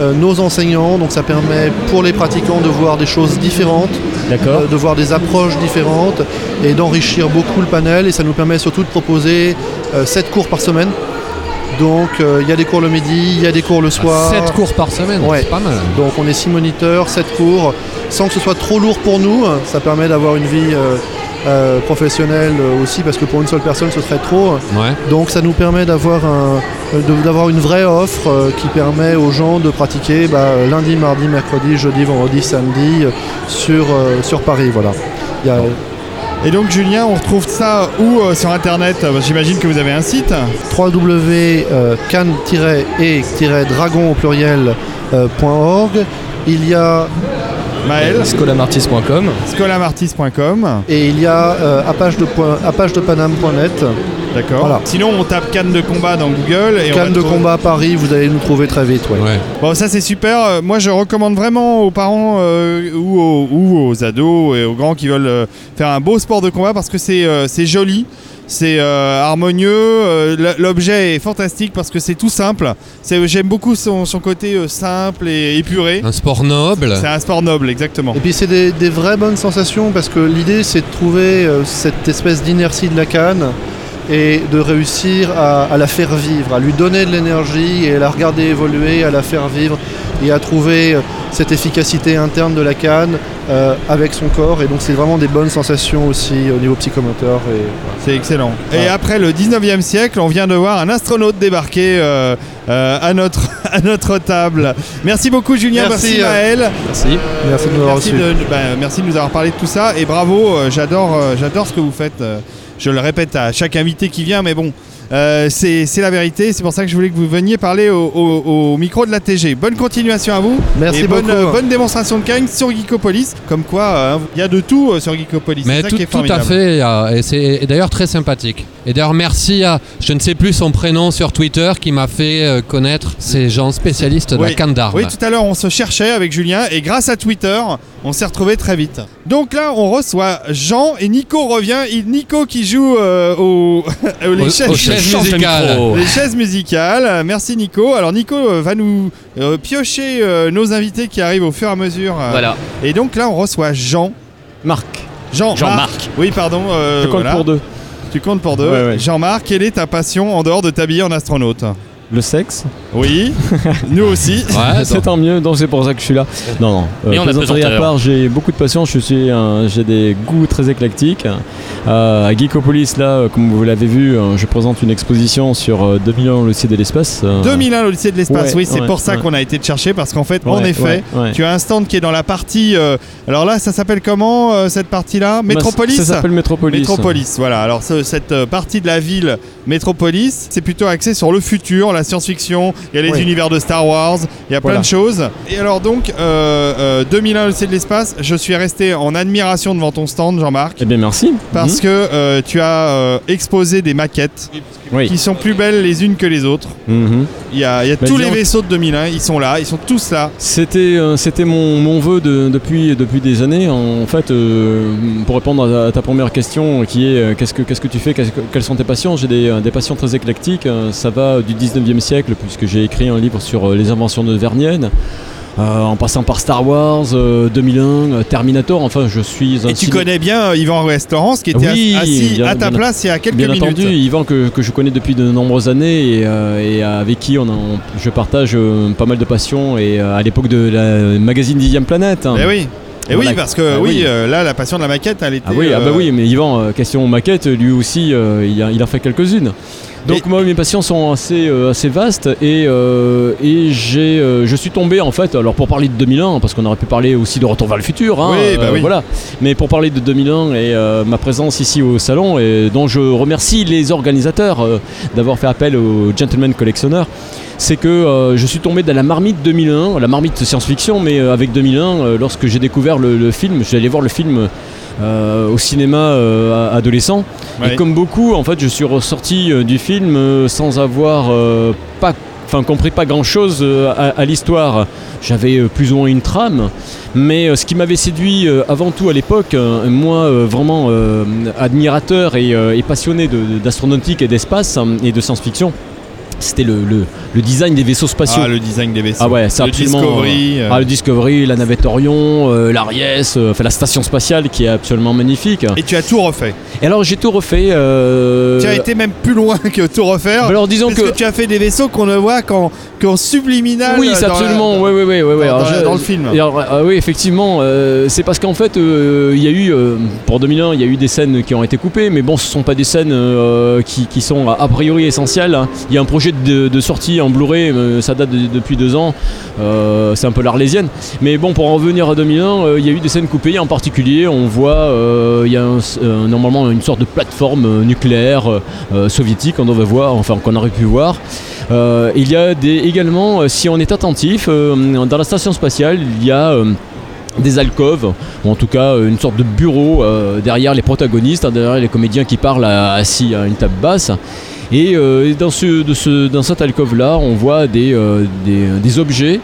euh, nos enseignants. Donc ça permet pour les pratiquants de voir des choses différentes, D'accord. euh, de voir des approches différentes et d'enrichir beaucoup le panel. Et ça nous permet surtout de proposer 7 cours par semaine. Donc euh, il y a des cours le midi, il y a des cours le soir. 7 cours par semaine, Ouais. c'est pas mal. Donc on est 6 moniteurs, 7 cours, sans que ce soit trop lourd pour nous. Ça permet d'avoir une vie euh, euh, professionnelle aussi, parce que pour une seule personne ce serait trop. Ouais. Donc ça nous permet d'avoir un, de- d'avoir une vraie offre euh, qui permet aux gens de pratiquer bah, lundi, mardi, mercredi, jeudi, vendredi, samedi sur, euh, sur Paris. Voilà. Il y a- Et donc Julien, on retrouve ça où euh, sur internet Euh, J'imagine que vous avez un site. www.can-et-dragon au euh. Il y a Maël. Scolamartis.com. Scolamartis.com. Et il y a euh, apagedepaname.net. D'accord. Voilà. Sinon, on tape canne de combat dans Google. Et on va Cannes de trouver- combat à Paris, vous allez nous trouver très vite. Ouais. Ouais. Bon, ça c'est super. Euh, Moi, je recommande vraiment aux parents euh, ou, aux, ou aux ados et aux grands qui veulent euh, faire un beau sport de combat parce que c'est euh, c'est joli. C'est euh, harmonieux, euh, l'objet est fantastique parce que c'est tout simple. J'aime beaucoup son, son côté euh, simple et épuré. Un sport noble. C'est un sport noble, exactement. Et puis c'est des, des vraies bonnes sensations parce que l'idée c'est de trouver cette espèce d'inertie de la canne et de réussir à, à la faire vivre, à lui donner de l'énergie et à la regarder évoluer, à la faire vivre et à trouver euh, cette efficacité interne de la canne euh, avec son corps. Et donc c'est vraiment des bonnes sensations aussi au niveau psychomoteur. Et, C'est excellent. Et après le 19e siècle, on vient de voir un astronaute débarquer euh, euh, à, notre, à notre table. Merci beaucoup Julien, merci, Merci, Maël. Merci. Merci de nous avoir Merci reçus. de, bah, merci de nous avoir parlé de tout ça et bravo, j'adore j'adore ce que vous faites. je le répète à chaque invité qui vient, mais bon, euh, c'est la vérité. C'est pour ça que je voulais que vous veniez parler au, au- au micro de la TG. Bonne continuation à vous. Merci et bonne, beaucoup. euh, bonne démonstration de Kang sur Geekopolis. Comme quoi, euh, il y a de tout euh, sur Geekopolis. Mais c'est ça tout, qui est tout à fait, et c'est et d'ailleurs très sympathique. Et d'ailleurs merci à, je ne sais plus son prénom sur Twitter, qui m'a fait euh, connaître ces gens spécialistes de la canne d'armes. Oui, tout à l'heure, on se cherchait avec Julien et grâce à Twitter, on s'est retrouvés très vite. Donc là, on reçoit Jean et Nico revient. Il, Nico qui joue euh, les, Aux- chaises, aux musicales. les chaises musicales. Merci Nico. Alors Nico euh, va nous euh, piocher euh, nos invités qui arrivent au fur et à mesure. euh, Voilà. Et donc là, on reçoit Jean. Marc. Jean, Jean-Marc. Oui, pardon. euh, Je compte voilà. pour deux. Tu comptes pour deux. Ouais, ouais. Jean-Marc, quelle est ta passion en dehors de t'habiller en astronaute? Le sexe. Oui, nous aussi. Ouais, c'est tant mieux, donc c'est pour ça que je suis là. Non, non. Mais on a plaisanterie à part, j'ai beaucoup de passion, je suis un- j'ai des goûts très éclectiques. Euh, à Geekopolis, là, euh, comme vous l'avez vu, euh, je présente une exposition sur euh, 2000 ans le lycée de l'espace. euh, 2001 au lycée de l'espace, Ouais, oui, c'est ouais, pour ça ouais. qu'on a été te chercher parce qu'en fait, en effet, ouais, ouais. tu as un stand qui est dans la partie. euh, alors là, ça s'appelle comment euh, cette partie-là? Métropolis? Bah, Ça s'appelle Métropolis. Métropolis, voilà. Alors ce- cette euh, partie de la ville Métropolis, c'est plutôt axé sur le futur, la science-fiction. Il y a les Oui. univers de Star Wars, il y a plein de choses. Et alors donc, euh, euh, 2001 au lycée de l'espace, je suis resté en admiration devant ton stand, Jean-Marc, Eh bien, merci. parce Mhm. que euh, tu as euh, exposé des maquettes Oui. qui sont plus belles les unes que les autres. Mhm. Il y a, il y a Bah, tous les vaisseaux de 2001, ils sont là, ils sont tous là. C'était euh, c'était mon, mon vœu de- depuis, depuis des années. En fait, euh, pour répondre à, à ta première question, qui est euh, qu'est-ce que qu'est-ce que tu fais, qu'est-ce que- quelles sont tes passions? J'ai des, des passions très éclectiques. Ça va du 19e siècle, puisque j'ai écrit un livre sur euh, les inventions de Vernienne. euh, en passant par Star Wars, euh, 2001, euh, Terminator, enfin je suis un Et tu ciné- connais bien euh, Yvan Restaurance qui était Oui, assis bien- à ta bien- place il y a quelques Bien minutes. entendu, Yvan que, que je connais depuis de nombreuses années et, et avec qui on, a- on- je partage pas mal de passions et à l'époque de la magazine Dixième Planète. hein. Eh oui. Et Voilà. oui, parce que Ah oui, oui. euh, là, la passion de la maquette, elle était. Ah oui, ah bah oui, mais Yvan, euh, question maquette, lui aussi, il, a- il en fait quelques-unes. Donc moi, mes passions sont assez, euh, assez vastes et, euh, et j'ai, euh, je suis tombé en fait, alors pour parler de 2001, parce qu'on aurait pu parler aussi de Retour vers le futur, hein, Oui, bah oui. voilà, mais pour parler de 2001 et ma présence ici au salon, et dont je remercie les organisateurs d'avoir fait appel au Gentleman Collectionneur, c'est que je suis tombé dans la marmite 2001, la marmite science-fiction, mais avec 2001, euh, lorsque j'ai découvert le, le film, je suis allé voir le film au cinéma euh, adolescent. Ouais. Et comme beaucoup, en fait, je suis ressorti euh, du film euh, sans avoir euh, pas, enfin, compris pas grand-chose euh, à, à l'histoire. J'avais euh, plus ou moins une trame, mais euh, ce qui m'avait séduit euh, avant tout à l'époque, euh, moi euh, vraiment euh, admirateur et, euh, et passionné d'astronautique et d'espace hein, et de science-fiction, c'était le, le- le design des vaisseaux spatiaux. Ah, le design des vaisseaux. Ah ouais, c'est absolument. Discovery. euh, Ah, le Discovery, la navette Orion, euh, l'Ariès, euh, enfin la station spatiale qui est absolument magnifique. Et tu as tout refait. Et alors j'ai tout refait. euh, Tu as été même plus loin que tout refaire. alors disons parce que... que. tu as fait des vaisseaux qu'on ne voit qu'en qu'en subliminal. Oui, euh, c'est la- absolument. Oui, oui, oui, oui, oui. dans- Alors, dans- je- dans le film. alors, oui, effectivement, euh, c'est parce qu'en fait, euh, il y a eu, euh, pour 2001, il y a eu des scènes qui ont été coupées, mais bon, ce sont pas des scènes euh, qui, qui sont a priori essentielles. hein. Il y a un projet de, sortie en Blu-ray, euh, ça date de- depuis deux ans, euh, c'est un peu l'arlésienne. Mais bon, pour en revenir à 2001, euh, il y a eu des scènes coupées, en particulier, on voit, il y a un- normalement une sorte de plateforme nucléaire soviétique qu'on devait voir, enfin qu'on aurait pu voir. Il y a des, également, si on est attentif, dans la station spatiale, il y a des alcôves, ou en tout cas euh, une sorte de bureau euh, derrière les protagonistes, hein, derrière les comédiens qui parlent assis à une table basse. Et euh, dans, ce, dans cette alcôve-là, on voit des, des objets.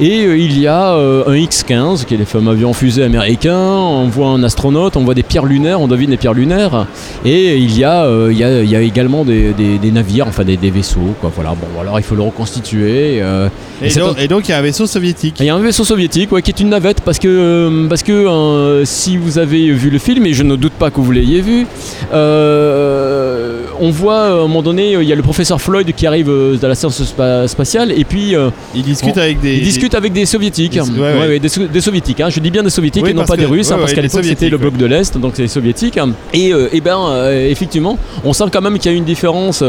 Et euh, il y a euh, un X-15, qui est les fameux avions fusées américains. On voit un astronaute, on voit des pierres lunaires, on devine des pierres lunaires. Et il y a, euh, il y a, il y a également des, des- des navires, enfin des, des vaisseaux. Quoi. Voilà. Bon, alors il faut le reconstituer. Et, donc, et donc, il y a un vaisseau soviétique. il y a un vaisseau soviétique ouais, qui est une navette parce que, parce que si vous avez vu le film, et je ne doute pas que vous l'ayez vu, on voit à un moment donné, il y a le professeur Floyd qui arrive dans la spa- spatiale et puis Il discute on- avec des. il discute avec des soviétiques. Des- ouais, ouais. Ouais, ouais, des, so- des soviétiques. hein. Je dis bien des soviétiques Oui, et non pas des russes, hein, parce qu'à l'époque c'était le bloc de l'Est, donc c'est les soviétiques. Et, euh, eh ben, euh, effectivement, on sent quand même qu'il y a une différence.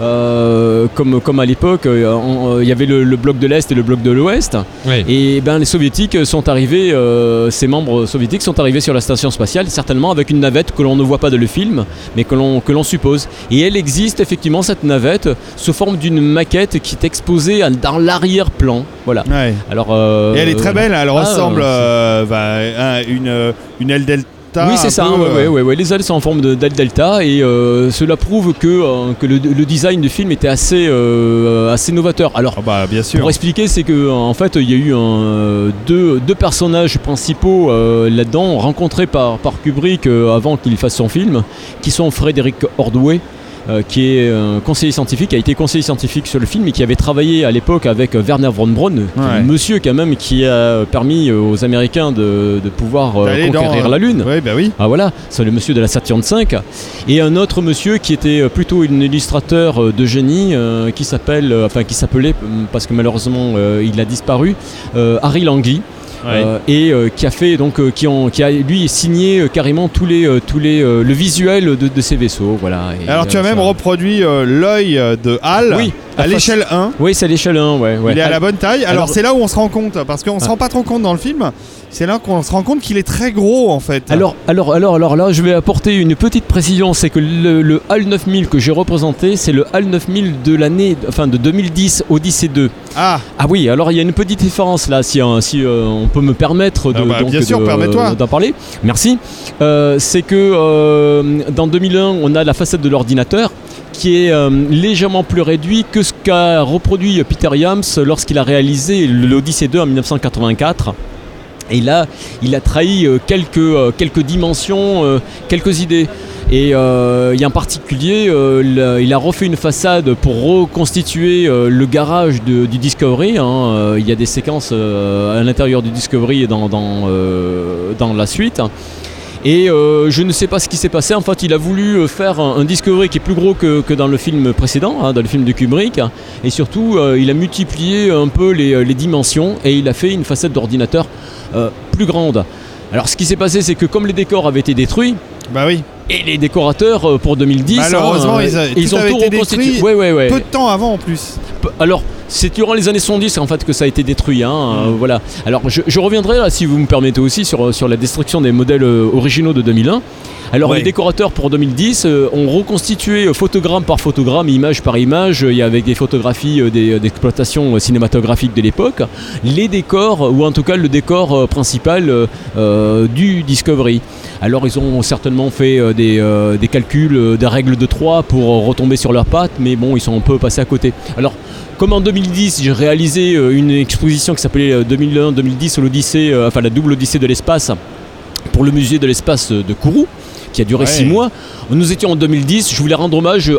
Euh, comme, comme à l'époque, euh, euh, il y avait le, le bloc de l'Est et le bloc de l'Ouest. Oui. Et ben, les soviétiques sont arrivés, euh, ces membres soviétiques sont arrivés sur la station spatiale, certainement avec une navette que l'on ne voit pas dans le film, mais que l'on que l'on suppose. Et elle existe effectivement cette navette sous forme d'une maquette qui est exposée à- dans l'arrière-plan. Voilà. Ouais. Alors. euh, Et elle est très belle, elle ah, ressemble bah, à une, une aile delta. Oui, c'est ça. peu, ouais, euh, ouais, ouais, ouais. Les ailes sont en forme d'aile delta et euh, cela prouve que, euh, que le, le design du film était assez, euh, assez novateur. Alors, Ah bah, bien sûr. pour expliquer, c'est que en fait, il y a eu un, deux, deux personnages principaux là-dedans, rencontrés par, par Kubrick avant qu'il fasse son film, qui sont Frédéric Ordway. Euh, qui est un conseiller scientifique, qui a été conseiller scientifique sur le film et qui avait travaillé à l'époque avec euh, Werner von Braun, Ouais. un monsieur quand même qui a permis euh, aux Américains de, de pouvoir euh, dans, conquérir la Lune. Ouais, bah oui. Ah voilà, c'est le monsieur de la Saturn V. Et un autre monsieur qui était plutôt un illustrateur de génie, euh, qui s'appelle, enfin qui s'appelait, parce que malheureusement il a disparu, Harry Langley. Ouais. Euh, et euh, qui a fait donc euh, qui, ont, qui a lui signé euh, carrément tous les euh, tous les euh, le visuel de, de ces vaisseaux voilà Et, Alors, tu as même ça- reproduit euh, l'œil de Hal Oui, à l'échelle 1. oui c'est à l'échelle 1 ouais, ouais. Il est à la bonne taille. Alors, Alors- c'est là où on se rend compte, parce qu'on se Ah. rend pas trop compte dans le film. C'est là qu'on se rend compte qu'il est très gros en fait. Alors, alors, alors, alors là, je vais apporter une petite précision, c'est que le, le HAL 9000 que j'ai représenté, c'est le HAL 9000 de l'année, enfin de 2010, Odyssey 2. Ah, Ah oui, alors il y a une petite différence là, si, euh, si euh, on peut me permettre de, Ah bah, donc, bien sûr, de- permets-toi. d'en parler. Merci. Euh, c'est que euh, dans 2001, on a la facette de l'ordinateur qui est euh, légèrement plus réduit que ce qu'a reproduit Peter Yams lorsqu'il a réalisé l'Odyssée 2 en 1984. Et là, il a trahi euh, quelques, euh, quelques dimensions, euh, quelques idées. Et il y a en particulier, il a refait une façade pour reconstituer le garage du Discovery. hein. Il y a des séquences à l'intérieur du Discovery et dans, dans, la suite. Et je ne sais pas ce qui s'est passé. En fait, il a voulu faire un, un Discovery qui est plus gros que, que dans le film précédent, hein, dans le film de Kubrick. Et surtout, il a multiplié un peu les, les dimensions et il a fait une facette d'ordinateur euh, plus grande. Alors, ce qui s'est passé, c'est que comme les décors avaient été détruits, bah oui. et les décorateurs euh, pour 2010, Malheureusement, hein, ils, a- ils tout ont avait tout été reconstitué. détruit Ouais, ouais, ouais. peu de temps avant en plus. P- Alors, c'est durant les années 70 en fait que ça a été détruit. hein, euh, Mm. voilà. Alors, je, je reviendrai là, si vous me permettez aussi, sur, sur la destruction des modèles euh, originaux de 2001. Alors, les décorateurs pour 2010 euh, ont reconstitué euh, photogramme par photogramme, image par image, euh, avec des photographies euh, d'exploitation euh, cinématographique de l'époque, les décors, ou en tout cas le décor euh, principal euh, euh, du Discovery. Alors, ils ont certainement fait euh, des, euh, des calculs, euh, des règles de 3 pour euh, retomber sur leurs pattes, mais bon, ils sont un peu passés à côté. Alors, comme en 2010, j'ai réalisé euh, une exposition qui s'appelait euh, 2001-2010 l'Odyssée, euh, enfin la double Odyssée de l'espace, pour le musée de l'espace de Kourou, qui a duré Ouais. 6 mois. Nous étions en 2010, je voulais rendre hommage euh,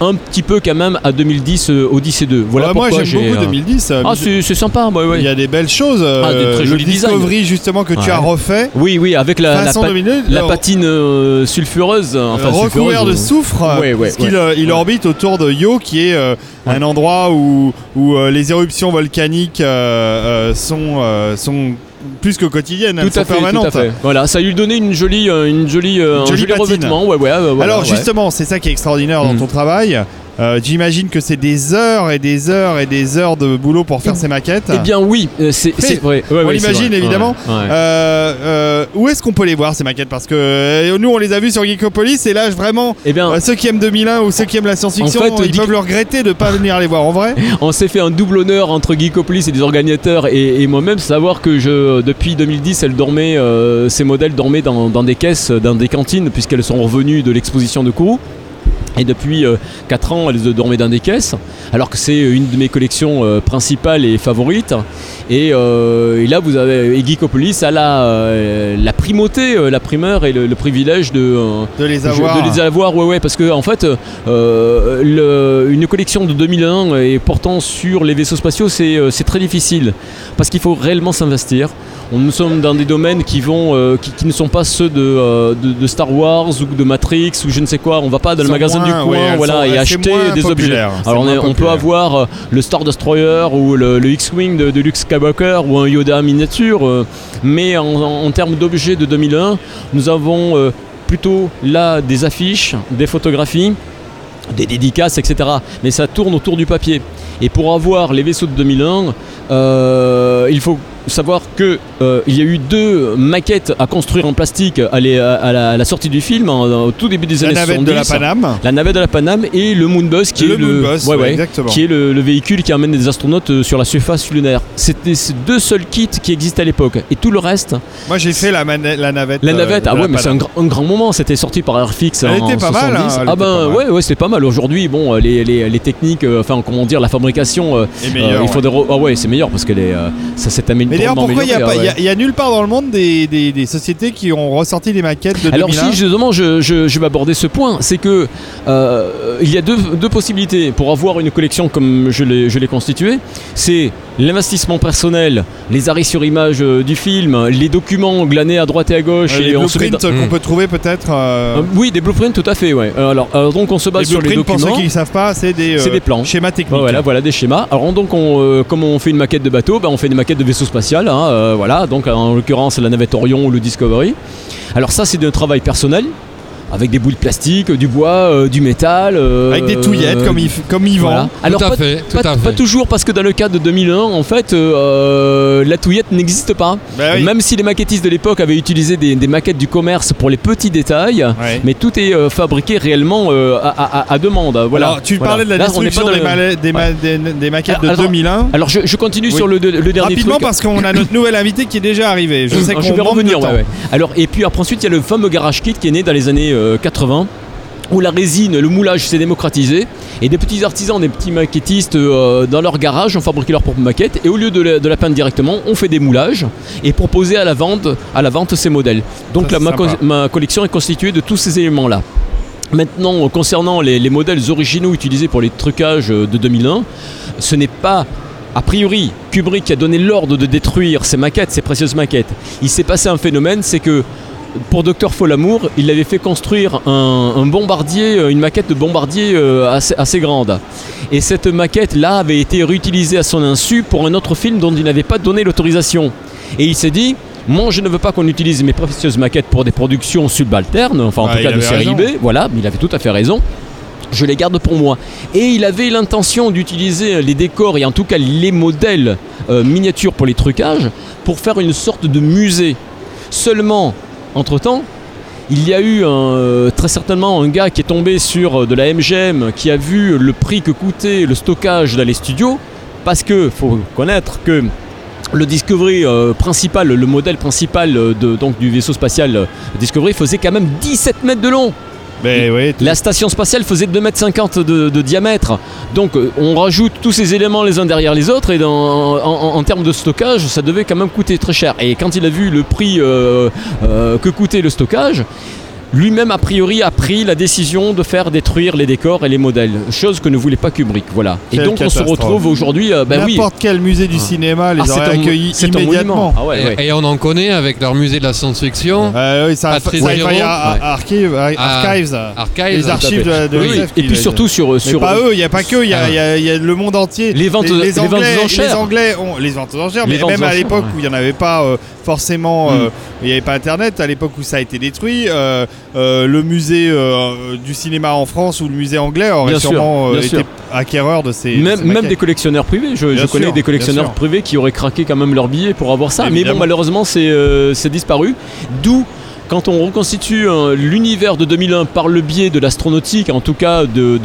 un petit peu quand même à 2010 euh, Odyssée 2. Voilà Ouais, moi pourquoi j'aime j'ai, beaucoup euh, 2010. euh, Ah, c'est sympa, ouais, ouais. Il y a des belles choses. euh, Ah, des très le. Discovery justement que tu as refait. Oui, oui, avec la, la, Façon pa- 2002, la le- patine euh, sulfureuse, enfin recouvert sulfureuse, de soufre, parce qu'il il orbite autour de Io, qui est euh, un endroit où, où euh, les éruptions volcaniques sont, sont plus que quotidiennes, elles Tout à sont fait, tout à fait. Voilà, ça lui donnait une jolie, euh, une jolie, euh, un joli patine. revêtement. Ouais, ouais, euh, Alors justement, c'est ça qui est extraordinaire dans Mm. ton travail, Euh, J'imagine que c'est des heures et des heures et des heures de boulot pour faire ces maquettes. Eh bien oui, euh, c'est vrai. Ouais, on l'imagine évidemment. Ouais, ouais. Euh, où est-ce qu'on peut les voir ces maquettes? Parce que nous on les a vus sur Geekopolis et là vraiment Eh bien, ceux qui aiment 2001 ou ceux qui aiment la science-fiction, En fait, ils Geek- peuvent le regretter de pas venir les voir en vrai. On s'est fait un double honneur entre Geekopolis et les organisateurs et, et moi-même, savoir que je, depuis 2010, elles dormaient, euh, ces modèles dormaient dans, dans des caisses, dans des cantines, puisqu'elles sont revenues de l'exposition de Kourou. Et depuis 4 ans, elles dormaient dans des caisses, alors que c'est une de mes collections euh, principales et favorites. Et, euh, et là, vous avez et Geekopolis a la, euh, la primauté, euh, la primeur et le, le privilège de, euh, De les avoir. de les avoir, ouais, ouais, parce que en fait, euh, le- une collection de 2001 et portant sur les vaisseaux spatiaux, c'est euh, très difficile, parce qu'il faut réellement s'investir. On, nous sommes dans des domaines qui vont, euh, qui, qui ne sont pas ceux de, euh, de, de Star Wars ou de Matrix ou je ne sais quoi. On va pas dans le magasin du moins, coin, voilà, et acheter des objets. populaire, Alors on, moins est- on peut avoir euh, le Star Destroyer ou le, le X-wing de, de Luke Skywalker ou un Yoda miniature, euh, mais en, en- en termes d'objets de 2001, nous avons euh, plutôt là des affiches, des photographies, des dédicaces, etc. Mais ça tourne autour du papier. Et pour avoir les vaisseaux de 2001, euh, il faut savoir que euh, il y a eu deux maquettes à construire en plastique à, les- à la, à la sortie du film, en- au tout début des La années navette de la 70. Paname. La navette de la Paname et le Moonbus qui Le est le, ouais, ouais, qui est le, le véhicule qui emmène des astronautes euh, sur la surface lunaire. C'était ces deux seuls kits qui existaient à l'époque. Et tout le reste, Moi j'ai fait la, la navette. la euh, navette, ah la ouais, mais c'est un, un grand moment. C'était sorti par Airfix Elle en était pas mal, 70. hein, elle ah ben mal. ouais, ouais, c'est pas mal. Aujourd'hui, bon, les, les- les techniques, enfin comment dire, la fabrication, meilleur, il faudrait, re- ah ouais, c'est meilleur parce que les, ça s'est amélioré. Mais d'ailleurs, pourquoi il n'y a, ouais. nulle part dans le monde des, des- des sociétés qui ont ressorti des maquettes de Alors 2001 si justement je, je- je vais aborder ce point, c'est que euh, il y a deux, deux possibilités pour avoir une collection comme je l'ai je l'ai constituée. C'est l'investissement personnel, les arrêts sur image euh, du film, les documents glanés à droite et à gauche. Euh, les et on se met blueprints dans- qu'on peut trouver peut-être. euh, Euh, oui, des blueprints, tout à fait. Ouais. Euh, Alors, alors, donc on se base les sur les blueprints, pour documents. ceux qui ne savent pas, c'est des, C'est euh, des plans. schémas techniques. Ouais, voilà, voilà des schémas. Alors donc, on, euh, comme on fait une maquette de bateau, ben, on fait une maquette de vaisseau spatial. hein, euh, voilà, donc en l'occurrence la navette Orion ou le Discovery. Alors ça, c'est un travail personnel. Avec des bouts de plastique, du bois, euh, du métal. euh, Avec des touillettes comme, Yves- comme Yvan. voilà. Alors à pas, fait, tout pas- à fait. pas toujours parce que dans le cas de 2001, en fait, euh, la touillette n'existe pas. Bah oui. Même si les maquettistes de l'époque avaient utilisé des, des maquettes du commerce pour les petits détails, Ouais. mais tout est euh, fabriqué réellement euh, à, à- à demande. Voilà. Alors, tu Voilà. parlais de la Là, on n'est destruction pas des, dans le- mala- des, ma- des- des maquettes de Alors- 2001. Alors je, je continue Oui. sur le, le dernier Rapidement truc. parce qu'on a notre nouvel invité qui est déjà arrivé. Je sais qu'on je vais manque revenir. ouais. Alors et puis après ensuite il y a le fameux garage kit qui est né dans les années 80 où la résine, le moulage s'est démocratisé et des petits artisans, des petits maquettistes euh, dans leur garage ont fabriqué leur propre maquette et au lieu de la, de la peindre directement, on fait des moulages et proposer à la vente, à la vente ces modèles. Donc Ça, ma, sympa. co- ma collection est constituée de tous ces éléments là. Maintenant, euh, concernant les, les modèles originaux utilisés pour les trucages euh, de 2001, ce n'est pas a priori Kubrick qui a donné l'ordre de détruire ces maquettes, ces précieuses maquettes. Il s'est passé un phénomène, c'est que pour Docteur Folamour, il avait fait construire un, un bombardier, euh, une maquette de bombardier euh, assez, assez grande. Et cette maquette-là avait été réutilisée à son insu pour un autre film dont il n'avait pas donné l'autorisation. Et il s'est dit, moi je ne veux pas qu'on utilise mes précieuses maquettes pour des productions subalternes, enfin en Ah, tout cas de série raison. B, voilà, mais il avait tout à fait raison je les garde pour moi. Et il avait l'intention d'utiliser les décors et en tout cas les modèles euh, miniatures pour les trucages pour faire une sorte de musée. Seulement, entre-temps, il y a eu euh, très certainement un gars qui est tombé sur euh, de la MGM qui a vu le prix que coûtait le stockage dans les studios parce que faut connaître que le Discovery euh, principal, le modèle principal du vaisseau spatial Discovery faisait quand même 17 mètres de long. Mais oui, La station spatiale faisait 2,50 m de, de diamètre. Donc euh, on rajoute tous ces éléments les uns derrière les autres et dans- en, en- en termes de stockage, ça devait quand même coûter très cher. Et quand il a vu le prix euh, euh, que coûtait le stockage, lui-même a priori a pris la décision de faire détruire les décors et les modèles, chose que ne voulait pas Kubrick. Voilà. Et donc on se retrouve aujourd'hui, euh, ben oui. N'importe quel musée du cinéma les Ah, aurait accueillis immédiatement. Ah ouais, ouais. Et, et on en connaît avec leur musée de la science-fiction. Euh, oui, ça, Patrice ça, Hérault. il y a Ouais. Archive, Ar- Ah, Archives, Archives, les archives de, de Oui, oui. SF Et puis les- surtout sur, Mais sur pas eux, il n'y a pas que, il y, a- Ah. il y a- il y a le monde entier. Les ventes- les ventes aux Anglais, enchères. Les Anglais ont les ventes aux enchères, Les mais même à l'époque où il n'y en avait pas euh, forcément, Mm. euh, il n'y avait pas Internet, à l'époque où ça a été détruit, euh, le musée euh, du cinéma en France ou le musée anglais aurait Bien sûrement euh, bien été sûr. acquéreur de ces. de Même, ces même des collectionneurs privés, je, connais sûr, des collectionneurs privés qui auraient craqué quand même leur billet pour avoir ça, mais bon malheureusement c'est c'est disparu. D'où quand on reconstitue euh, l'univers de 2001 par le biais de l'astronautique, en tout cas de,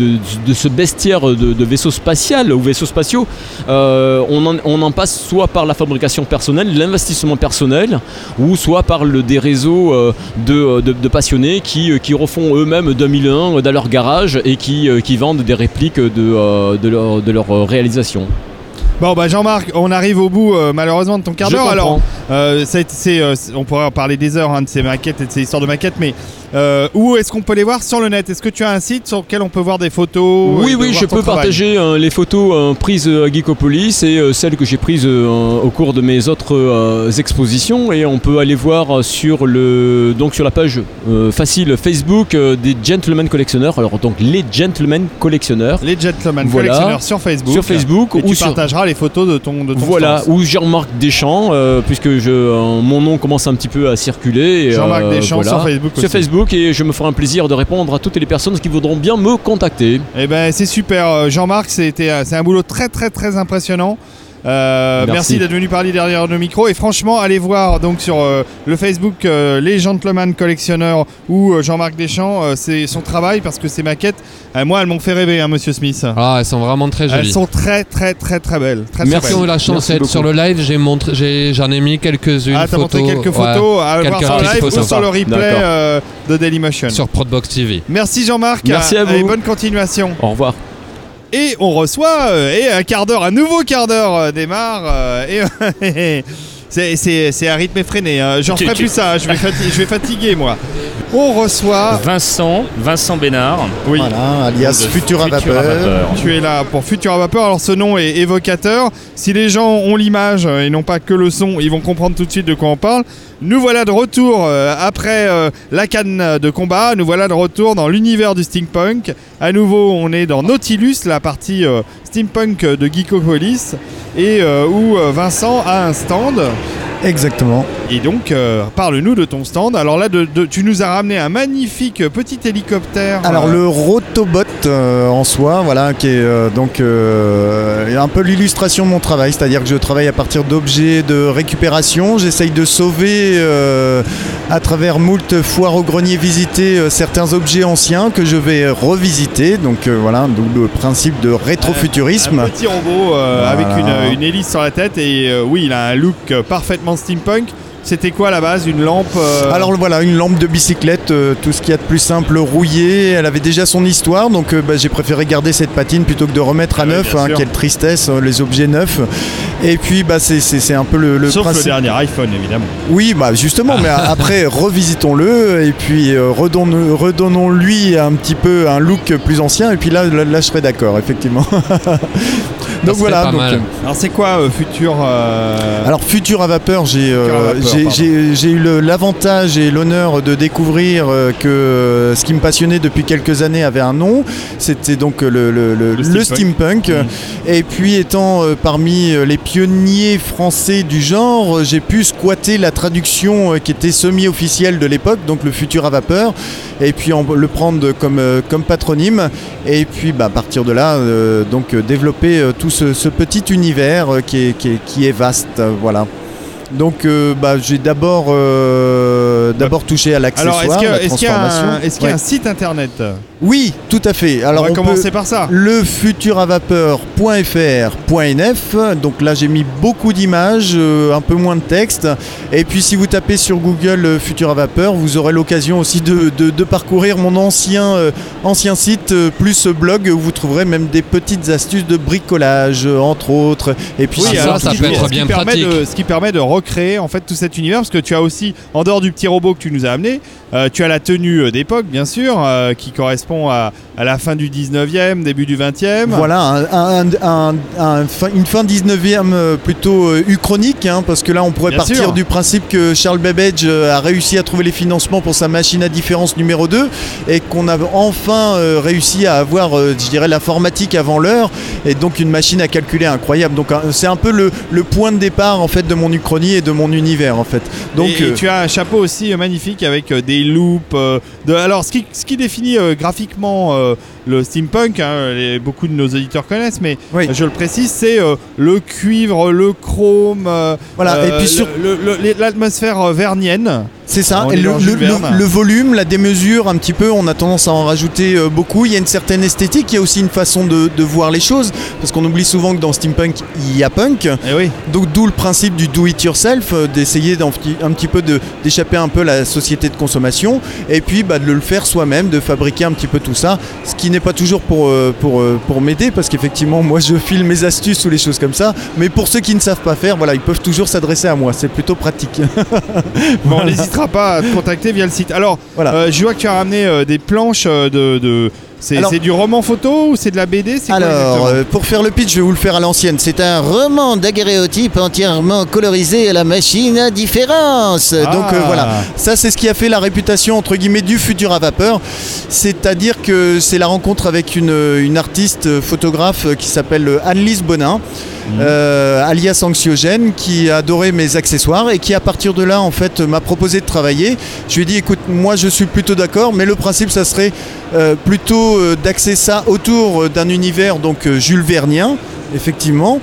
ce bestiaire de, vaisseaux spatial ou vaisseaux spatiaux, euh, on, en, passe soit par la fabrication personnelle, l'investissement personnel, ou soit par des réseaux euh, de, passionnés qui, refont eux-mêmes 2001 dans leur garage et qui, vendent des répliques de, leur, de leur réalisation. Bon bah Jean-Marc, on arrive au bout euh, malheureusement de ton quart d'heure. Alors, euh, été- c'est, euh, c'est- on pourrait en parler des heures hein, de ces maquettes et de ces histoires de maquettes, mais euh, où est-ce qu'on peut les voir sur le net? Est-ce que tu as un site sur lequel on peut voir des photos Oui, de oui, voir je peux partager euh, les photos euh, prises euh, à Geekopolis et euh, celles que j'ai prises euh, au cours de mes autres euh, expositions. Et on peut aller voir euh, sur, le, donc sur la page euh, facile Facebook euh, des Gentlemen Collectionneurs. Alors, donc les Gentlemen Collectionneurs. Les Gentlemen Voilà. Collectionneurs sur Facebook. Sur Facebook Et ou tu sur- partageras les photos de ton, de ton Voilà, stand. ou Jean-Marc Deschamps, euh, puisque je, euh, mon nom commence un petit peu à circuler. Jean-Marc euh, Deschamps sur Facebook Sur aussi. Et je me ferai un plaisir de répondre à toutes les personnes qui voudront bien me contacter. Eh ben c'est super, Euh, Jean-Marc, euh, c'est un boulot très très très impressionnant. Euh, merci Merci. d'être venu parler derrière nos micros et franchement allez voir donc sur euh, le Facebook euh, les Gentlemen Collectionneurs ou euh, Jean-Marc Deschamps euh, c'est son travail parce que ces maquettes euh, moi elles m'ont fait rêver hein, Monsieur Smith. Ah, elles sont vraiment très Elles jolies. sont très très très très belles. Très, très Merci, belles. on a la chance d'être sur le live. J'ai montré, j'ai- j'en ai, mis quelques-unes. Ah t'as montré photos. quelques Ouais, photos à quelques voir sur le live ou photos. sur le replay euh, de Dailymotion. Sur Prodbox TV. Merci Jean-Marc. Merci à vous. Et bonne continuation. Au revoir. Et on reçoit, euh, et un quart d'heure, un nouveau quart d'heure euh, démarre. euh, et c'est- c'est c'est un rythme effréné. hein. J'en ferai plus ça, je vais, fati- je vais fatiguer moi. On reçoit. Vincent, Vincent Bénard. Oui. Voilà, alias Futura Vapeur. Tu es là pour Futura Vapeur. Alors ce nom est évocateur. Si les gens ont l'image et non pas que le son, ils vont comprendre tout de suite de quoi on parle. Nous voilà de retour euh, après euh, la canne de combat. Nous voilà de retour dans l'univers du steampunk. À nouveau, on est dans Nautilus, la partie euh, steampunk de Geekopolis, et euh, où euh, Vincent a un stand. Exactement. Et donc, euh, parle-nous de ton stand. Alors là, de- de- tu nous as ramené un magnifique petit hélicoptère. Alors euh, le Rotobot euh, en soi, voilà, qui est euh, donc euh, un peu l'illustration de mon travail, c'est-à-dire que je travaille à partir d'objets de récupération. J'essaye de sauver euh, à travers moult foires au grenier visitées euh, certains objets anciens que je vais revisiter. Donc euh, voilà, d'où le principe de rétrofuturisme. Un petit robot euh, avec une, une hélice sur la tête et euh, oui, il a un look euh, steampunk. C'était quoi à la base Une lampe euh, Alors voilà, une lampe de bicyclette, euh, tout ce qu'il y a de plus simple, rouillée. Elle avait déjà son histoire, donc euh, bah, j'ai préféré garder cette patine plutôt que de remettre à oui, neuf. hein, quelle tristesse, euh, les objets neufs. Et puis bah, c'est- un peu le, le Sauf principe. le dernier iPhone, évidemment. Oui, bah justement, mais a- après revisitons-le et puis euh, redonnons- redonnons-lui un petit peu un look plus ancien. Et puis là, là, là, je serais d'accord, effectivement. donc voilà. donc, euh, Alors c'est quoi euh, futur euh, alors Futur à vapeur, j'ai euh, Futur à vapeur, j'ai- pardon. j'ai- j'ai eu l'avantage et l'honneur de découvrir euh, que ce qui me passionnait depuis quelques années avait un nom. C'était donc le, le- le- Le le steampunk. steampunk. Et puis étant euh, parmi les pionniers français du genre, j'ai pu squatter la traduction euh, qui était semi-officielle de l'époque, donc le futur à vapeur, et puis en- le prendre comme, euh, comme patronyme. Et puis bah, à partir de là, euh, donc développer euh, tout ce, ce petit univers euh, qui, est, qui, est, qui est vaste. euh, voilà. Donc euh, bah, j'ai d'abord euh, d'abord touché à Alors l'accessoire, est-ce qu'il y a- la est-ce qu'il y a, y un site internet? Oui, tout à fait. Alors On va on peut- commencer par ça. le futuravapeur.fr.nf. Donc là, j'ai mis beaucoup d'images, euh, un peu moins de texte. Et puis, si vous tapez sur Google euh, Futur à vapeur, vous aurez l'occasion aussi de, de- de parcourir mon ancien, euh, ancien site euh, plus blog où vous trouverez même des petites astuces de bricolage, entre autres. Et puis, Oui, sinon, alors, ça ce qui- peut être bien permet pratique. de- ce qui permet de recréer en fait tout cet univers parce que tu as aussi en dehors du petit robot que tu nous as amené, euh, tu as la tenue d'époque bien sûr euh, qui correspond à, à la fin du 19e, début du 20e. Voilà, un- un- un- un fin- une fin 19e euh, plutôt euh, uchronique, hein, parce que là on pourrait Bien partir sûr. du principe que Charles Babbage euh, a réussi à trouver les financements pour sa machine à différence numéro 2 et qu'on a enfin réussi à avoir, je dirais, l'informatique avant l'heure et donc une machine à calculer incroyable. Donc c'est un peu le, le point de départ en fait de mon uchronie et de mon univers en fait. Donc et, et tu as un chapeau aussi magnifique avec des loops. de, alors, ce qui, ce qui définit graphiquement euh, le steampunk, hein, les- beaucoup de nos auditeurs connaissent, mais Oui. euh, je le précise, c'est euh, le cuivre, le chrome, euh, Voilà, et puis le- sur- l'atmosphère euh, vernienne. C'est ça, et le, volume, la démesure, un petit peu, on a tendance à en rajouter euh, beaucoup. Il y a une certaine esthétique, il y a aussi une façon de, de voir les choses, parce qu'on oublie souvent que dans steampunk, il y a punk. Eh oui. Donc d'où le principe du do it yourself, euh, d'essayer petit- un petit peu d'échapper un peu à la société de consommation, et puis bah, de le faire soi-même, de fabriquer un petit peu tout ça, ce qui n'est pas toujours pour, euh, pour, euh, pour m'aider, parce qu'effectivement, moi je file mes astuces ou les choses comme ça, mais pour ceux qui ne savent pas faire, voilà, ils peuvent toujours s'adresser à moi, c'est plutôt pratique. Bon, on n'hésitera pas à te contacter via le site. Alors, Voilà. euh, je vois que tu as ramené euh, des planches de. de- c'est du roman photo ou c'est de la BD quoi Alors, euh, pour faire le pitch, je vais vous le faire à l'ancienne. C'est un roman daguerréotype entièrement colorisé à la machine à différence. Ah. Donc euh, voilà, ça c'est ce qui a fait la réputation entre guillemets du futur à vapeur. C'est-à-dire que c'est la rencontre avec une, une artiste euh, photographe qui s'appelle Annelise Bonin. Euh, alias Anxiogène, qui a adoré mes accessoires et qui à partir de là en fait m'a proposé de travailler. Je lui ai dit écoute moi je suis plutôt d'accord mais le principe ça serait euh, plutôt euh, d'axer ça autour d'un univers donc Jules Vernien effectivement.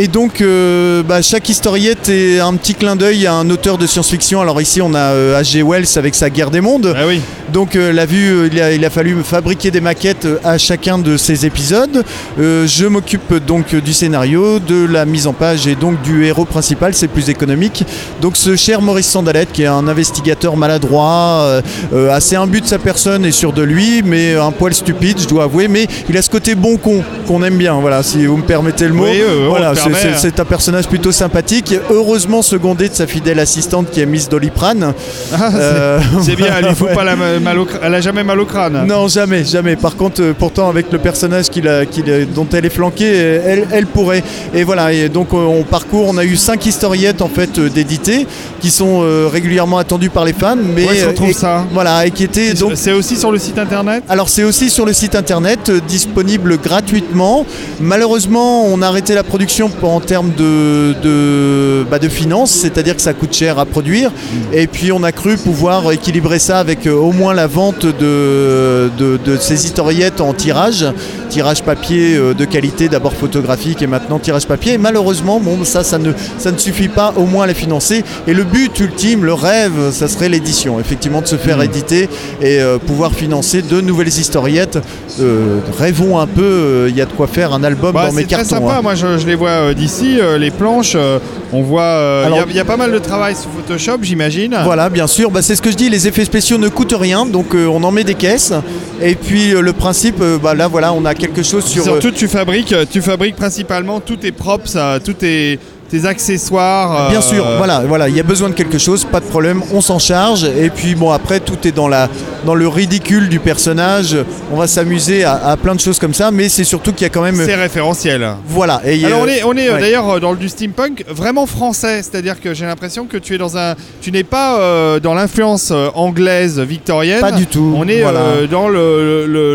Et donc, euh, bah, chaque historiette est un petit clin d'œil à un auteur de science-fiction. Alors ici, on a euh, H.G. Wells avec sa Guerre des mondes. Ah oui. Donc, euh, l'a vu, euh, il, a, il a fallu fabriquer des maquettes euh, à chacun de ces épisodes. Euh, je m'occupe donc euh, du scénario, de la mise en page et donc du héros principal. C'est plus économique. Donc, ce cher Maurice Sandalette, qui est un investigateur maladroit, euh, euh, assez imbu de sa personne et sûr de lui, mais un poil stupide, je dois avouer. Mais il a ce côté bon con qu'on aime bien. Voilà, si vous me permettez le mot. Oui, voilà, c'est- hein. c'est un personnage plutôt sympathique, heureusement secondé de sa fidèle assistante qui est Miss Doliprane. Ah, c'est- Euh, c'est bien, elle lui fout ouais. pas la mal au elle a jamais mal au crâne. Non, jamais, jamais. Par contre, euh, pourtant, avec le personnage qu'il a- qu'il a- dont elle est flanquée, euh, elle, elle pourrait. Et voilà, et donc on parcourt, on a eu cinq historiettes en fait d'éditées qui sont euh, régulièrement attendues par les fans. Mais, et- ça Voilà, et qui étaient donc C'est aussi sur le site internet alors c'est aussi sur le site internet, disponible gratuitement. Malheureusement, on a arrêté la production en termes de, de, bah, de finances, c'est-à-dire que ça coûte cher à produire. Et puis on a cru pouvoir équilibrer ça avec euh, au moins la vente de, de, de ces historiettes en tirage, tirage papier euh, de qualité, d'abord photographique et maintenant tirage papier. Et malheureusement, bon, ça, ça ne, ça ne suffit pas au moins à les financer. Et le but ultime, le rêve, ça serait l'édition, effectivement, de se faire éditer et euh, pouvoir financer de nouvelles historiettes. Euh, rêvons un peu, il y a de quoi faire un album Bah, dans mes c'est très cartons. sympa, hein. moi je, je les vois euh, d'ici, euh, les planches, euh, on voit, il y a- il y, a pas mal de travail sous Photoshop j'imagine. Voilà, bien sûr, bah, c'est ce que je dis, les effets spéciaux ne coûtent rien, donc on en met des caisses. Et puis le principe, bah, là voilà, on a quelque chose sur... Surtout tu fabriques, tu fabriques principalement tous tes props, euh, tous tes, tes accessoires. Bien euh, sûr, voilà, voilà, il y a besoin de quelque chose, pas de problème, on s'en charge. Et puis bon, après, tout est dans, la, dans le ridicule du personnage. On va s'amuser à, à plein de choses comme ça, mais c'est surtout qu'il y a quand même. C'est référentiel. Voilà. Et, Alors euh, on est, on est euh, ouais. d'ailleurs dans le du steampunk vraiment français, c'est-à-dire que j'ai l'impression que tu es dans un, tu n'es pas euh, dans l'influence anglaise victorienne. Pas du tout, On est voilà. euh, dans le, le,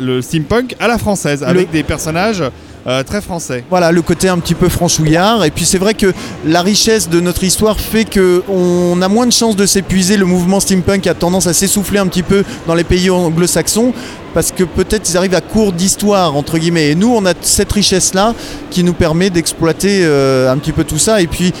le steampunk à la française, avec des personnages euh, très français. Voilà, le côté un petit peu franchouillard. Et puis c'est vrai que la richesse de notre histoire fait qu'on a moins de chances de s'épuiser. Le mouvement steampunk a tendance à s'essouffler un petit peu dans les pays anglo-saxons parce que peut-être ils arrivent à court d'histoire, entre guillemets. Et nous, on a cette richesse-là qui nous permet d'exploiter euh, un petit peu tout ça. Et puis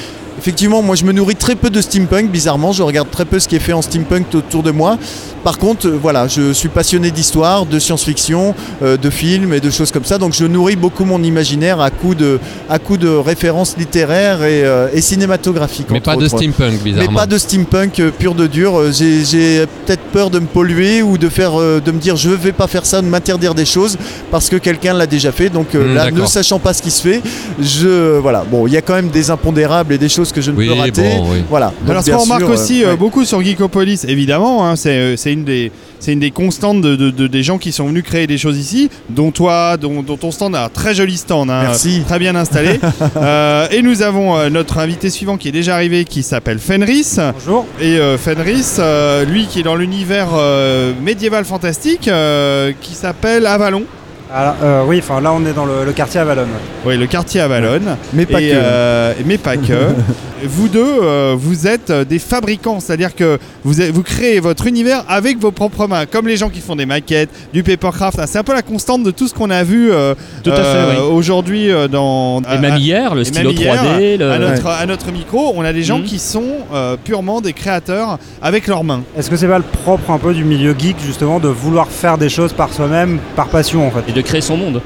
Effectivement, moi je me nourris très peu de steampunk, bizarrement, je regarde très peu ce qui est fait en steampunk autour de moi. Par contre, euh, voilà, je suis passionné d'histoire, de science-fiction, euh, de films et de choses comme ça, donc je nourris beaucoup mon imaginaire à coup de, à coup de références littéraires et, euh, et cinématographiques. Mais pas de steampunk, bizarrement. Mais pas de steampunk pur de dur. J'ai peut-être peur de me polluer ou de, faire, de me dire je vais pas faire ça, de m'interdire des choses parce que quelqu'un l'a déjà fait. Donc Hmm, là, ne sachant pas ce qui se fait, je voilà. Bon, il y a quand même des impondérables et des choses que je ne Oui, peux rater. bon, oui. Voilà. Donc, Alors ce qu'on remarque euh, aussi euh, ouais. beaucoup sur Geekopolis, évidemment, hein, c'est euh, c'est une des c'est une des constantes de, de- de- des gens qui sont venus créer des choses ici, dont toi, dont, dont ton stand, un très joli stand, hein, Merci. très bien installé. Euh, et nous avons euh, notre invité suivant qui est déjà arrivé, qui s'appelle Fenris. Bonjour. Et euh, Fenris, euh, lui qui est dans l'univers euh, médiéval fantastique, euh, qui s'appelle Avalon. Alors, euh, oui, enfin là on est dans le, le quartier Avalon. Oui, le quartier Avalon. Mais pas Et, que. euh, mais pas que. vous deux, euh, vous êtes euh, des fabricants, c'est-à-dire que vous, créez votre univers avec vos propres mains, comme les gens qui font des maquettes, du papercraft. Ah, C'est un peu la constante de tout ce qu'on a vu euh, euh, oui. aujourd'hui euh, dans Et même hier, le stylo même hier, 3D, le- à, notre, Ouais. à notre micro, on a des gens Mhm. qui sont euh, purement des créateurs avec leurs mains. Est-ce que c'est pas le propre un peu du milieu geek justement de vouloir faire des choses par soi-même, par passion en fait? Et de créer son monde,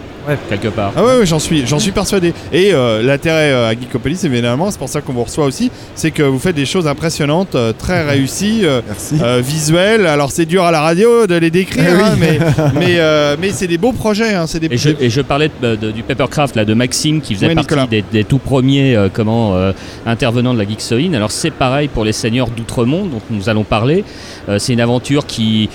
quelque part. Ah ouais, ouais, j'en suis, j'en suis persuadé. Et euh, l'intérêt euh, à Geekopolis, évidemment, c'est pour ça qu'on vous reçoit aussi, c'est que vous faites des choses impressionnantes, euh, très réussies, euh, euh, visuelles. Alors c'est dur à la radio de les décrire, Eh oui. hein, mais mais euh, mais c'est des beaux projets. hein, c'est des. Et je, et je parlais de- de- du Papercraft là, de Maxime qui faisait Ouais, partie des, des tout premiers euh, comment, euh, intervenants de la Geeksoin. Alors c'est pareil pour les seigneurs d'Outremont dont nous allons parler. Euh, c'est une aventure qui...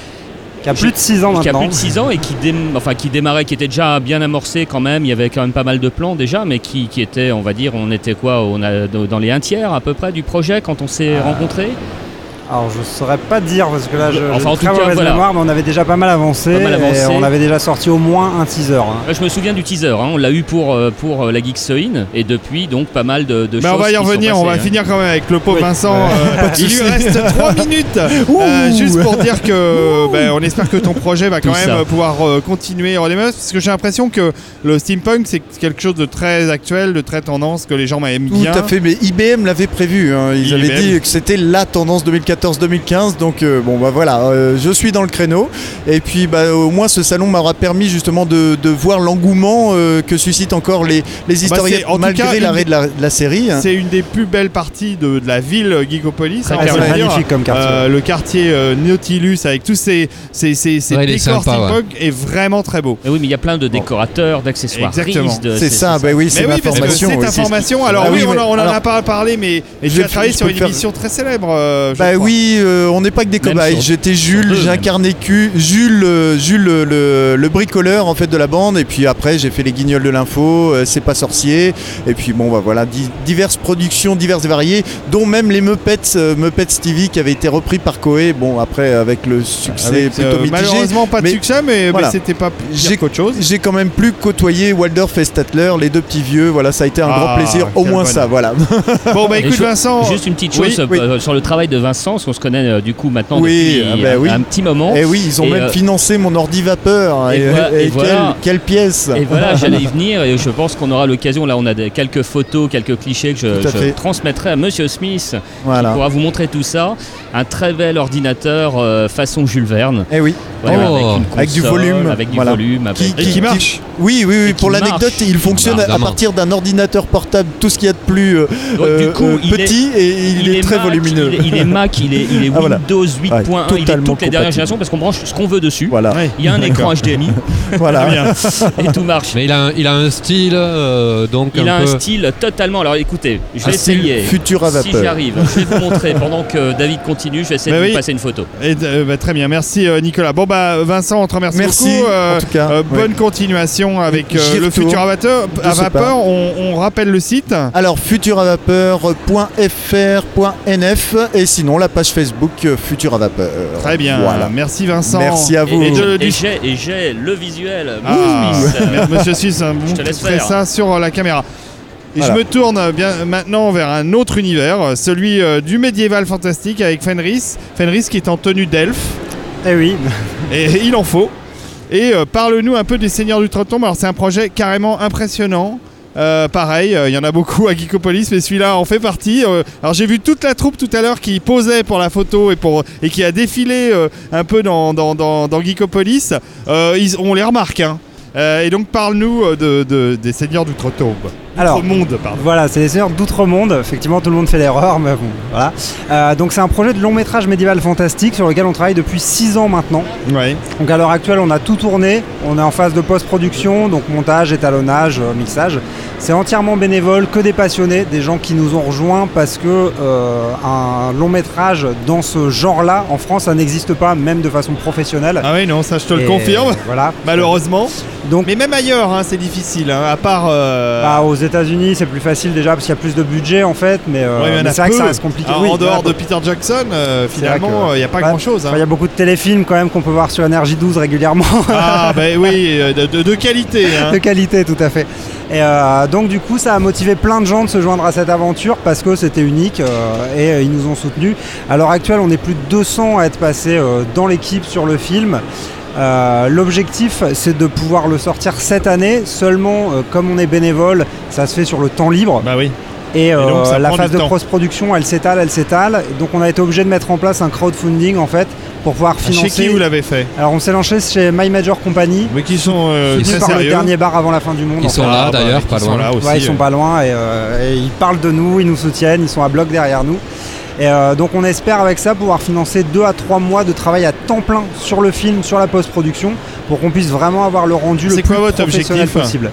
Qui a plus de 6 ans Qui a maintenant. plus de 6 ans et qui, dém- enfin, qui démarrait, qui était déjà bien amorcé quand même. Il y avait quand même pas mal de plans déjà, mais qui, qui était, on va dire, on était quoi on a, Dans les un tiers à peu près du projet quand on s'est Ah. rencontrés? Alors je saurais pas dire parce que là je, Enfin, en tout cas, mauvaise voilà. mémoire mais on avait déjà pas mal avancé, Pas mal avancé. et on avait déjà sorti au moins un teaser. hein. Ouais, Je me souviens du teaser, hein, on l'a eu pour, euh, pour euh, la Geeksoin et depuis donc pas mal de, de Mais choses. on va y revenir, on va hein. finir quand même avec le pauvre Vincent. euh, il lui reste 3 minutes. Euh, juste pour dire que ben, on espère que ton projet va quand Tout même ça. pouvoir euh, continuer redémarrer parce que j'ai l'impression que le steampunk c'est quelque chose de très actuel, de très tendance que les gens aiment Tout bien. à fait, mais IBM l'avait prévu. hein. Ils avaient dit que c'était la tendance 2014-2015. Donc euh, bon bah voilà, euh, je suis dans le créneau. Et puis bah, au moins ce salon m'aura permis justement de, de voir l'engouement euh, que suscitent encore les, les Bah, historiens c'est- en tout malgré l'arrêt de la, de la série. hein. C'est une des plus belles parties de, de la ville Geekopolis. Hein, le dire. Magnifique comme quartier. Euh, le quartier euh, Nautilus avec tous ces, ces, ces, ces Ouais, décors sympa, est vraiment très beau. Mais oui, mais il y a plein de décorateurs, d'accessoires. Exactement. C'est ça, bah oui, c'est ma oui, formation. cette oui. information, alors Ah oui, on, mais- en- on en alors, a pas parlé, mais, mais je tu as travaillé sur une faire- émission très célèbre. euh, Bah crois. Oui, euh, on n'est pas que des Même cobayes. sur- J'étais sur Jules, deux, j'ai même. incarné Q- Jules, euh, Jules le, le- le bricoleur en fait de la bande. Et puis après, j'ai fait les Guignols de l'info, euh, C'est pas sorcier. Et puis bon, bah voilà, di- diverses productions, diverses et variées, dont même les Muppets, euh, Muppets TV qui avaient été repris par Koei. Bon, après avec le succès Avec, plutôt euh, mitigé. malheureusement pas de succès, mais- mais c'était pas pire J'ai qu'autre chose. J'ai quand même plus côtoyé Waldorf et Statler, les deux petits vieux. Voilà, ça a été un Ah, grand plaisir. Au quel moins bonheur. ça, voilà. Bon, bah Et écoute, je- Vincent. Juste une petite Oui, chose oui. euh, sur le travail de Vincent, parce qu'on se connaît euh, du coup maintenant Oui, depuis ah bah un, oui. un petit moment. Et oui, ils ont Et, même euh, financé mon ordi vapeur. et Et, voilà- et et voilà. quelle, quelle pièce Et voilà, j'allais y venir et je pense qu'on aura l'occasion. Là, on a des- quelques photos, quelques clichés que je, transmettrai à Monsieur Smith Voilà. qui pourra vous montrer tout ça. Un très bel ordinateur euh, façon Jules Verne. Eh oui. Voilà, Oh. avec, une Avec du volume, Avec du voilà. volume. Avec Qui- qui marche. Oui, oui, oui. Pour l'anecdote, il fonctionne à- partir d'un ordinateur portable, tout ce qu'il y a de plus euh, Donc, euh, du coup, euh, il est- petit et il, est, très Mac, volumineux. Il est, il est Mac, il est, il est Ah, voilà. Windows 8.1, il est totalement toutes les dernières générations parce qu'on branche ce qu'on veut dessus. Voilà. Il y a un écran. HDMI. Voilà. Et tout marche. Mais il a un, il a un style, euh, donc Il un a un peu... style totalement. Alors écoutez, je vais essayer. futur à Si vapeur. j'y arrive, je vais vous montrer pendant que David continue. Je vais essayer Bah de oui. vous passer une photo. Et, euh, bah, très bien, merci euh, Nicolas. Bon bah Vincent, on te remercie Merci, beaucoup. euh, en tout cas, euh, ouais. bonne continuation avec euh, le futur à vapeur. À on rappelle le site. Alors, futuravapeur.fr.nf et sinon la page Facebook euh, Futur à Vapeur. Très bien, Voilà. merci Vincent. Merci à vous. Et, j'ai, et j'ai le visuel. Ah, mer- Monsieur Suisse, Je te montrez ça sur euh, la caméra. Et Voilà. je me tourne euh, bien maintenant vers un autre univers, celui du médiéval fantastique avec Fenris. Fenris qui est en tenue d'elfe. Eh oui. Et il en faut. Et euh, parle-nous un peu des Seigneurs du Trottombe. Alors c'est un projet carrément impressionnant. Euh, pareil, euh, il y en a beaucoup à Geekopolis, mais celui-là en fait partie. Euh, alors j'ai vu toute la troupe tout à l'heure qui posait pour la photo et, qui a défilé un peu dans, dans, Geekopolis. On les remarque. hein. Et donc parle-nous de, de- des Seigneurs du Trottombe. Alors, monde, pardon. Voilà, c'est les Seigneurs d'Outre-Monde. Effectivement, tout le monde fait l'erreur, mais bon, voilà. Euh, donc, c'est un projet de long métrage médiéval fantastique sur lequel on travaille depuis 6 ans maintenant. Ouais. Donc, à l'heure actuelle, on a tout tourné. On est en phase de post-production, donc montage, étalonnage, euh, mixage. C'est entièrement bénévole, que des passionnés, des gens qui nous ont rejoints parce que euh, un long métrage dans ce genre-là, en France, ça n'existe pas, même de façon professionnelle. Ah oui, non, ça je te le confirme. Voilà. Malheureusement. Donc, Mais même ailleurs, hein, c'est difficile. hein, à part. euh, Bah, aux États-Unis, c'est plus facile déjà parce qu'il y a plus de budget en fait, mais, euh, Ouais, mais mais c'est vrai que ça reste compliqué. Alors, Oui, en dehors de Peter Jackson, euh, finalement, que- il n'y a pas grand-chose. hein. Il y a beaucoup de téléfilms quand même qu'on peut voir sur Énergie 12 régulièrement. Ah, bah oui, euh, de, de- de qualité. hein. de qualité tout à fait. Et euh, donc du coup ça a motivé plein de gens de se joindre à cette aventure parce que c'était unique euh, et euh, ils nous ont soutenus. À l'heure actuelle on est plus de 200 à être passés euh, dans l'équipe sur le film. Euh, L'objectif c'est de pouvoir le sortir cette année, seulement euh, comme on est bénévole, ça se fait sur le temps libre. Bah oui. Et, euh, la phase de temps. post-production, elle s'étale, elle s'étale. Donc on a été obligé de mettre en place un crowdfunding en fait pour pouvoir Ah, Chez financer. qui vous l'avez fait? Alors on s'est lancé chez My Major Company. Mais qui sont euh, très par sérieux? le dernier bar avant la fin du monde. Ils sont fait. là, d'ailleurs, bah, pas qui sont loin. là aussi, Ouais, ils sont pas loin et, et ils parlent de nous, ils nous soutiennent, ils sont à bloc derrière nous. Et euh, donc on espère avec ça pouvoir financer 2 à 3 mois de travail à temps plein sur le film, sur la post-production, pour qu'on puisse vraiment avoir le rendu le plus quoi votre professionnel objectif possible.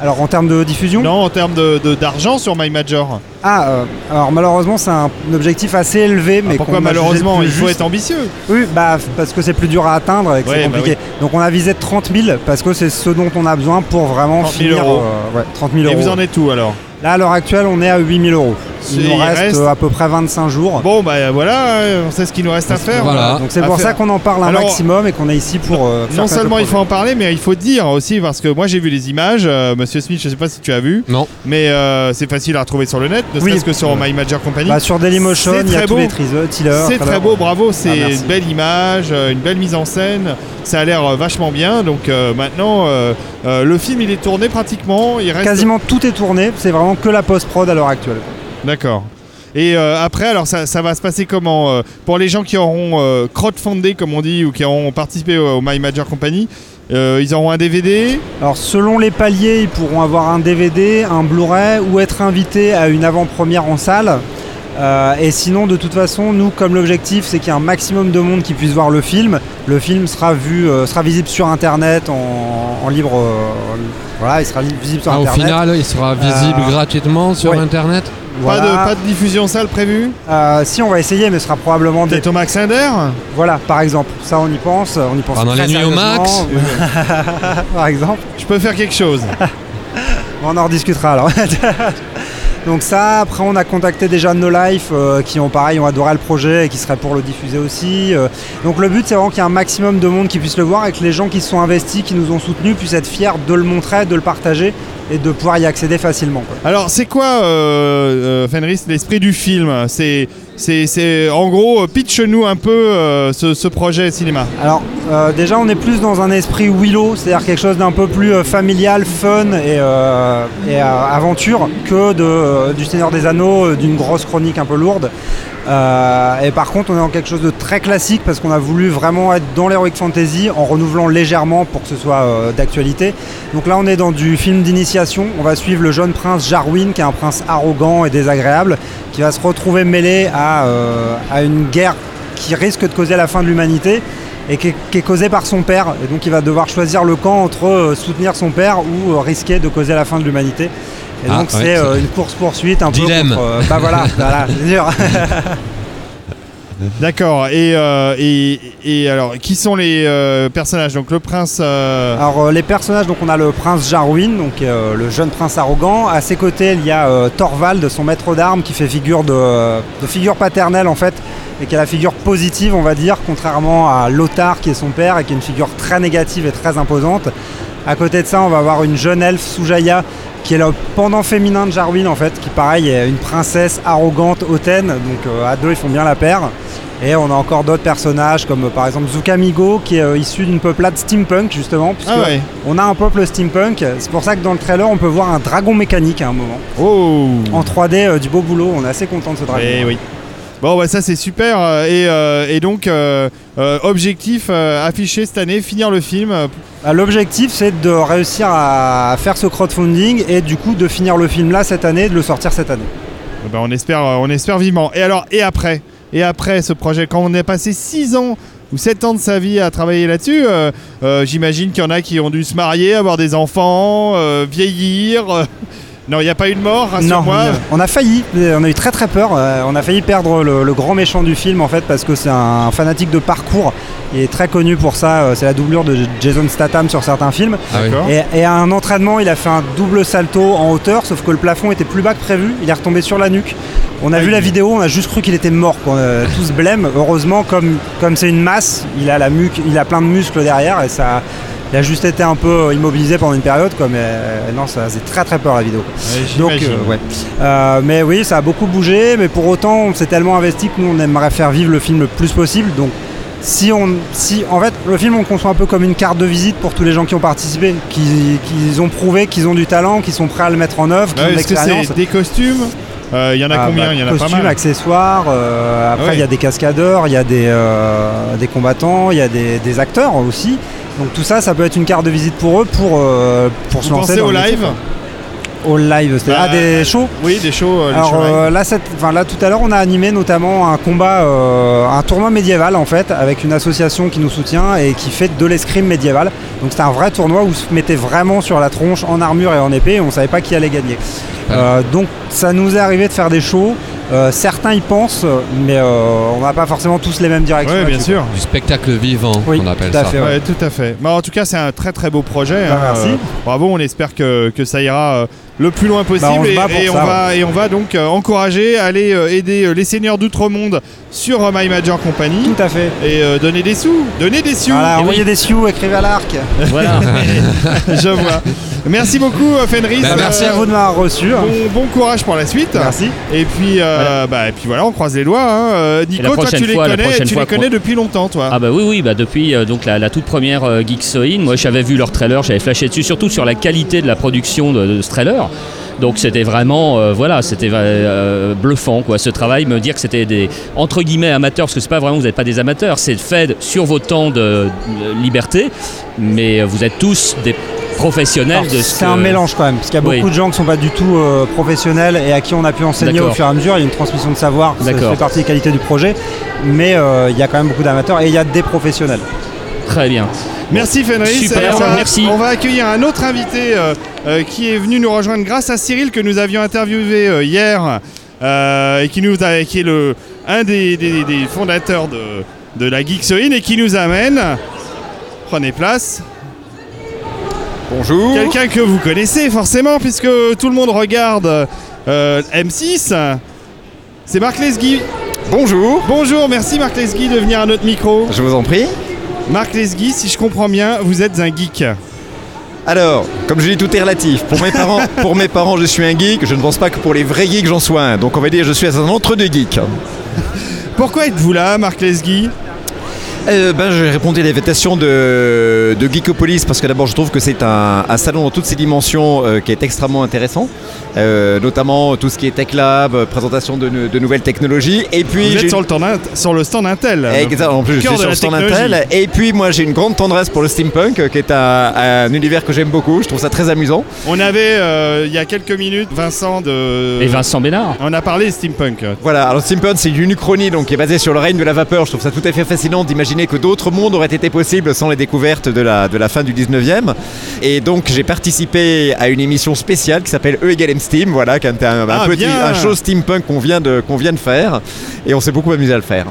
Alors en termes de diffusion Non, en termes de- de- d'argent sur My Major. Ah, euh, alors malheureusement c'est un, objectif assez élevé, mais Ah, pourquoi a jugé malheureusement Il faut juste. être ambitieux. Oui, bah parce que c'est plus dur à atteindre et que Ouais, c'est bah compliqué. Donc on a visé 30 000 parce que c'est ce dont on a besoin pour vraiment 30 000 finir. euros. euh, ouais, 30 000 Et euros. vous en êtes où alors? Là à l'heure actuelle on est à 8 000 euros. Il C'est- nous il reste, reste- à peu près 25 jours. Bon, bah voilà, euh, on sait ce qu'il nous reste à faire. Voilà. Donc c'est pour faire. ça qu'on en parle un Alors, maximum et qu'on est ici pour. euh, faire Non seulement le il faut en parler, mais il faut dire aussi, parce que moi j'ai vu les images, euh, Monsieur Smith, je sais pas si tu as vu, Non. mais euh, c'est facile à retrouver sur le net, ne Oui. serait-ce que sur My Major Company. Bah, sur Dailymotion, C'est il y a très tous beau. les teasers. teasers, C'est très beau, bravo, c'est Ah, merci. une belle image, euh, une belle mise en scène, ça a l'air euh, vachement bien, donc euh, maintenant euh, le film il est tourné pratiquement, il reste... Quasiment tout est tourné, c'est vraiment que la post-prod à l'heure actuelle. D'accord. Et euh, après, alors ça, ça va se passer comment euh, Pour les gens qui auront euh, crowdfundé, comme on dit, ou qui auront participé au, au My Major Company, ils auront un DVD. Alors selon les paliers, ils pourront avoir un DVD, un Blu-ray ou être invités à une avant-première en salle. Euh, et sinon, de toute façon, nous, comme l'objectif, c'est qu'il y ait un maximum de monde qui puisse voir le film. Le film sera vu, euh, sera visible sur Internet en, en libre. euh, voilà, il sera visible sur Ah, au Internet. final, il sera visible Euh, gratuitement sur ouais. Internet Voilà. Pas, de, pas de diffusion salle prévue Euh, si, on va essayer, mais ce sera probablement des. Au Max Inder Voilà, par exemple. Ça, on y pense. On y pense Pendant les nuits au Max par exemple. Je peux faire quelque chose. On en rediscutera alors. Donc ça, après on a contacté déjà No Life euh, qui ont pareil, ont adoré le projet et qui seraient pour le diffuser aussi. euh. donc le but c'est vraiment qu'il y ait un maximum de monde qui puisse le voir et que les gens qui se sont investis, qui nous ont soutenus puissent être fiers de le montrer, de le partager et de pouvoir y accéder facilement. Alors, c'est quoi, euh, Fenris, l'esprit du film? C'est, c'est, en gros, euh, pitch-nous un peu euh, ce, projet cinéma. Alors euh, déjà on est plus dans un esprit Willow, c'est-à-dire quelque chose d'un peu plus familial, fun et, aventure que du Seigneur des Anneaux, d'une grosse chronique un peu lourde. Et par contre on est dans quelque chose de très classique parce qu'on a voulu vraiment être dans l'heroic fantasy en renouvelant légèrement pour que ce soit d'actualité. Donc là on est dans du film d'initiation, on va suivre le jeune prince Jarwin qui est un prince arrogant et désagréable qui va se retrouver mêlé à, euh, à une guerre qui risque de causer la fin de l'humanité et qui est, qui est causée par son père. Et donc il va devoir choisir le camp entre euh, soutenir son père ou euh, risquer de causer la fin de l'humanité. Et Ah, donc ouais, c'est une course-poursuite un Dilemme. peu contre... bah voilà, voilà, c'est sûr. D'accord. Et, euh, et, alors, qui sont les euh, personnages? Donc, le prince. euh, Alors les personnages, donc on a le prince Jarwin, donc le jeune prince arrogant. À ses côtés, il y a Thorvald, son maître d'armes, qui fait figure de, figure paternelle en fait, et qui est la figure positive, on va dire, contrairement à Lothar qui est son père et qui est une figure très négative et très imposante. À côté de ça, on va avoir une jeune elfe Sujaya qui est le pendant féminin de Jarwin en fait, qui pareil est une princesse arrogante hautaine, donc à deux ils font bien la paire. Et on a encore d'autres personnages comme euh, par exemple Zukamigo qui est euh, issu d'une peuplade steampunk justement. puisque Ah ouais. On a un peuple steampunk, c'est pour ça que dans le trailer on peut voir un dragon mécanique à un moment. Oh En 3D, euh, du beau boulot, on est assez content de ce dragon. Eh oui. Bon, bah ça c'est super. Et, euh, et donc, objectif affiché cette année, finir le film. Bah, L'objectif c'est de réussir à faire ce crowdfunding et du coup de finir le film là cette année, de le sortir cette année. Eh ben, on, espère, on espère vivement. Et alors, et après? Et après ce projet, quand on a passé 6 ans ou 7 ans de sa vie à travailler là-dessus, euh, euh, j'imagine qu'il y en a qui ont dû se marier, avoir des enfants, euh, vieillir. euh. Non, il n'y a pas eu de mort, Non, rassure-moi. on a failli, on a eu très très peur. on a failli perdre le, le grand méchant du film en fait parce que c'est un fanatique de parcours. Il est très connu pour ça. C'est la doublure de Jason Statham sur certains films. Ah oui. Et, et à un entraînement, il a fait un double salto en hauteur, sauf que le plafond était plus bas que prévu. Il est retombé sur la nuque. On a vu la vidéo, on a juste cru qu'il était mort. Quoi. Euh, Tout se blême. Heureusement, comme comme c'est une masse, il a la muque, il a plein de muscles derrière et ça il a juste été un peu immobilisé pendant une période, quoi, mais euh, non, ça faisait très très peur la vidéo. Donc, euh, ouais. Euh, mais oui, ça a beaucoup bougé, mais pour autant, on s'est tellement investi que nous, on aimerait faire vivre le film le plus possible. Donc, si on, si, en fait, le film, on le conçoit un peu comme une carte de visite pour tous les gens qui ont participé, qui, qui ont prouvé qu'ils ont du talent, qui sont prêts à le mettre en œuvre, qui Ouais, ont de l'expérience. des costumes Il y en a Ah, combien bah, Il y en a pas mal. accessoires. euh, après, il y a des cascadeurs, il y a des, euh, des combattants, il y a des, des acteurs aussi. Donc tout ça, ça peut être une carte de visite pour eux pour, euh, pour se lancer pensez dans au live. Au live, c'est Bah, ah, des shows Oui, des shows. euh, Alors shows euh, là, cette- enfin, là, tout à l'heure, on a animé notamment un combat, euh, un tournoi médiéval en fait, avec une association qui nous soutient et qui fait de l'escrime médiéval. Donc c'était un vrai tournoi où on se mettait vraiment sur la tronche en armure et en épée et on savait pas qui allait gagner. Euh, donc ça nous est arrivé de faire des shows. Euh, certains y pensent, mais euh, on n'a pas forcément tous les mêmes directions. Ouais, bien sûr. Du spectacle vivant, Oui, on appelle tout à ça. fait, Ouais, tout à fait. Bah, en tout cas, c'est un très très beau projet. Bah, hein. merci. Euh, bravo, on espère que, que ça ira euh, le plus loin possible. Bah, on se et, on ça, va, et on va donc euh, encourager, aller euh, aider euh, les seigneurs d'outre-monde sur euh, My Major Company. Tout à fait. Et euh, donner des sous. Donner des sous. Voilà, envoyez des sioux, écrivez à l'arc. Voilà. Je vois. Merci beaucoup, euh, Fenris. Bah, merci à vous de m'avoir reçu. Bon, bon courage pour la suite. Merci. Et puis, euh, bah, et puis voilà, on croise les doigts. hein. Euh, Nico, toi, tu les fois- connais, tu les connais depuis longtemps, toi. Ah bah oui oui bah depuis donc la, la toute première Geeksoin, moi j'avais vu leur trailer, j'avais flashé dessus surtout sur la qualité de la production de, de ce trailer. Donc c'était vraiment euh, voilà c'était euh, bluffant quoi ce travail me dire que c'était des entre guillemets amateurs parce que c'est pas vraiment vous n'êtes pas des amateurs c'est fait sur vos temps de, de liberté mais vous êtes tous des professionnels Alors, de ce C'est un mélange quand même, parce qu'il y a Oui. beaucoup de gens qui sont pas du tout euh, professionnels et à qui on a pu enseigner au fur et à mesure. Il y a une transmission de savoir, ça fait partie des qualités du projet, mais euh, il y a quand même beaucoup d'amateurs et il y a des professionnels. Très bien. Merci Fenris. Super, on va, merci. On va accueillir un autre invité euh, euh, qui est venu nous rejoindre grâce à Cyril que nous avions interviewé euh, hier euh, et qui, nous a- qui est le, un des, des- des fondateurs de, de la Geeksoin et qui nous amène. Prenez place. Bonjour. Quelqu'un que vous connaissez forcément puisque tout le monde regarde euh, M6. C'est Marc Lesguy. Bonjour. Bonjour, merci Marc Lesguy de venir à notre micro. Je vous en prie. Marc Lesguy, si je comprends bien, vous êtes un geek. Alors, comme je dis, tout est relatif. Pour mes parents, pour mes parents, je suis un geek. Je ne pense pas que pour les vrais geeks, j'en sois un. Donc, on va dire, je suis un entre-deux geek. Pourquoi êtes-vous là, Marc Lesguy? Euh, ben, j'ai répondu à l'invitation de, de Geekopolis parce que d'abord je trouve que c'est un, un salon dans toutes ses dimensions euh, qui est extrêmement intéressant, Euh, notamment tout ce qui est Tech Lab, euh, présentation de, de nouvelles technologies. Et puis Vous êtes sur le, stand, sur le stand Intel. Exact, en plus je suis de sur le stand. Intel. Et puis moi j'ai une grande tendresse pour le steampunk qui est un, un univers que j'aime beaucoup, je trouve ça très amusant. On avait euh, il y a quelques minutes Vincent de. Et Vincent Bénard. On a parlé steampunk. Voilà, alors steampunk c'est une uchronie donc qui est basée sur le règne de la vapeur. Je trouve ça tout à fait fascinant d'imaginer que d'autres mondes auraient été possibles sans les découvertes de la, de la fin du 19e. Et donc j'ai participé à une émission spéciale qui s'appelle E égale M Steam, voilà, qui un, un Ah, petit un show steampunk qu'on vient, de, qu'on vient de faire. Et on s'est beaucoup amusé à le faire.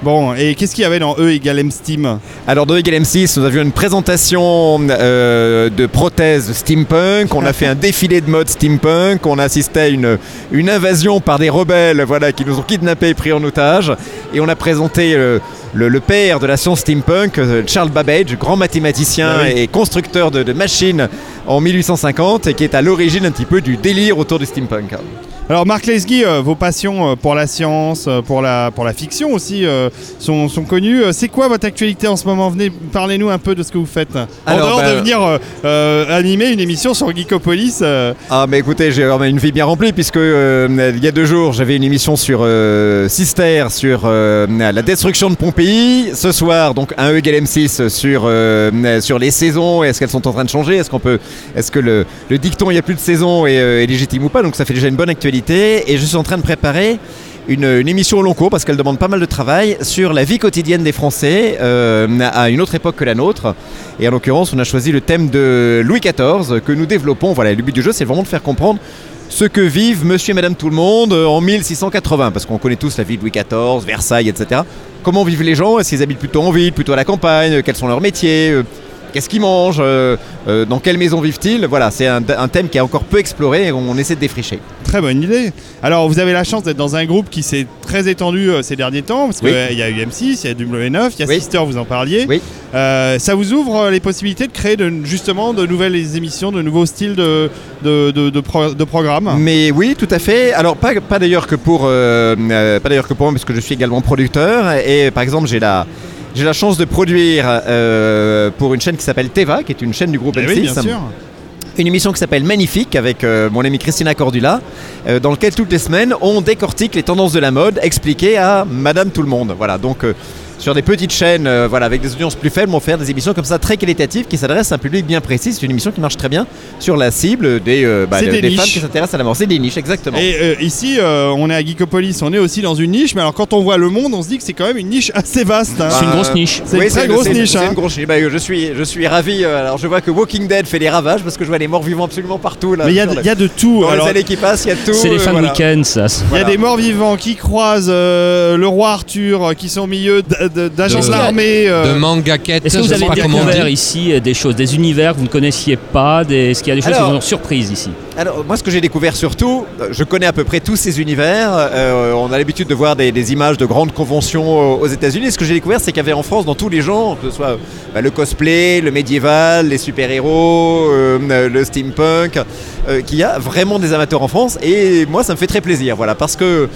Bon, et qu'est-ce qu'il y avait dans E égale M Steam Alors dans Egal M6, nous avions une présentation euh, de prothèses steampunk, on a fait un défilé de mode steampunk, on a assisté à une, une invasion par des rebelles voilà, qui nous ont kidnappés et pris en otage, et on a présenté euh, le, le père de la science steampunk, euh, Charles Babbage, grand mathématicien Ah oui. et constructeur de, de machines en 1850, et qui est à l'origine un petit peu du délire autour du steampunk. Alors Marc Lesguy, euh, vos passions euh, pour la science, euh, pour la, pour la fiction aussi sont, sont connues. C'est quoi votre actualité en ce moment? Venez, parlez-nous un peu de ce que vous faites. En Alors, dehors bah, de venir euh, euh, animer une émission sur Geekopolis. Ah mais écoutez, j'ai une vie bien remplie puisque il y a deux jours j'avais une émission sur Sister sur la destruction de Pompéi. Ce soir donc un E égale M6 sur euh, sur les saisons. Est-ce qu'elles sont en train de changer? Est-ce qu'on peut Est-ce que le, le dicton il n'y a plus de saison est, euh, est légitime ou pas? Donc ça fait déjà une bonne actualité et je suis en train de préparer. Une, émission au long cours parce qu'elle demande pas mal de travail sur la vie quotidienne des Français euh, à une autre époque que la nôtre. Et en l'occurrence, on a choisi le thème de Louis XIV que nous développons. Voilà, le but du jeu, c'est vraiment de faire comprendre ce que vivent monsieur et madame tout le monde euh, en 1680, parce qu'on connaît tous la vie de Louis XIV, Versailles, etc. Comment vivent les gens? Est-ce qu'ils habitent plutôt en ville, plutôt à la campagne? Quels sont leurs métiers? Euh, Qu'est-ce qu'ils mangent Euh, euh, Dans quelle maison vivent-ils? Voilà, c'est un, un thème qui est encore peu exploré et on essaie de défricher. très bonne idée. Alors, vous avez la chance d'être dans un groupe qui s'est très étendu euh, ces derniers temps, parce qu'il Oui. y a eu M6, il y a W9, il y a Oui. Sister, vous en parliez. Oui. Euh, ça vous ouvre les possibilités de créer de- justement de nouvelles émissions, de nouveaux styles de, de, de, de pro- de programmes? Mais oui, tout à fait. Alors pas, pas d'ailleurs que pour euh, pas d'ailleurs que pour moi, parce que je suis également producteur. Et par exemple, j'ai la j'ai la chance de produire euh, pour une chaîne qui s'appelle Teva, qui est une chaîne du groupe Eh M6. oui, bien sûr. Une émission qui s'appelle Magnifique avec euh, mon amie Christina Cordula, euh, dans lequel toutes les semaines on décortique les tendances de la mode expliquées à Madame Tout le Monde. Voilà, donc euh, sur des petites chaînes, euh, voilà, avec des audiences plus faibles, on fait des émissions comme ça très qualitatives qui s'adressent à un public bien précis. C'est une émission qui marche très bien sur la cible des, euh, bah, des, femmes qui s'intéressent à la mort. C'est des niches, exactement. Et euh, ici, euh, on est à Geekopolis, on est aussi dans une niche, mais alors quand on voit le monde, on se dit que c'est quand même une niche assez vaste. hein. C'est une oui, très grosse niche. C'est hein. une grosse niche. Bah, euh, je suis, je suis ravi. Alors, je vois que Walking Dead fait des ravages parce que je vois les morts vivants absolument partout. Là, Mais il y a de- le- il y a de tout, Dans alors- les allées qui passent, il y a tout. C'est les fins voilà. de week-end, ça. Il y a des morts vivants qui croisent euh, le roi Arthur, qui sont au milieu d'agents de, De- l'armée. euh, De mangaquettes, Est-ce que je vous sais avez pas découvert ici euh, des choses, des univers que vous ne connaissiez pas des... Est-ce qu'il y a des choses Alors- qui vous ont surprise ici? Alors, moi, ce que j'ai découvert surtout, euh, je connais à peu près tous ces univers. euh, on a l'habitude de voir des, des images de grandes conventions aux États-Unis. Ce que j'ai découvert, c'est qu'il y avait en France, dans tous les genres, que ce soit bah, le cosplay, le médiéval, les super-héros, euh, le steampunk, euh, qu'il y a vraiment des amateurs en France. Et moi, ça me fait très plaisir, voilà, parce que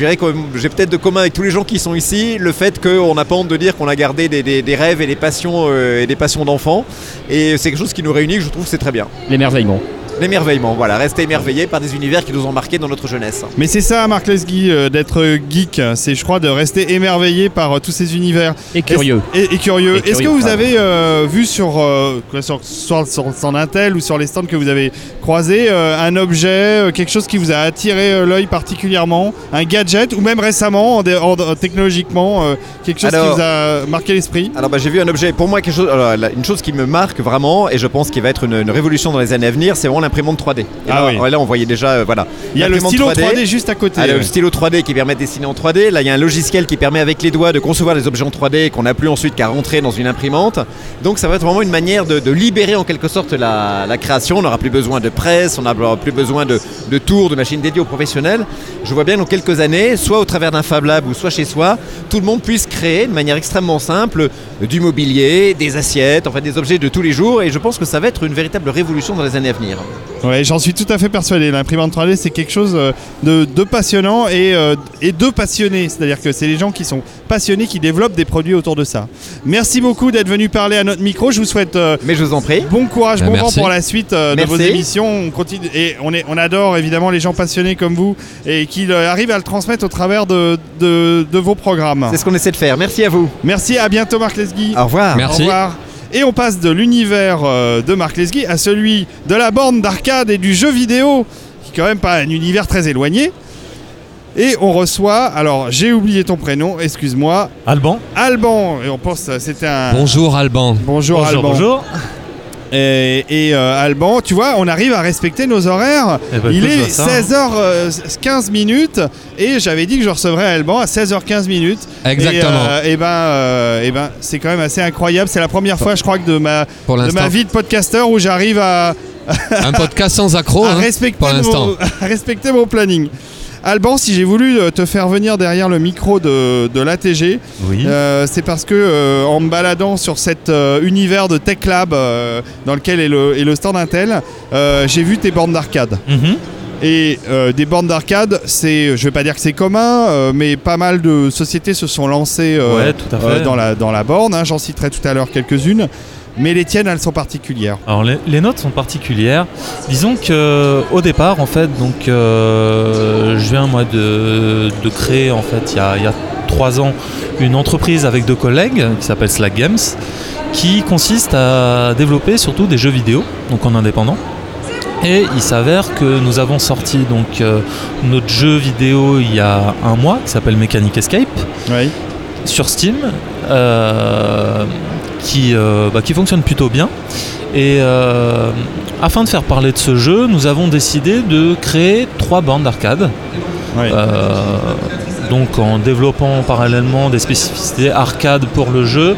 j'ai peut-être de commun avec tous les gens qui sont ici le fait qu'on n'a pas honte de dire qu'on a gardé des, rêves et des passions euh, et des passions d'enfants. Et c'est quelque chose qui nous réunit, je trouve c'est très bien. L'émerveillement. L'émerveillement, voilà, rester émerveillé par des univers qui nous ont marqués dans notre jeunesse. Mais c'est ça, Marc Lesguy, euh, d'être geek. C'est, je crois, de rester émerveillé par euh, tous ces univers. Et curieux. Est-ce- Et, et curieux. Est-ce que vous avez euh, vu sur, euh, quoi, sur, sur, sur le stand Intel ou sur les stands que vous avez croisés euh, un objet, euh, quelque chose qui vous a attiré euh, l'œil particulièrement, un gadget ou même récemment, en dé- en- en- technologiquement, euh, quelque chose Alors- qui vous a marqué l'esprit? Alors bah, j'ai vu un objet, pour moi quelque chose, alors, une chose qui me marque vraiment et je pense qu'il va être une, une révolution dans les années à venir, c'est vraiment l'imprimante 3D. Et Ah là, oui. là, on voyait déjà, euh, voilà. Il y a le stylo 3D juste à côté, Ah, le ouais. stylo 3D qui permet de dessiner en 3D. Là il y a un logiciel qui permet avec les doigts de concevoir des objets en 3D qu'on n'a plus ensuite qu'à rentrer dans une imprimante. Donc ça va être vraiment une manière de, de libérer en quelque sorte la, la création. On n'aura plus besoin de presse, on n'aura plus besoin de, de tours, de machines dédiées aux professionnels. Je vois bien dans quelques années, soit au travers d'un Fab Lab ou soit chez soi, tout le monde puisse créer de manière extrêmement simple du mobilier, des assiettes, enfin des objets de tous les jours. Et je pense que ça va être une véritable révolution dans les années à venir. Ouais, j'en suis tout à fait persuadé. L'imprimante 3D, c'est quelque chose euh, de, de passionnant et, euh, et de passionné. C'est-à-dire que c'est les gens qui sont passionnés qui développent des produits autour de ça. Merci beaucoup d'être venu parler à notre micro. Je vous souhaite euh, Mais je vous en prie. bon courage, Bah, bon vent pour la suite euh, de vos émissions. On continue et on, est, on adore évidemment les gens passionnés comme vous et qui euh, arrivent à le transmettre au travers de, de, de vos programmes. C'est ce qu'on essaie de faire. Merci à vous. Merci, à bientôt Marc Lesguy. Au revoir. Merci. Au revoir. Et on passe de l'univers euh, de Marc Lesguy à celui de la borne d'arcade et du jeu vidéo, qui est quand même pas un univers très éloigné. Et on reçoit, alors j'ai oublié ton prénom, excuse-moi. Alban. Alban, et on pense que c'était un... Bonjour Alban. Bonjour, Bonjour, Alban. bonjour. Et, et, euh, Alban, tu vois, on arrive à respecter nos horaires. Eh ben, Il est je vois ça, 16h15 minutes et j'avais dit que je recevrais Alban à 16h15 minutes. Exactement. Et, euh, et ben, euh, et ben, c'est quand même assez incroyable. C'est la première fois, je crois, que de ma, Pour de ma vie de podcasteur où j'arrive à, Un podcast sans accro à hein, respecter pour l'instant. respecter mon planning. Alban, si j'ai voulu euh, te faire venir derrière le micro de, de l'ATG, Oui. euh, c'est parce que euh, en me baladant sur cet euh, univers de Tech Lab dans lequel est le, est le stand Intel, j'ai vu tes bornes d'arcade. Mhm. Et euh, des bornes d'arcade, c'est, je vais pas dire que c'est commun, euh, mais pas mal de sociétés se sont lancées euh, Ouais, la, dans la borne. hein. J'en citerai tout à l'heure quelques-unes. Mais les tiennes, elles sont particulières. Alors les, les notes sont particulières. Disons que au départ, en fait, donc euh, je viens moi de, de créer en fait il y, a, il y a trois ans une entreprise avec deux collègues qui s'appelle Slack Games, qui consiste à développer surtout des jeux vidéo, donc en indépendant. Et il s'avère que nous avons sorti donc euh, notre jeu vidéo il y a un mois qui s'appelle Mechanic Escape sur Steam, euh, qui, euh, bah, qui fonctionne plutôt bien. Et euh, afin de faire parler de ce jeu, nous avons décidé de créer trois bandes d'arcade. Euh, donc en développant parallèlement des spécificités arcade pour le jeu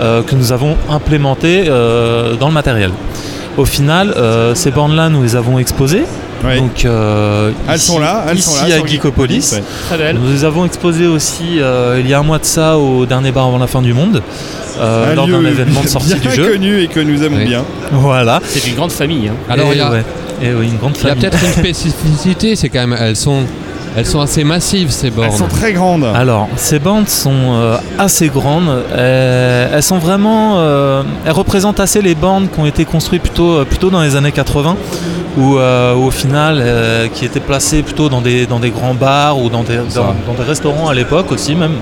euh, que nous avons implémentées dans le matériel. Au final, ces bornes-là, nous les avons exposées Donc, euh, Elles ici- sont là, elles ici sont là à Geekopolis. Geekopolis, ouais. Très belle. Nous les avons exposées aussi euh, il y a un mois de ça au dernier bar avant la fin du monde, euh, Un lors d'un événement de sortie bien du jeu. connu et que nous aimons Oui. bien. Voilà. C'est une grande famille. hein. Alors, Et il y a- ouais. Et oui, une grande Il y a peut-être une spécificité, c'est quand même elles sont elles sont assez massives ces bornes. Elles sont très grandes. Alors, ces bandes sont euh, assez grandes. Elles sont vraiment. euh, elles représentent assez les bandes qui ont été construites plutôt, plutôt dans les années 80, où, euh, au final, euh, qui étaient placées plutôt dans des, dans des grands bars ou dans des, dans, dans des restaurants à l'époque aussi même.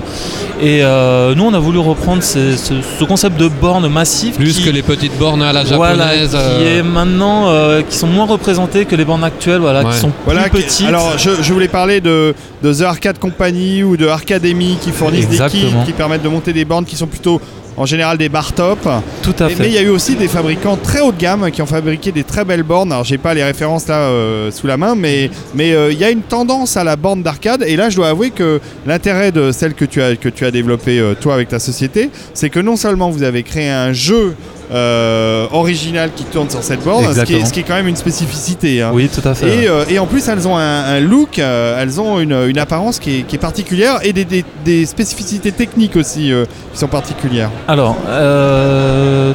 Et euh, nous, on a voulu reprendre ces- ce, ce concept de bornes massives. Plus qui- que les petites bornes à la voilà, japonaise. qui est maintenant, euh, qui sont moins représentées que les bornes actuelles, voilà, Ouais. qui sont Voilà, plus petites. alors je, je voulais parler de, de The Arcade Company ou de Arcademy qui fournissent des kits qui permettent de monter des bornes qui sont plutôt en général des bar top. Tout à Et- fait. mais il y a eu aussi des fabricants très haut de gamme qui ont fabriqué des très belles bornes. Alors j'ai pas les références là euh, sous la main, mais mais euh, il y a une tendance à la borne d'arcade. Et là, je dois avouer que l'intérêt de celle que tu as que tu as développée euh, toi avec ta société, c'est que non seulement vous avez créé un jeu euh, original qui tourne sur cette borne, ce qui, est, Exactement. ce qui est quand même une spécificité. hein. Oui, tout à fait. Et, euh, et en plus, elles ont un, un look, euh, elles ont une, une apparence qui est, qui est particulière et des, des- des spécificités techniques aussi euh, qui sont particulières. Alors,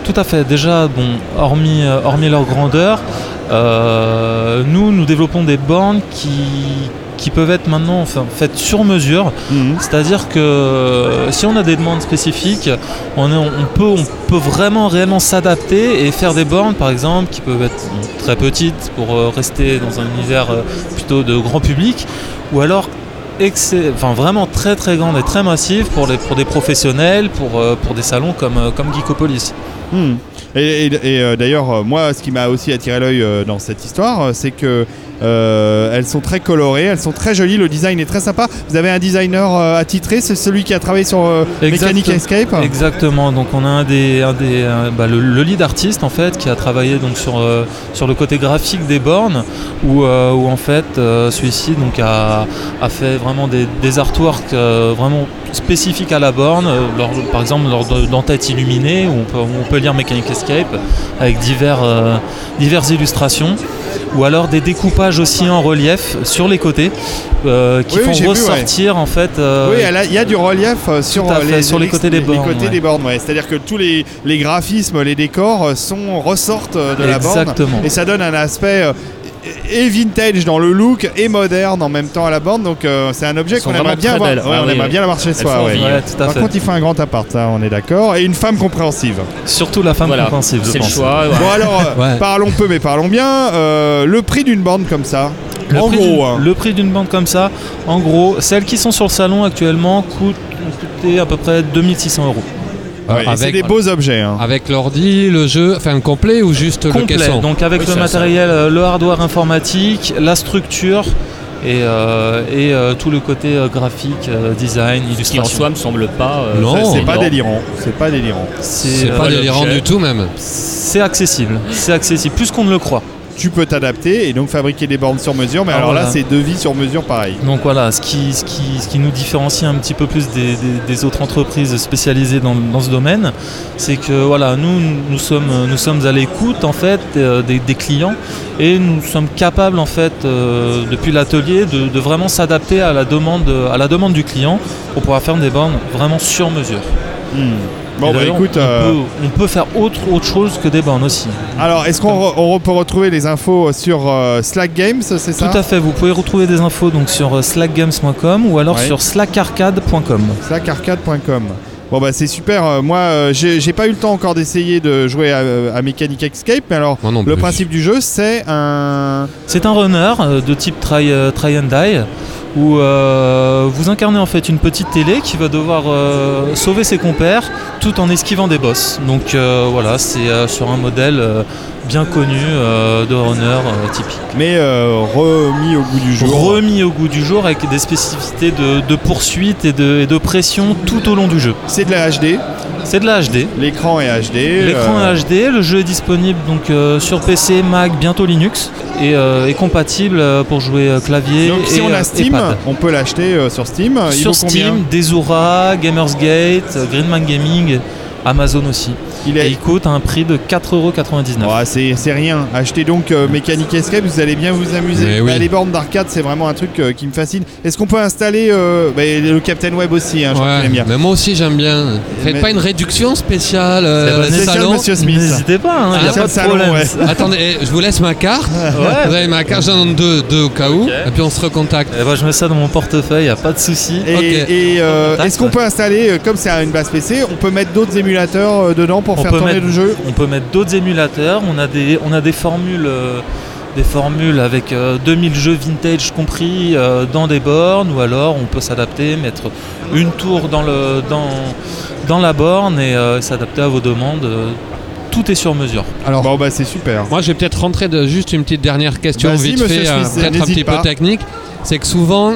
tout à fait. Déjà, bon, hormis, hormis leur grandeur, nous, nous développons des bornes qui, qui peuvent être maintenant enfin, faites sur mesure. C'est-à-dire que euh, si on a des demandes spécifiques, on, est- on peut, on peut vraiment réellement s'adapter et faire des bornes, par exemple, qui peuvent être très petites pour euh, rester dans un univers euh, plutôt de grand public, ou alors enfin, vraiment très très grande et très massive pour, les, pour des professionnels, pour, euh, pour des salons comme, euh, comme Geekopolis. Hmm. Et, et- et, euh, d'ailleurs, moi, ce qui m'a aussi attiré l'œil dans cette histoire, c'est que euh, elles sont très colorées, elles sont très jolies, le design est très sympa. Vous avez un designer euh, attitré, c'est celui qui a travaillé sur euh, Mechanic Escape. Exactement, donc on a un des, un des bah, le, le lead artiste en fait qui a travaillé donc sur, sur le côté graphique des bornes où, où en fait celui-ci donc a, a fait vraiment des, des artworks vraiment spécifiques à la borne, lors- par exemple lors de- d'entêtes illuminées où on peut, où on peut lire Mechanic Escape avec divers, diverses illustrations ou alors des découpages aussi en relief sur les côtés euh, qui Oui, oui, font j'ai vu, ouais. ressortir en fait euh, Oui, il y a du relief euh, sur, fait, les, sur les côtés des bornes, côtés ouais. des bornes, ouais. C'est-à-dire que tous les, les graphismes, les décors sont, ressortent de la borne. Exactement. Et ça donne un aspect et vintage dans le look et moderne en même temps à la borne. Donc euh, c'est un objet qu'on aimerait bien avoir. Ouais, Ah on oui, aimerait oui. bien l'avoir chez soi. font ouais. envie, Ouais, tout à Par fait. contre, il faut un grand appart, ça, on est d'accord. Et une femme compréhensive. Surtout la femme Voilà, compréhensive, je c'est le pense. choix. Bon alors, euh, Ouais. parlons peu mais parlons bien. Euh, le prix d'une borne comme ça, Le en prix gros, d'une- hein. le prix d'une bande comme ça, en gros, celles qui sont sur le salon actuellement coûtent à peu près 2600 euros. Ouais, avec- c'est des beaux objets. hein. Avec l'ordi, le jeu, enfin complet ou juste le caisson donc avec Oui, le matériel, euh, le hardware informatique, la structure et, euh, et euh, tout le côté graphique, euh, design, Ce qui en soi me semble pas. euh, Non, c'est pas délirant. C'est pas délirant. C'est euh, pas délirant du tout même. c'est accessible, c'est accessible, plus qu'on ne le croit. Tu peux t'adapter et donc fabriquer des bornes sur mesure. Mais Ah, alors là, c'est devis sur mesure pareil. Donc voilà, ce qui, ce qui, ce qui nous différencie un petit peu plus des, des- des autres entreprises spécialisées dans, dans ce domaine, c'est que voilà, nous, nous sommes, nous sommes à l'écoute en fait euh, des, des clients et nous sommes capables en fait euh, depuis l'atelier de, de vraiment s'adapter à la demande, à la demande du client pour pouvoir faire des bornes vraiment sur mesure. Bon, bah écoute. on, euh, peut, on peut faire autre, autre chose que des bornes aussi. Alors, est-ce qu'on re- on re- peut retrouver les infos sur euh, Slack Games, c'est ça? Tout à fait, vous pouvez retrouver des infos donc sur euh, slackgames.com ou alors Ouais. sur slackarcade.com. Slackarcade.com. Bon bah c'est super. Moi, euh, j'ai pas eu le temps encore d'essayer de jouer à, à Mechanic Escape, mais alors non le principe du jeu, c'est un. C'est un runner euh, de type try, euh, try and die où euh, vous incarnez en fait une petite télé qui va devoir euh, sauver ses compères tout en esquivant des boss. Donc euh, voilà, c'est sur un modèle bien connu euh, de runner euh, typique. Mais euh, remis au goût du jour. Remis au goût du jour avec des spécificités de, de poursuite et de, et de pression tout au long du jeu. C'est de la HD. C'est de la HD. L'écran est HD. L'écran est HD, le jeu est disponible donc sur PC, Mac, bientôt Linux et est compatible pour jouer clavier Donc si et, on euh, a Steam, on peut l'acheter sur Steam. Il Sur Steam, Desura, Gamersgate, Greenman Gaming, Amazon aussi. Il et est- il coûte un prix de 4,99€. Ouais, c'est c'est rien. Achetez donc euh, Mechanic Escape, vous allez bien vous amuser. Oui. Bah, les bornes d'arcade, c'est vraiment un truc euh, qui me fascine. Est-ce qu'on peut installer euh, bah, le Captain Web aussi hein, je crois Ouais, qu'il aime bien. mais moi aussi j'aime bien. Faites Mais- pas une réduction spéciale. Monsieur Smith. N'hésitez pas, hein, il y a Spécial pas de salon, problème. ouais. Attendez, eh, je vous laisse ma carte. Ouais. Vous avez ma carte, j'en donne deux, deux au cas où. Et puis on se recontacte. Eh ben, je mets ça dans mon portefeuille, y a pas de souci. Et, et, euh, est-ce qu'on peut installer, comme c'est à une base PC, on peut mettre d'autres émulateurs euh, dedans pour On faire peut tourner mettre- le jeu On peut mettre d'autres émulateurs. On a des, on a des formules, euh, des formules avec euh, 2000 jeux vintage compris euh, dans des bornes, ou alors on peut s'adapter, mettre une tour dans le, dans, dans la borne et euh, s'adapter à vos demandes. euh, tout est sur mesure. Alors, Bon bah c'est super. moi je vais peut-être rentrer de juste une petite dernière question vite fait, euh, Smith, peut-être un petit pas. peu technique. C'est que souvent,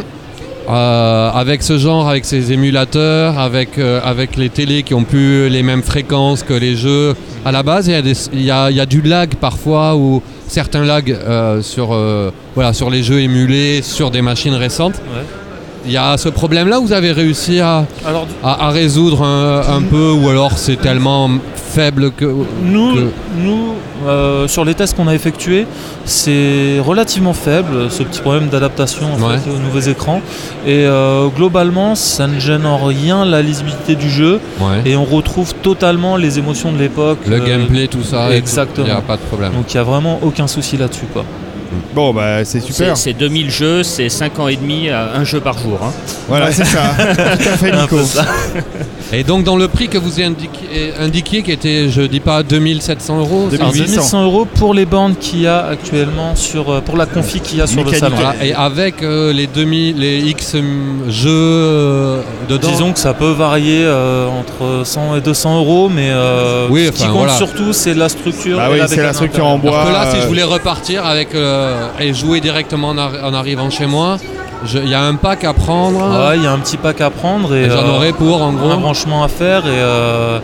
euh, avec ce genre, avec ces émulateurs, avec, euh, avec les télés qui ont plus les mêmes fréquences que les jeux, à la base, il y, a du lag parfois, ou certains lags euh, sur, voilà, sur les jeux émulés, sur des machines récentes. Il y a ce problème-là, vous avez réussi à, Alors, du- à, à résoudre un, un peu, ou alors c'est tellement faible que... Nous, que- nous euh, sur les tests qu'on a effectués, c'est relativement faible, ce petit problème d'adaptation en Ouais. fait, aux nouveaux écrans. Et euh, globalement, ça ne gêne en rien la lisibilité du jeu. Ouais. Et on retrouve totalement les émotions de l'époque. Le euh, gameplay, tout ça, Exactement. il n'y a pas de problème. Donc il n'y a vraiment aucun souci là-dessus. quoi. Bon bah c'est super. C'est c'est 2000 jeux, c'est 5 ans et demi, euh, un jeu par jour. hein. Voilà c'est ça. Tout à fait Nico. Et donc dans le prix que vous avez indiqué, indiqué qui était, je dis pas 2700 euros, c'est Alors, 2800. 2100 euros pour les bandes qu'il y a actuellement sur, euh, pour la config qu'il y a sur le salon. Voilà, et avec euh, les demi, les X hum, jeux euh, dedans. Disons que ça peut varier euh, entre 100 et 200 euros, mais euh, Oui, ce qui compte voilà. surtout, c'est la structure. Bah oui, c'est la structure en bois. Que là, si euh, je voulais repartir avec euh, et jouer directement en, arri- en arrivant chez moi, il y a un pack à prendre. Ouais, il y a un petit pack à prendre et Et j'en euh, aurais pour en gros. un branchement à faire et, euh,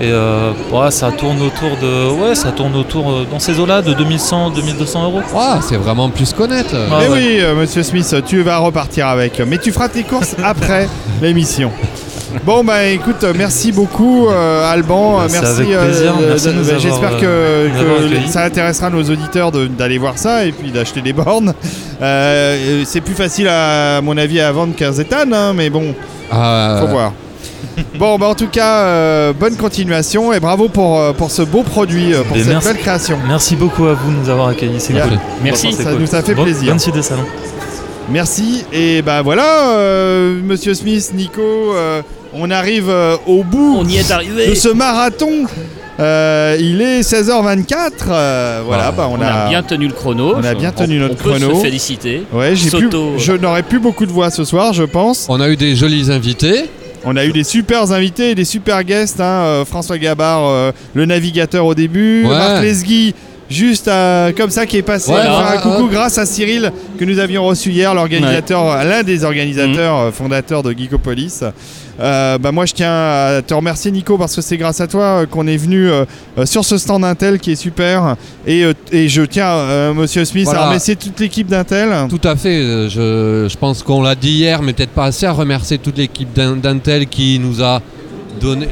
et euh, ouais, ça tourne autour de ouais, ça tourne autour euh, dans ces eaux-là de 2100 2200 euros. Ouah, c'est vraiment plus connaître. Ah Mais ouais. oui, euh, monsieur Smith, tu vas repartir avec. Mais tu feras tes courses après l'émission. Bon bah écoute, euh, merci beaucoup euh, Alban, Bah, merci. avec plaisir. Merci de nous bah, avoir, J'espère que, euh, ça intéressera nos auditeurs de- d'aller voir ça et puis d'acheter des bornes. Euh, c'est plus facile à, mon avis à vendre qu'un Zetan, hein, mais bon, Ah, faut voir. Bon bah en tout cas, euh, bonne continuation et bravo pour, euh, pour ce beau produit, euh, pour Et cette merci. belle création. Merci beaucoup à vous de nous avoir accueillis, c'est Yeah. cool. Merci. Ça cool. nous a fait Bon- plaisir. Bonne suite des salons. Merci. Et ben voilà, euh, Monsieur Smith, Nico, euh, on arrive euh, au bout On y est arrivé. de ce marathon. Euh, il est 16h24. euh, voilà, bah, on, On a bien tenu le chrono. on a bien tenu notre on peut chrono. se féliciter. Ouais, j'ai plus, je n'aurai plus beaucoup de voix ce soir, je pense. On a eu des jolis invités. On a eu des super invités et des super guests. hein, euh, François Gabard, euh, le navigateur au début. Ouais. Marc Lesguy, juste euh, comme ça, qui est passé Ouais, à faire un coucou grâce à Cyril que nous avions reçu hier, l'organisateur, l'un des organisateurs euh, fondateurs de Geekopolis. Euh, bah moi je tiens à te remercier Nico parce que c'est grâce à toi euh, qu'on est venu euh, euh, sur ce stand Intel qui est super et, euh, et je tiens euh, Monsieur Smith Voilà. à remercier toute l'équipe d'Intel. Tout à fait. euh, Je, je pense qu'on l'a dit hier, mais peut-être pas assez à remercier toute l'équipe d'In- d'Intel qui nous a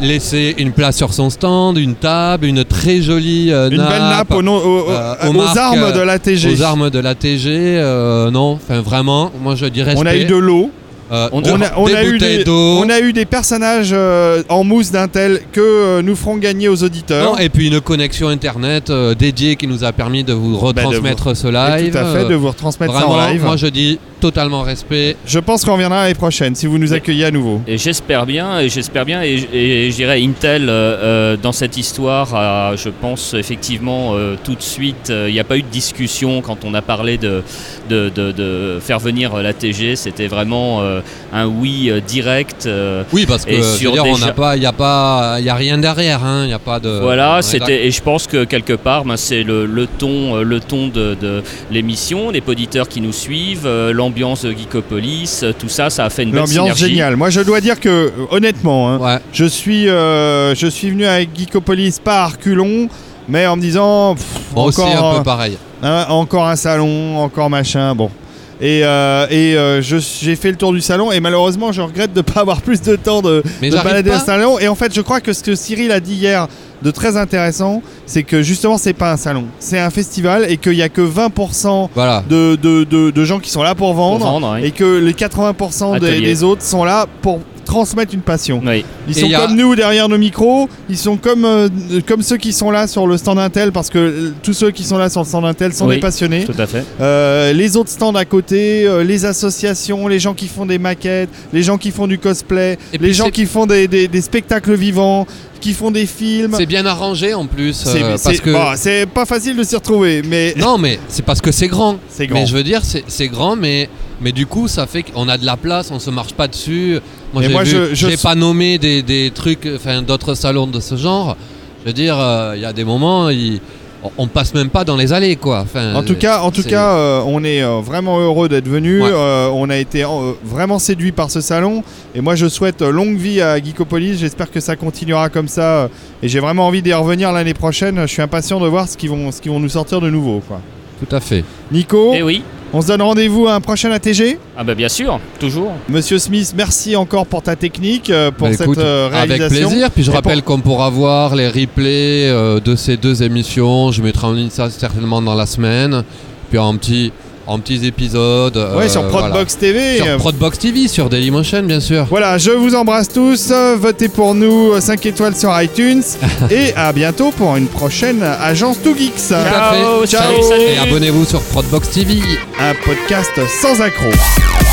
laissé une place sur son stand, une table, une très jolie euh, Une belle nappe aux, euh, marques, armes euh, de l'ATG. Aux armes de l'ATG, euh, non, enfin vraiment, moi je dirais. On a eu de l'eau. Euh, On, de- a, on des a eu des, d'eau. on a eu des personnages euh, en mousse d'Intel que euh, nous ferons gagner aux auditeurs. Non, et puis une connexion internet euh, dédiée qui nous a permis de vous retransmettre ce live. Tout à fait, Euh, de vous retransmettre ça vraiment, en live. Moi je dis totalement respect. Je pense qu'on reviendra l'année prochaine si vous nous accueillez à nouveau. Et j'espère bien, et j'espère bien, et, et je dirais Intel euh, euh, dans cette histoire, a, je pense effectivement euh, tout de suite, euh, il n'y a pas eu de discussion quand on a parlé de, de, de- de faire venir la TG, c'était vraiment euh, un oui euh, direct. euh, Oui, parce que sur dire, on n'a pas, il y a pas, il a rien derrière, hein, il y a pas de. Voilà, c'était et je pense que quelque part, ben, c'est le, le ton, le ton de, de l'émission, les auditeurs qui nous suivent, euh, l'ambiance de Geekopolis, euh, tout ça, ça a fait une belle L'ambiance géniale. Moi, je dois dire que, euh, honnêtement, hein, Ouais. je, suis, euh, je suis venu avec Geekopolis pas à reculons, mais en me disant pff, Moi aussi encore, un euh, peu pareil. hein, encore un salon, encore machin. Bon. Et, euh, et euh, je- j'ai fait le tour du salon et malheureusement je regrette de ne pas avoir plus de temps de, de balader un salon. Et en fait je crois que ce que Cyril a dit hier de très intéressant, c'est que justement c'est pas un salon, c'est un festival et qu'il y a que 20% Voilà. de, de- de- de gens qui sont là pour vendre, et que les 80% des, Atelier. des autres sont là pour transmettre une passion. Oui. Ils sont a- comme nous derrière nos micros, ils sont comme, euh, comme ceux qui sont là sur le stand Intel parce que euh, tous ceux qui sont là sur le stand Intel sont Oui, des passionnés. Tout à fait. Euh, les autres stands à côté, euh, les associations, les gens qui font des maquettes, les gens qui font du cosplay, Et les gens qui font des, des- des spectacles vivants, qui font des films. C'est bien arrangé en plus. C'est euh, que. bon, pas facile de s'y retrouver, mais Non, mais c'est parce que c'est grand. C'est grand. Mais je veux dire, c'est c'est grand, mais, mais du coup, ça fait qu'on a de la place, on se marche pas dessus. Moi, j'ai moi, vu- je- je- j'ai pas nommé des, des trucs, enfin, d'autres salons de ce genre. Je veux dire, euh, il y a des moments, il- on, passe même pas dans les allées, quoi. Enfin, En tout cas, en tout cas, euh, on est euh, vraiment heureux d'être venu. Ouais. Euh, on a été euh, vraiment séduit par ce salon. Et moi, je souhaite euh, longue vie à Geekopolis. J'espère que ça continuera comme ça. euh, Et j'ai vraiment envie d'y revenir l'année prochaine. Je suis impatient de voir ce qu'ils vont, ce qu'ils vont nous sortir de nouveau. Quoi. Tout à fait. Nico, Eh oui. On se donne rendez-vous à un prochain ATG. Ah bah bien sûr, toujours. Monsieur Smith, merci encore pour ta technique, euh, pour Bah, cette écoute, euh, avec réalisation. plaisir. Puis je Et pour- rappelle qu'on pourra voir les replays euh, de ces deux émissions. Je mettrai en ligne ça certainement dans la semaine. Puis en petits, en petits épisodes. Ouais, euh, sur Prodbox TV. Sur euh, Prodbox TV, sur Dailymotion, bien sûr. Voilà, je vous embrasse tous. euh, Votez pour nous 5 étoiles sur iTunes. et à bientôt pour une prochaine Agence 2 Geeks. Tout à fait. Ciao. Et abonnez-vous sur Prodbox TV. Un podcast sans tout